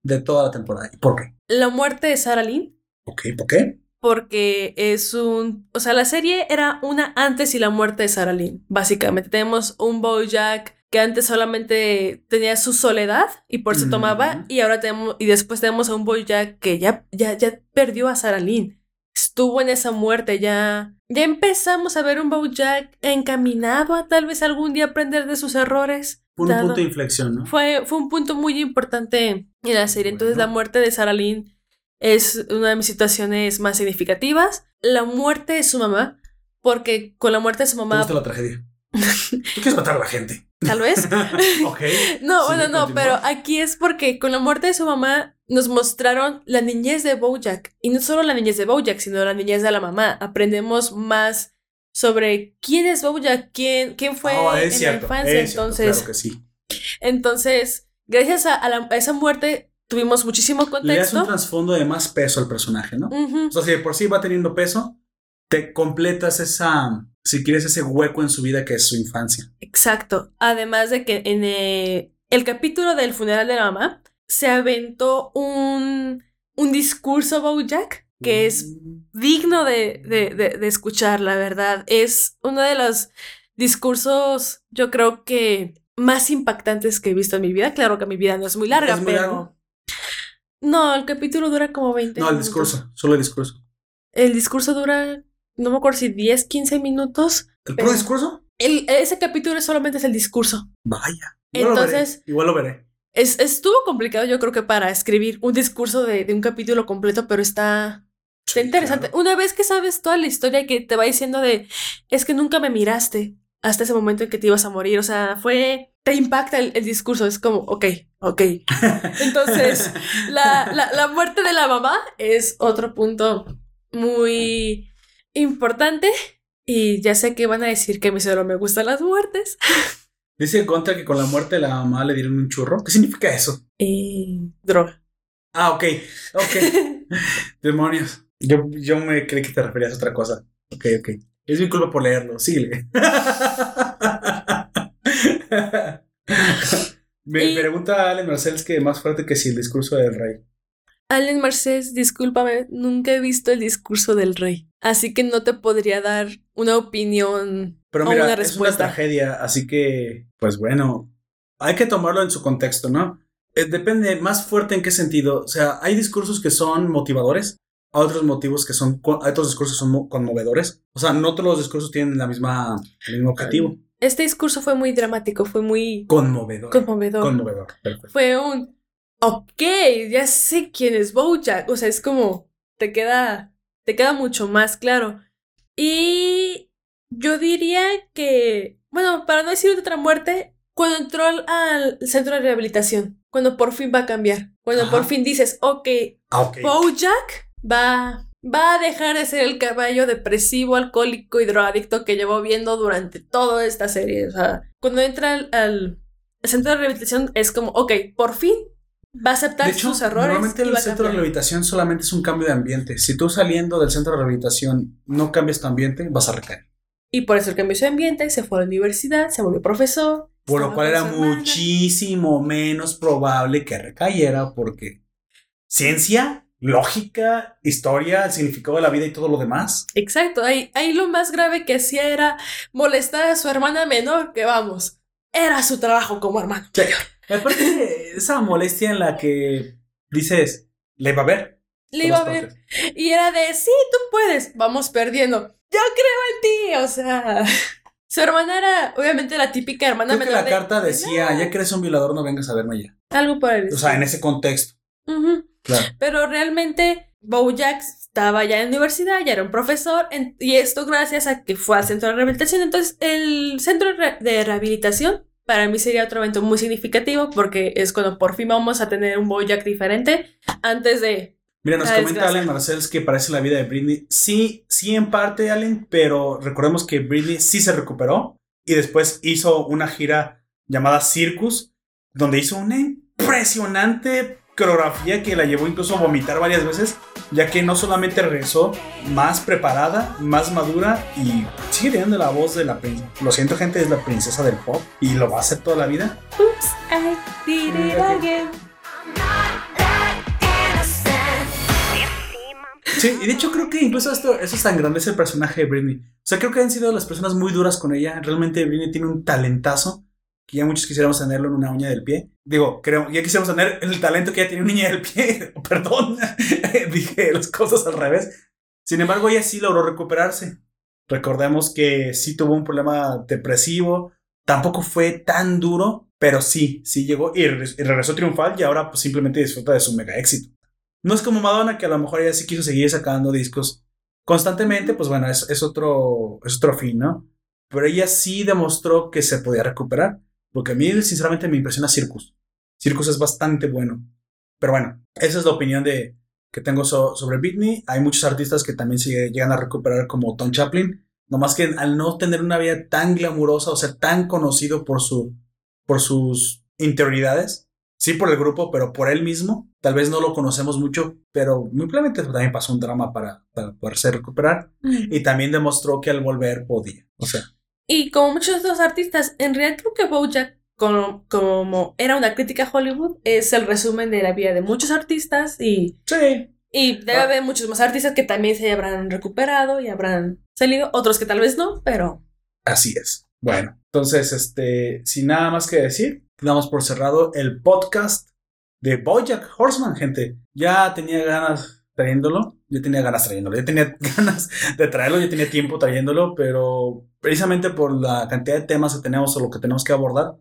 de toda la temporada. ¿Y por qué? La muerte de Sarah Lynn, Ok, ¿por qué? porque es un... O sea, la serie era una antes y la muerte de Sarah Lynn, básicamente. Tenemos un Bojack que antes solamente tenía su soledad y por eso Ujú. tomaba, y ahora tenemos... Y después tenemos a un Bojack que ya, ya, ya perdió a Sarah Lynn. Estuvo en esa muerte, ya... Ya empezamos a ver un Bojack encaminado a tal vez algún día aprender de sus errores. Fue un punto de inflexión, ¿no? fue, fue un punto muy importante en la serie. Entonces, Bueno. la muerte de Sarah Lynn es una de mis situaciones más significativas. La muerte de su mamá, porque con la muerte de su ¿Te mamá, gusta la tragedia? Tú quieres matar a la gente. Tal vez. No, Sí, bueno, no, continúa. pero aquí es porque con la muerte de su mamá nos mostraron la niñez de Bojack. Y no solo la niñez de Bojack, sino la niñez de la mamá. Aprendemos más sobre quién es Bojack, quién, quién fue Oh, en cierto, la infancia. es cierto, entonces, claro que sí. entonces, gracias a, a la- a esa muerte tuvimos muchísimo Le das un contexto. trasfondo de más peso al personaje, ¿no? O sea, si de por sí va teniendo peso, te completas esa, si quieres, ese hueco en su vida que es su infancia. Exacto. Además de que en eh, el capítulo del funeral de la mamá se aventó un, un discurso Bojack que es Mm. digno de, de, de- de escuchar, la verdad. Es uno de los discursos, yo creo que más impactantes que he visto en mi vida. Claro que mi vida no es muy larga, ¿Es muy pero... largo? No, el capítulo dura como 20 No, el minutos. discurso, solo el discurso. El discurso dura, no me acuerdo si 10, 15 minutos. ¿El puro discurso? El, ese capítulo solamente es el discurso. Vaya. Igual Entonces- lo veré. Igual lo veré. Es, estuvo complicado, yo creo que para escribir un discurso de, de un capítulo completo, pero está, está Sí, interesante. claro. Una vez que sabes toda la historia que te va diciendo de, es que nunca me miraste hasta ese momento en que te ibas a morir, o sea, fue, te impacta el, el discurso, es como, ok, ok. Entonces, la, la, la muerte de la mamá es otro punto muy importante. Y ya sé que van a decir que a mí solo me gustan las muertes. Dice Contra que con la muerte de la mamá le dieron un churro. ¿Qué significa eso? Y droga. Ah, ok. Ok. Demonios. Yo, yo me creí que te referías a otra cosa. Ok, ok. Es mi culpa por leerlo. Síguele. Me Y- pregunta Allen Marcells que más fuerte que si el discurso del rey. Allen Marcés, discúlpame, nunca he visto el discurso del rey. Así que no te podría dar una opinión Pero o mira, una es una respuesta. tragedia, así que, pues bueno, hay que tomarlo en su contexto, ¿no? Eh, depende más fuerte en qué sentido. O sea, hay discursos que son motivadores, hay otros motivos que son, hay otros discursos que son mo- conmovedores. O sea, no todos los discursos tienen la misma, el mismo objetivo. Este discurso fue muy dramático, fue muy Conmovedor. conmovedor. Conmovedor. Perfecto. fue un, ok, ya sé quién es Bojack. O sea, es como, te queda, te queda mucho más claro. Y yo diría que, bueno, para no decir otra muerte, cuando entró al, centro de rehabilitación, cuando por fin va a cambiar, cuando Ajá. por fin dices, ok, Ah, ok. Bojack va, va a dejar de ser el caballo depresivo, alcohólico y drogadicto que llevó viendo durante toda esta serie. O sea, cuando entra al, al centro de rehabilitación es como, ok, por fin va a aceptar De hecho, sus errores. normalmente y el centro de rehabilitación solamente es un cambio de ambiente. Si tú saliendo del centro de rehabilitación no cambias tu ambiente, vas a recaer. Y por eso él cambió su ambiente, se fue a la universidad, se volvió profesor. Por lo cual era muchísimo menos probable que recayera porque ciencia, lógica, historia, el significado de la vida y todo lo demás. Exacto, ahí, ahí lo más grave que hacía era molestar a su hermana menor, que vamos, era su trabajo como hermano. Aparte, esa molestia en la que dices, le va a ver. Le iba a ver. Y era de, sí, tú puedes, vamos perdiendo. Yo creo en ti, o sea. Su hermana era, obviamente, la típica hermana Creo que la de- carta de decía, ya que eres un violador, no vengas a verme ya. Algo por el O sea, en ese contexto. Claro. Pero realmente, Bojack estaba ya en la universidad, ya era un profesor, en- y esto gracias a que fue al centro de rehabilitación. Entonces, el centro de rehabilitación para mí sería otro evento muy significativo porque es cuando por fin vamos a tener un Bojack diferente antes de Mira, nos comenta. Allen Marcells que parece la vida de Britney. Sí, sí, en parte, Allen, pero recordemos que Britney sí se recuperó y después hizo una gira llamada Circus, donde hizo una impresionante coreografía que la llevó incluso a vomitar varias veces, ya que no solamente regresó más preparada, más madura y sigue teniendo la voz de la princesa. Lo siento, gente, es la princesa del pop y lo va a hacer toda la vida. Oops, I did it again. Sí, y de hecho creo que incluso esto, eso es tan grande es el personaje de Britney. O sea, creo que han sido las personas muy duras con ella. Realmente Britney tiene un talentazo que ya muchos quisiéramos tenerlo en una uña del pie. Digo, creo, ya quisiéramos tener el talento que ella tiene en una uña del pie. Perdón, dije las cosas al revés. Sin embargo, ella sí logró recuperarse. Recordemos que sí tuvo un problema depresivo. Tampoco fue tan duro, pero sí, sí llegó y, y regresó triunfal y ahora pues simplemente disfruta de su mega éxito. No es como Madonna, que a lo mejor ella sí quiso seguir sacando discos constantemente, pues bueno, es, es otro, es otro fin, ¿no? Pero ella sí demostró que se podía recuperar, porque a mí sinceramente me impresiona Circus. Circus es bastante bueno. Pero bueno, esa es la opinión de, que tengo so- sobre Britney. Hay muchos artistas que también se llegan a recuperar como Tom Chaplin, nomás que al no tener una vida tan glamurosa o ser tan conocido por, su, por sus interioridades, sí por el grupo, pero por él mismo. Tal vez no lo conocemos mucho, pero muy probablemente también pasó un drama para, para poderse recuperar. Y también demostró que al volver podía. O sea, Y como muchos de los artistas, en realidad creo que Bojack, como, como era una crítica a Hollywood, es el resumen de la vida de muchos artistas y, sí. y debe Ah. haber muchos más artistas que también se habrán recuperado y habrán salido, otros que tal vez no, pero Así es. Bueno, entonces, este, sin nada más que decir, damos por cerrado el podcast de Bojack Horseman, gente. Ya tenía ganas trayéndolo, yo tenía ganas trayéndolo, ya tenía ganas de traerlo, ya tenía tiempo trayéndolo, pero precisamente por la cantidad de temas que tenemos o lo que tenemos que abordar,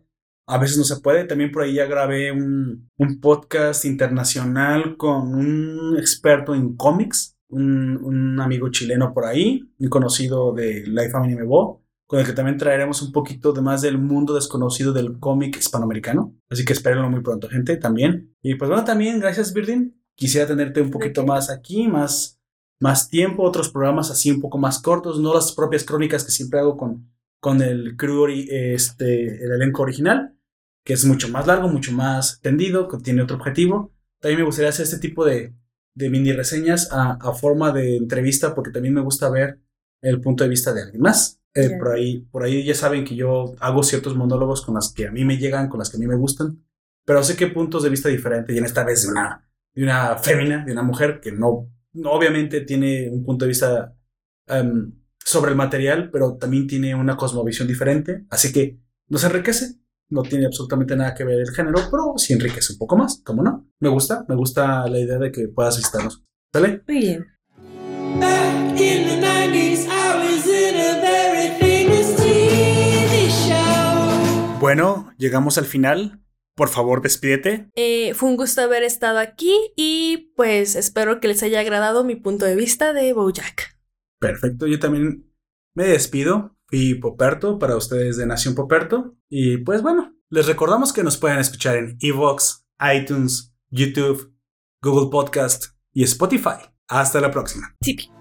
a veces no se puede. También por ahí ya grabé un, un podcast internacional con un experto en cómics, un, un amigo chileno por ahí, un conocido de Life Anime Bo, con el que también traeremos un poquito de más del mundo desconocido del cómic hispanoamericano. Así que espérenlo muy pronto, gente, también. Y pues bueno, también, gracias, Birdin. Quisiera tenerte un poquito más aquí, más, más tiempo, otros programas así un poco más cortos, no las propias crónicas que siempre hago con, con el crew, este, el elenco original, que es mucho más largo, mucho más tendido, que tiene otro objetivo. También me gustaría hacer este tipo de, de mini reseñas a, a forma de entrevista, porque también me gusta ver el punto de vista de alguien más. Eh, por, ahí, por ahí ya saben que yo hago ciertos monólogos con las que a mí me llegan, con las que a mí me gustan, pero sé que puntos de vista diferentes, y en esta vez de una, de una fémina, de una mujer que no, no obviamente tiene un punto de vista em, sobre el material, pero también tiene una cosmovisión diferente, así que nos enriquece. No tiene absolutamente nada que ver el género, pero sí enriquece un poco más, ¿cómo no? Me gusta, me gusta la idea de que puedas visitarnos. ¿Sale? muy bien. Back in the 90s, I was in a very famous TV show. Bueno, llegamos al final. Por favor, despídete. Eh, fue un gusto haber estado aquí y pues espero que les haya agradado mi punto de vista de Bojack. Perfecto, yo también me despido. Fui Poperto para ustedes de Nación Poperto. Y pues bueno, les recordamos que nos pueden escuchar en Evox, iTunes, YouTube, Google Podcast y Spotify. Hasta la próxima. Thank